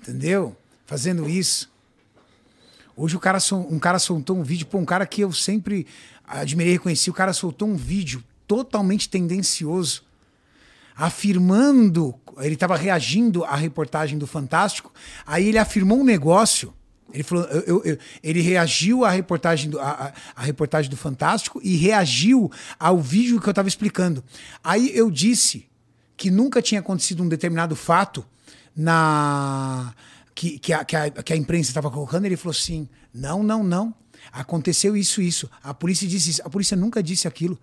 entendeu? Fazendo isso. Hoje o cara, um cara soltou um vídeo, pô, um cara que eu sempre admirei e reconheci, o cara soltou um vídeo totalmente tendencioso, afirmando, ele estava reagindo à reportagem do Fantástico, aí ele afirmou um negócio ele falou, eu, eu, ele reagiu à reportagem, do, à, à, reportagem do Fantástico e reagiu ao vídeo que eu estava explicando. Aí eu disse que nunca tinha acontecido um determinado fato na que, que, a, que, a, que a imprensa estava colocando. Ele falou assim: não, não, não. Aconteceu isso, isso. A polícia disse isso. A polícia nunca disse aquilo.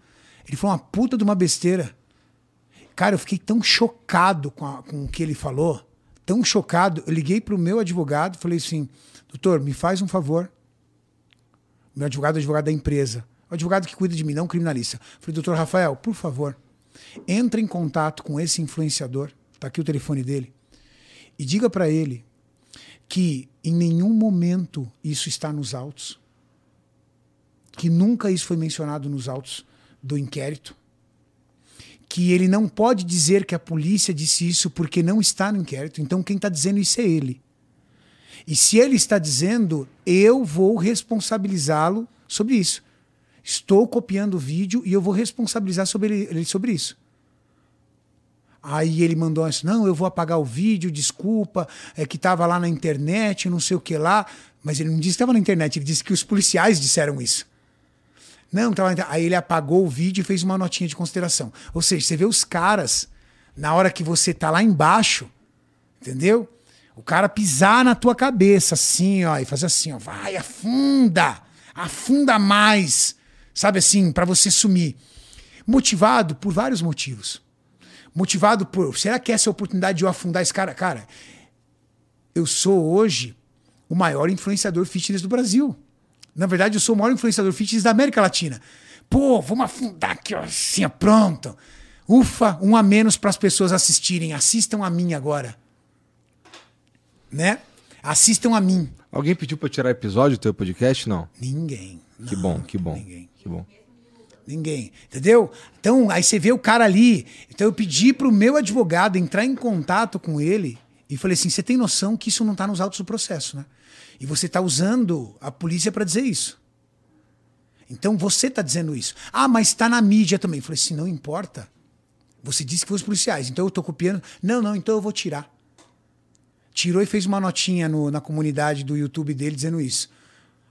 Ele falou uma puta de uma besteira. Cara, eu fiquei tão chocado com, a, com o que ele falou, tão chocado. Eu liguei para o meu advogado, falei assim Doutor, me faz um favor. Meu advogado é advogado da empresa. O advogado que cuida de mim, não criminalista. Falei, doutor Rafael, por favor, entre em contato com esse influenciador. Está aqui o telefone dele. E diga para ele que em nenhum momento isso está nos autos. Que nunca isso foi mencionado nos autos do inquérito. Que ele não pode dizer que a polícia disse isso porque não está no inquérito. Então quem está dizendo isso é ele. E se ele está dizendo, eu vou responsabilizá-lo sobre isso. Estou copiando o vídeo e eu vou responsabilizar sobre ele, sobre isso. Aí ele mandou assim: não, eu vou apagar o vídeo, desculpa, é que estava lá na internet, não sei o que lá. Mas ele não disse que estava na internet, ele disse que os policiais disseram isso. Não, tava Aí ele apagou o vídeo e fez uma notinha de consideração. Ou seja, você vê os caras, na hora que você tá lá embaixo, entendeu? O cara pisar na tua cabeça, assim, ó, e fazer assim, ó, vai, afunda, afunda mais, sabe assim, para você sumir. Motivado por vários motivos. Motivado por, será que essa é a oportunidade de eu afundar esse cara? Cara, eu sou hoje o maior influenciador fitness do Brasil. Na verdade, eu sou o maior influenciador fitness da América Latina. Pô, vamos afundar aqui, ó, assim, ó, pronto. Ufa, um a menos para as pessoas assistirem. Assistam a mim agora né? Assistam a mim. Alguém pediu para tirar episódio do teu podcast? Não. Ninguém. Não, que bom, que bom. Ninguém. Que bom. Ninguém. Entendeu? Então, aí você vê o cara ali. Então eu pedi pro meu advogado entrar em contato com ele e falei assim: você tem noção que isso não tá nos autos do processo, né? E você tá usando a polícia para dizer isso. Então você tá dizendo isso. Ah, mas tá na mídia também. Eu falei assim: não importa. Você disse que foi os policiais, então eu tô copiando. Não, não, então eu vou tirar tirou e fez uma notinha no, na comunidade do YouTube dele dizendo isso.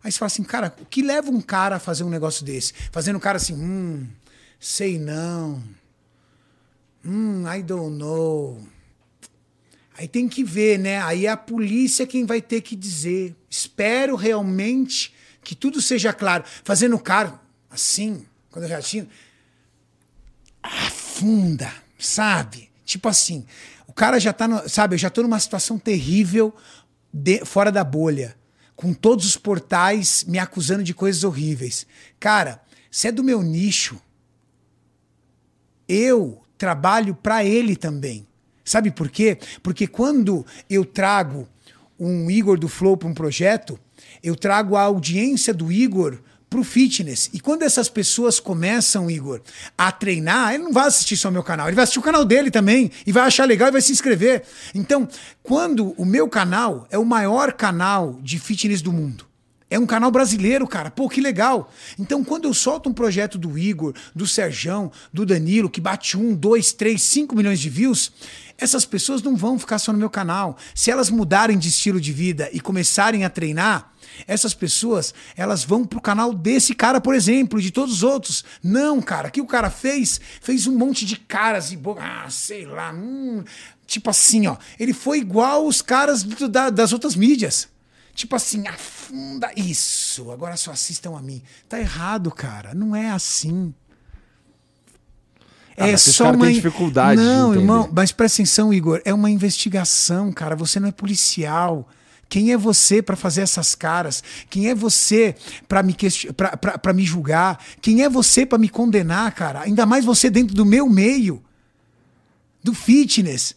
Aí você fala assim, cara, o que leva um cara a fazer um negócio desse? Fazendo um cara assim, hum, sei não. Hum, I don't know. Aí tem que ver, né? Aí é a polícia quem vai ter que dizer. Espero realmente que tudo seja claro. Fazendo o cara assim, quando eu tinha. Afunda, sabe? Tipo assim, o cara já tá, no, sabe, eu já tô numa situação terrível de, fora da bolha, com todos os portais me acusando de coisas horríveis. Cara, se é do meu nicho, eu trabalho para ele também. Sabe por quê? Porque quando eu trago um Igor do Flow para um projeto, eu trago a audiência do Igor pro fitness. E quando essas pessoas começam, Igor, a treinar, ele não vai assistir só o meu canal, ele vai assistir o canal dele também e vai achar legal e vai se inscrever. Então, quando o meu canal é o maior canal de fitness do mundo, é um canal brasileiro, cara. Pô, que legal. Então, quando eu solto um projeto do Igor, do Serjão, do Danilo, que bate um, dois, três, cinco milhões de views, essas pessoas não vão ficar só no meu canal. Se elas mudarem de estilo de vida e começarem a treinar, essas pessoas, elas vão pro canal desse cara, por exemplo, de todos os outros. Não, cara, o que o cara fez? Fez um monte de caras e ah, sei lá, hum, tipo assim, ó. Ele foi igual os caras da, das outras mídias. Tipo assim, afunda isso. Agora só assistam a mim. Tá errado, cara. Não é assim. Ah, é só uma dificuldade. Não, irmão, mas presta atenção, Igor. É uma investigação, cara. Você não é policial. Quem é você para fazer essas caras? Quem é você para me, pra, me julgar? Quem é você para me condenar, cara? Ainda mais você dentro do meu meio, do fitness.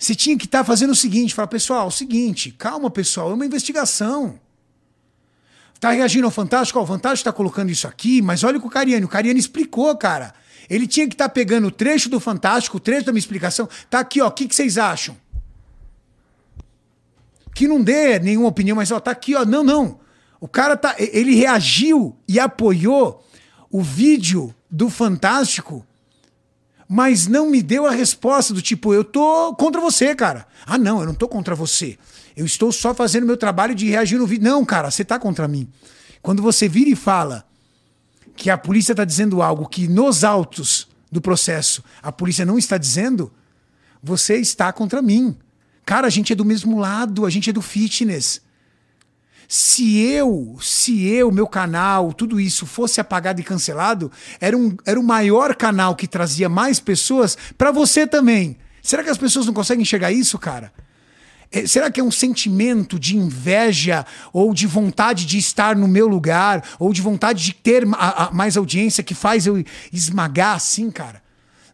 Você tinha que estar tá fazendo o seguinte: falar, pessoal, o seguinte, calma, pessoal, é uma investigação. Tá reagindo ao Fantástico? Ó, o Fantástico tá colocando isso aqui, mas olha com o Cariani. O Cariani explicou, cara. Ele tinha que estar tá pegando o trecho do Fantástico, o trecho da minha explicação. Tá aqui, ó. O que, que vocês acham? Que não dê nenhuma opinião, mas ó, tá aqui, ó. Não, não. O cara tá. Ele reagiu e apoiou o vídeo do Fantástico, mas não me deu a resposta do tipo, eu tô contra você, cara. Ah, não, eu não tô contra você. Eu estou só fazendo meu trabalho de reagir no vídeo. Não, cara, você tá contra mim. Quando você vira e fala que a polícia está dizendo algo que nos autos do processo a polícia não está dizendo, você está contra mim. Cara, a gente é do mesmo lado, a gente é do fitness. Se eu, se eu, meu canal, tudo isso fosse apagado e cancelado, era, um, era o maior canal que trazia mais pessoas para você também. Será que as pessoas não conseguem enxergar isso, cara? É, será que é um sentimento de inveja ou de vontade de estar no meu lugar ou de vontade de ter a, a, mais audiência que faz eu esmagar assim, cara?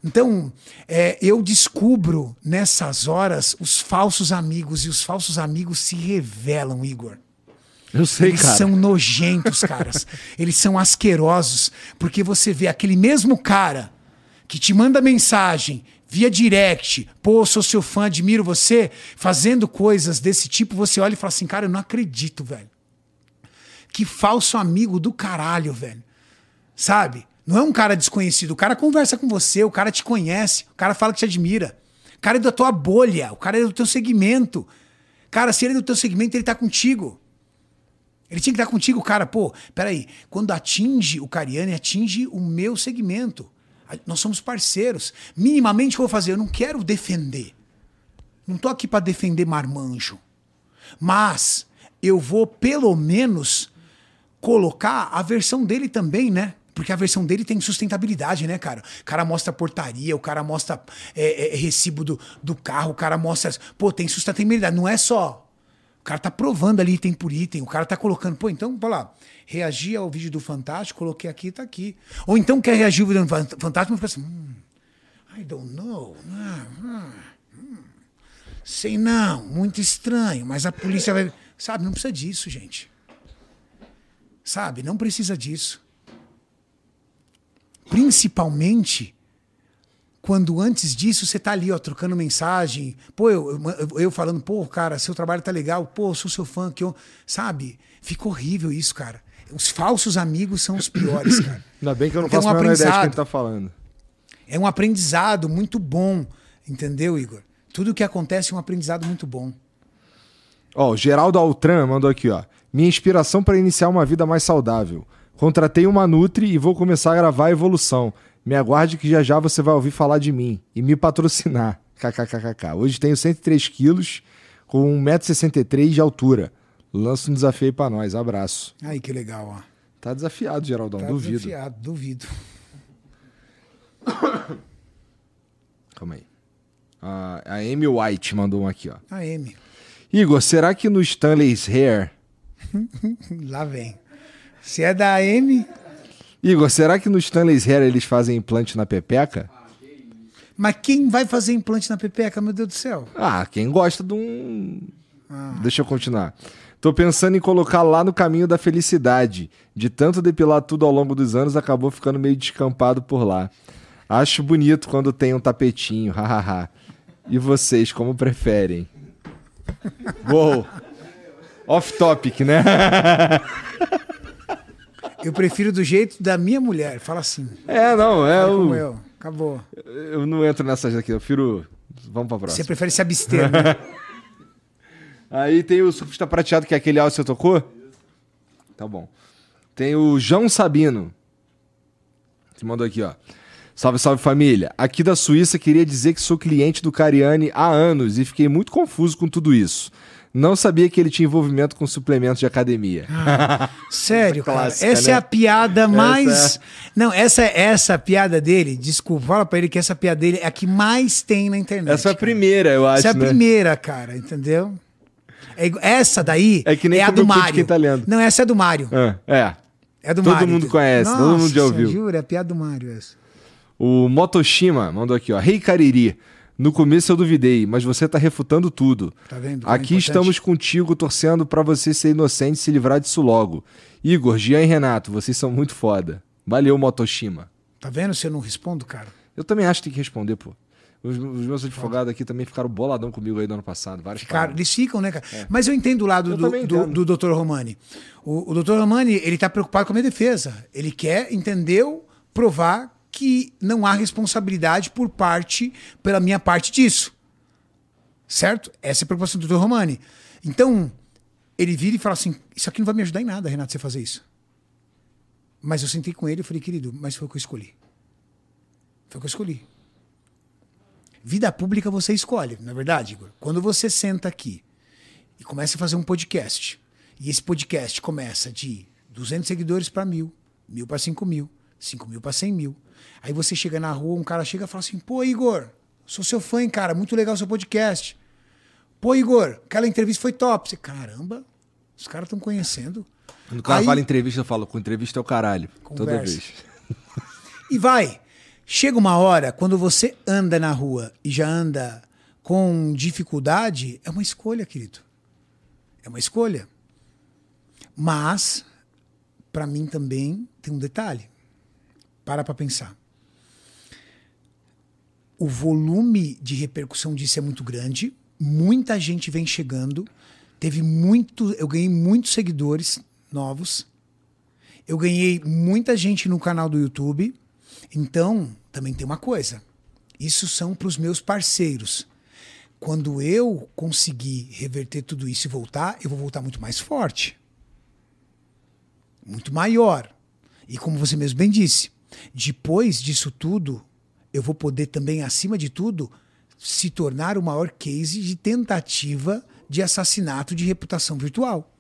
Então, é, eu descubro nessas horas os falsos amigos e os falsos amigos se revelam, Igor. Eu sei, Eles cara. são nojentos, caras. Eles são asquerosos, porque você vê aquele mesmo cara que te manda mensagem via direct, pô, sou seu fã, admiro você, fazendo coisas desse tipo, você olha e fala assim, cara, eu não acredito, velho. Que falso amigo do caralho, velho. Sabe? Não é um cara desconhecido. O cara conversa com você, o cara te conhece, o cara fala que te admira. O cara é da tua bolha, o cara é do teu segmento. Cara, se ele é do teu segmento, ele tá contigo. Ele tinha que estar contigo, cara. Pô, peraí. Quando atinge o Cariani, atinge o meu segmento. Nós somos parceiros. Minimamente eu vou fazer? Eu não quero defender. Não tô aqui para defender marmanjo. Mas eu vou, pelo menos, colocar a versão dele também, né? Porque a versão dele tem sustentabilidade, né, cara? O cara mostra portaria, o cara mostra é, é, recibo do, do carro, o cara mostra. Pô, tem sustentabilidade. Não é só cara tá provando ali item por item, o cara tá colocando, pô, então, vamos lá, reagir ao vídeo do Fantástico, coloquei aqui, tá aqui. Ou então quer reagir ao vídeo do Fantástico e fica assim, hum, I don't know. Hum, hum, sei não, muito estranho, mas a polícia vai. Sabe, não precisa disso, gente. Sabe, não precisa disso. Principalmente quando antes disso você tá ali, ó, trocando mensagem, pô, eu, eu, eu, falando, pô, cara, seu trabalho tá legal, pô, sou seu fã, que eu, sabe? Fica horrível isso, cara. Os falsos amigos são os piores, cara. Ainda bem que eu não faço é um a menor ideia de quem tá falando. É um aprendizado muito bom, entendeu, Igor? Tudo que acontece é um aprendizado muito bom. Ó, o Geraldo Altran mandou aqui, ó. Minha inspiração para iniciar uma vida mais saudável. Contratei uma Nutri e vou começar a gravar a evolução. Me aguarde que já já você vai ouvir falar de mim e me patrocinar. KKKKK. Hoje tenho 103 quilos com 1,63m de altura. Lança um desafio aí pra nós. Abraço. Ai, que legal, ó. Tá desafiado, Geraldão. Tá duvido. desafiado, duvido. Calma aí. A, a Amy White mandou um aqui, ó. A Amy. Igor, será que no Stanley's Hair... Lá vem. Se é da Amy... Igor, será que no Stanley's Hair eles fazem implante na pepeca? Mas quem vai fazer implante na pepeca, meu Deus do céu? Ah, quem gosta de um. Ah. Deixa eu continuar. Tô pensando em colocar lá no caminho da felicidade. De tanto depilar tudo ao longo dos anos, acabou ficando meio descampado por lá. Acho bonito quando tem um tapetinho, hahaha. e vocês, como preferem? Uou! Off topic, né? Eu prefiro do jeito da minha mulher. Fala assim. É, não, é o. Como eu. Acabou. Eu não entro nessas aqui, eu prefiro. Vamos pra próxima. Você prefere se abster, né? Aí tem o surfista prateado, que é aquele áudio que você tocou? Tá bom. Tem o João Sabino. Que mandou aqui, ó. Salve, salve família. Aqui da Suíça queria dizer que sou cliente do Cariani há anos e fiquei muito confuso com tudo isso. Não sabia que ele tinha envolvimento com suplementos de academia. Ah, sério, essa clássica, cara. Essa né? é a piada mais. Essa... Não, essa essa piada dele, desculpa, fala pra ele que essa piada dele é a que mais tem na internet. Essa é a primeira, eu acho. Essa é a né? primeira, cara, entendeu? É, essa daí é, que nem é a do Mário. Tá Não, essa é do Mário. É. É, é do todo Mário. mundo conhece, Nossa, todo mundo já ouviu. Jura, é a piada do Mário essa. O Motoshima mandou aqui, ó. Rei hey, Cariri. No começo eu duvidei, mas você tá refutando tudo. Tá vendo? É Aqui importante? estamos contigo, torcendo pra você ser inocente e se livrar disso logo. Igor, Gian e Renato, vocês são muito foda. Valeu, Motoshima. Tá vendo se eu não respondo, cara? Eu também acho que tem que responder, pô. Os, os meus advogados aqui também ficaram boladão comigo aí no ano passado. Várias Cara, paradas. eles ficam, né, cara? Mas eu entendo o lado É. Eu do, do, do Dr. Romani. O, o Dr. Romani, ele tá preocupado com a minha defesa. Ele quer, entendeu, provar que não há responsabilidade por parte, pela minha parte disso. Certo? Essa é a preocupação do Dr. Romani. Então, ele vira e fala assim: Isso aqui não vai me ajudar em nada, Renato, você fazer isso. Mas eu sentei com ele e falei, querido, mas foi o que eu escolhi. Foi o que eu escolhi. Vida pública você escolhe, não é verdade, Igor? Quando você senta aqui e começa a fazer um podcast, e esse podcast começa de 200 seguidores para mil, mil para 5 mil, 5 mil para 100 mil. Aí você chega na rua, um cara chega e fala assim: pô, Igor, sou seu fã, hein, cara, muito legal o seu podcast. Pô, Igor, aquela entrevista foi top. Você, caramba, os caras estão conhecendo. Quando o cara Aí- fala entrevista, eu falo, com entrevista é o caralho. Toda Conversa. vez. E vai. Chega uma hora, quando você anda na rua e já anda com dificuldade, é uma escolha, querido. É uma escolha. Mas, para mim também, tem um detalhe. Para pra pensar. O volume de repercussão disso é muito grande. Muita gente vem chegando. Teve muito. Eu ganhei muitos seguidores novos. Eu ganhei muita gente no canal do YouTube. Então, também tem uma coisa. Isso são para os meus parceiros. Quando eu conseguir reverter tudo isso e voltar, eu vou voltar muito mais forte. Muito maior. E como você mesmo bem disse, depois disso tudo, eu vou poder também, acima de tudo, se tornar o maior case de tentativa de assassinato de reputação virtual.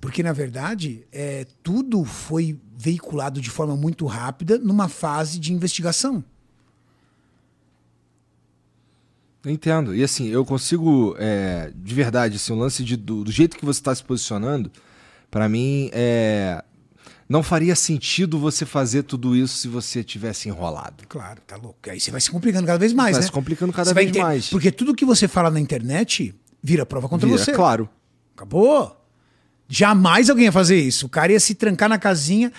Porque, na verdade, é, tudo foi veiculado de forma muito rápida numa fase de investigação. Entendo. E assim, eu consigo, é, de verdade, assim, o lance de- do, do jeito que você está se posicionando, pra mim, é, não faria sentido você fazer tudo isso se você tivesse enrolado. Claro, tá louco. Aí você vai se complicando cada vez mais, Vai né? se complicando cada Você vez mais. Porque tudo que você fala na internet vira prova contra Vira, você. Claro. Acabou. Jamais alguém ia fazer isso. O cara ia se trancar na casinha,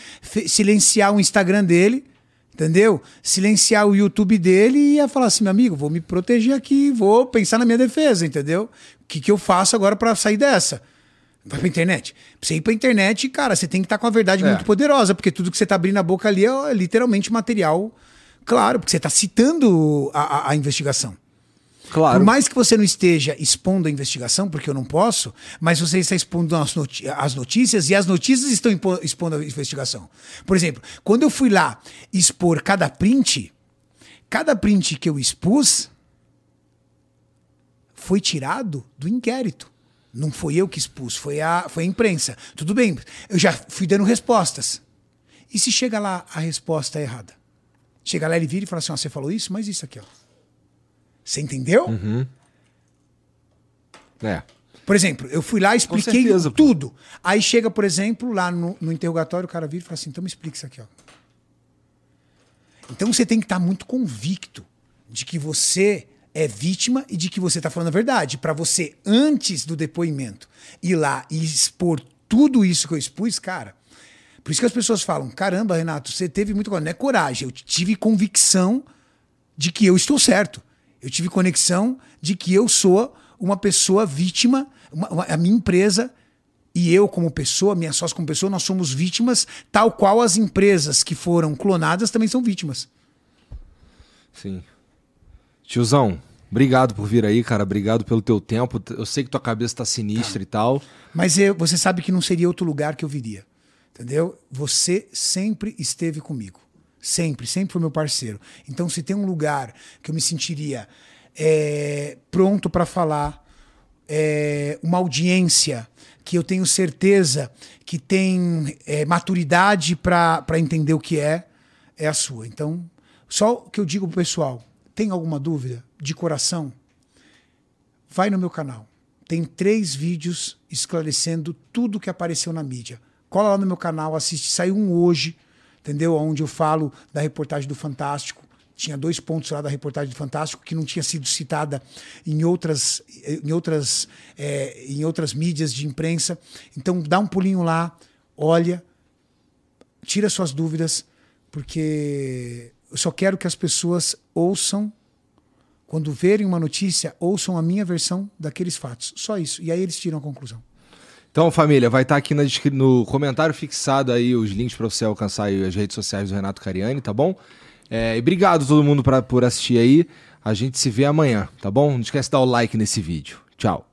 silenciar o Instagram dele, entendeu? Silenciar o YouTube dele e ia falar assim, meu amigo, vou me proteger aqui, vou pensar na minha defesa, entendeu? O que, que eu faço agora pra sair dessa? Vai pra internet. Pra você ir pra internet, cara, você tem que estar com a verdade É. muito poderosa, porque tudo que você tá abrindo a boca ali é literalmente material claro, porque você tá citando a- a- a investigação. Claro. Por mais que você não esteja expondo a investigação, porque eu não posso, mas você está expondo as, as notícias e as notícias estão expondo a investigação. Por exemplo, quando eu fui lá expor cada print, cada print que eu expus foi tirado do inquérito. Não foi eu que expus, foi a, foi a imprensa. Tudo bem, eu já fui dando respostas. E se chega lá a resposta é errada? Chega lá, ele vira e fala assim: você falou isso, mas isso aqui, ó. Você entendeu? É. Por exemplo, eu fui lá e expliquei certeza, pô. tudo. Aí chega, por exemplo, lá no, no interrogatório, o cara vira e fala assim: então me explica isso aqui, ó. Então você tem que estar muito convicto de que você é vítima e de que você está falando a verdade. Para você, antes do depoimento, ir lá e expor tudo isso que eu expus, cara. Por isso que as pessoas falam: caramba, Renato, você teve muito. Não é coragem, eu tive convicção de que eu estou certo. Eu tive conexão de que eu sou uma pessoa vítima, uma- uma- a minha empresa e eu como pessoa, minha sócia como pessoa, nós somos vítimas, tal qual as empresas que foram clonadas também são vítimas. Sim. Tiozão, obrigado por vir aí, cara. Obrigado pelo teu tempo. Eu sei que tua cabeça tá sinistra e tal. Mas eu- você sabe que não seria outro lugar que eu viria. Entendeu? Você sempre esteve comigo. Sempre, sempre foi meu parceiro. Então, se tem um lugar que eu me sentiria é, pronto para falar, é, uma audiência que eu tenho certeza que tem é, maturidade para entender o que é, é a sua. Então, só o que eu digo pro pessoal: tem alguma dúvida de coração? vai no meu canal. Tem três vídeos esclarecendo tudo que apareceu na mídia. Cola lá no meu canal, assiste. Saiu um hoje, entendeu? Onde eu falo da reportagem do Fantástico. tinha dois pontos lá da reportagem do Fantástico que não tinha sido citada em outras, em outras, é, em outras mídias de imprensa. Então dá um pulinho lá, olha, tira suas dúvidas, porque eu só quero que as pessoas ouçam quando verem uma notícia, ouçam a minha versão daqueles fatos. Só isso. E aí eles tiram a conclusão. Então, família, vai estar aqui na, no comentário fixado aí os links para você alcançar as redes sociais do Renato Cariani, tá bom? É, e obrigado todo mundo pra, por assistir aí. A gente se vê amanhã, tá bom? Não esquece de dar o like nesse vídeo. Tchau.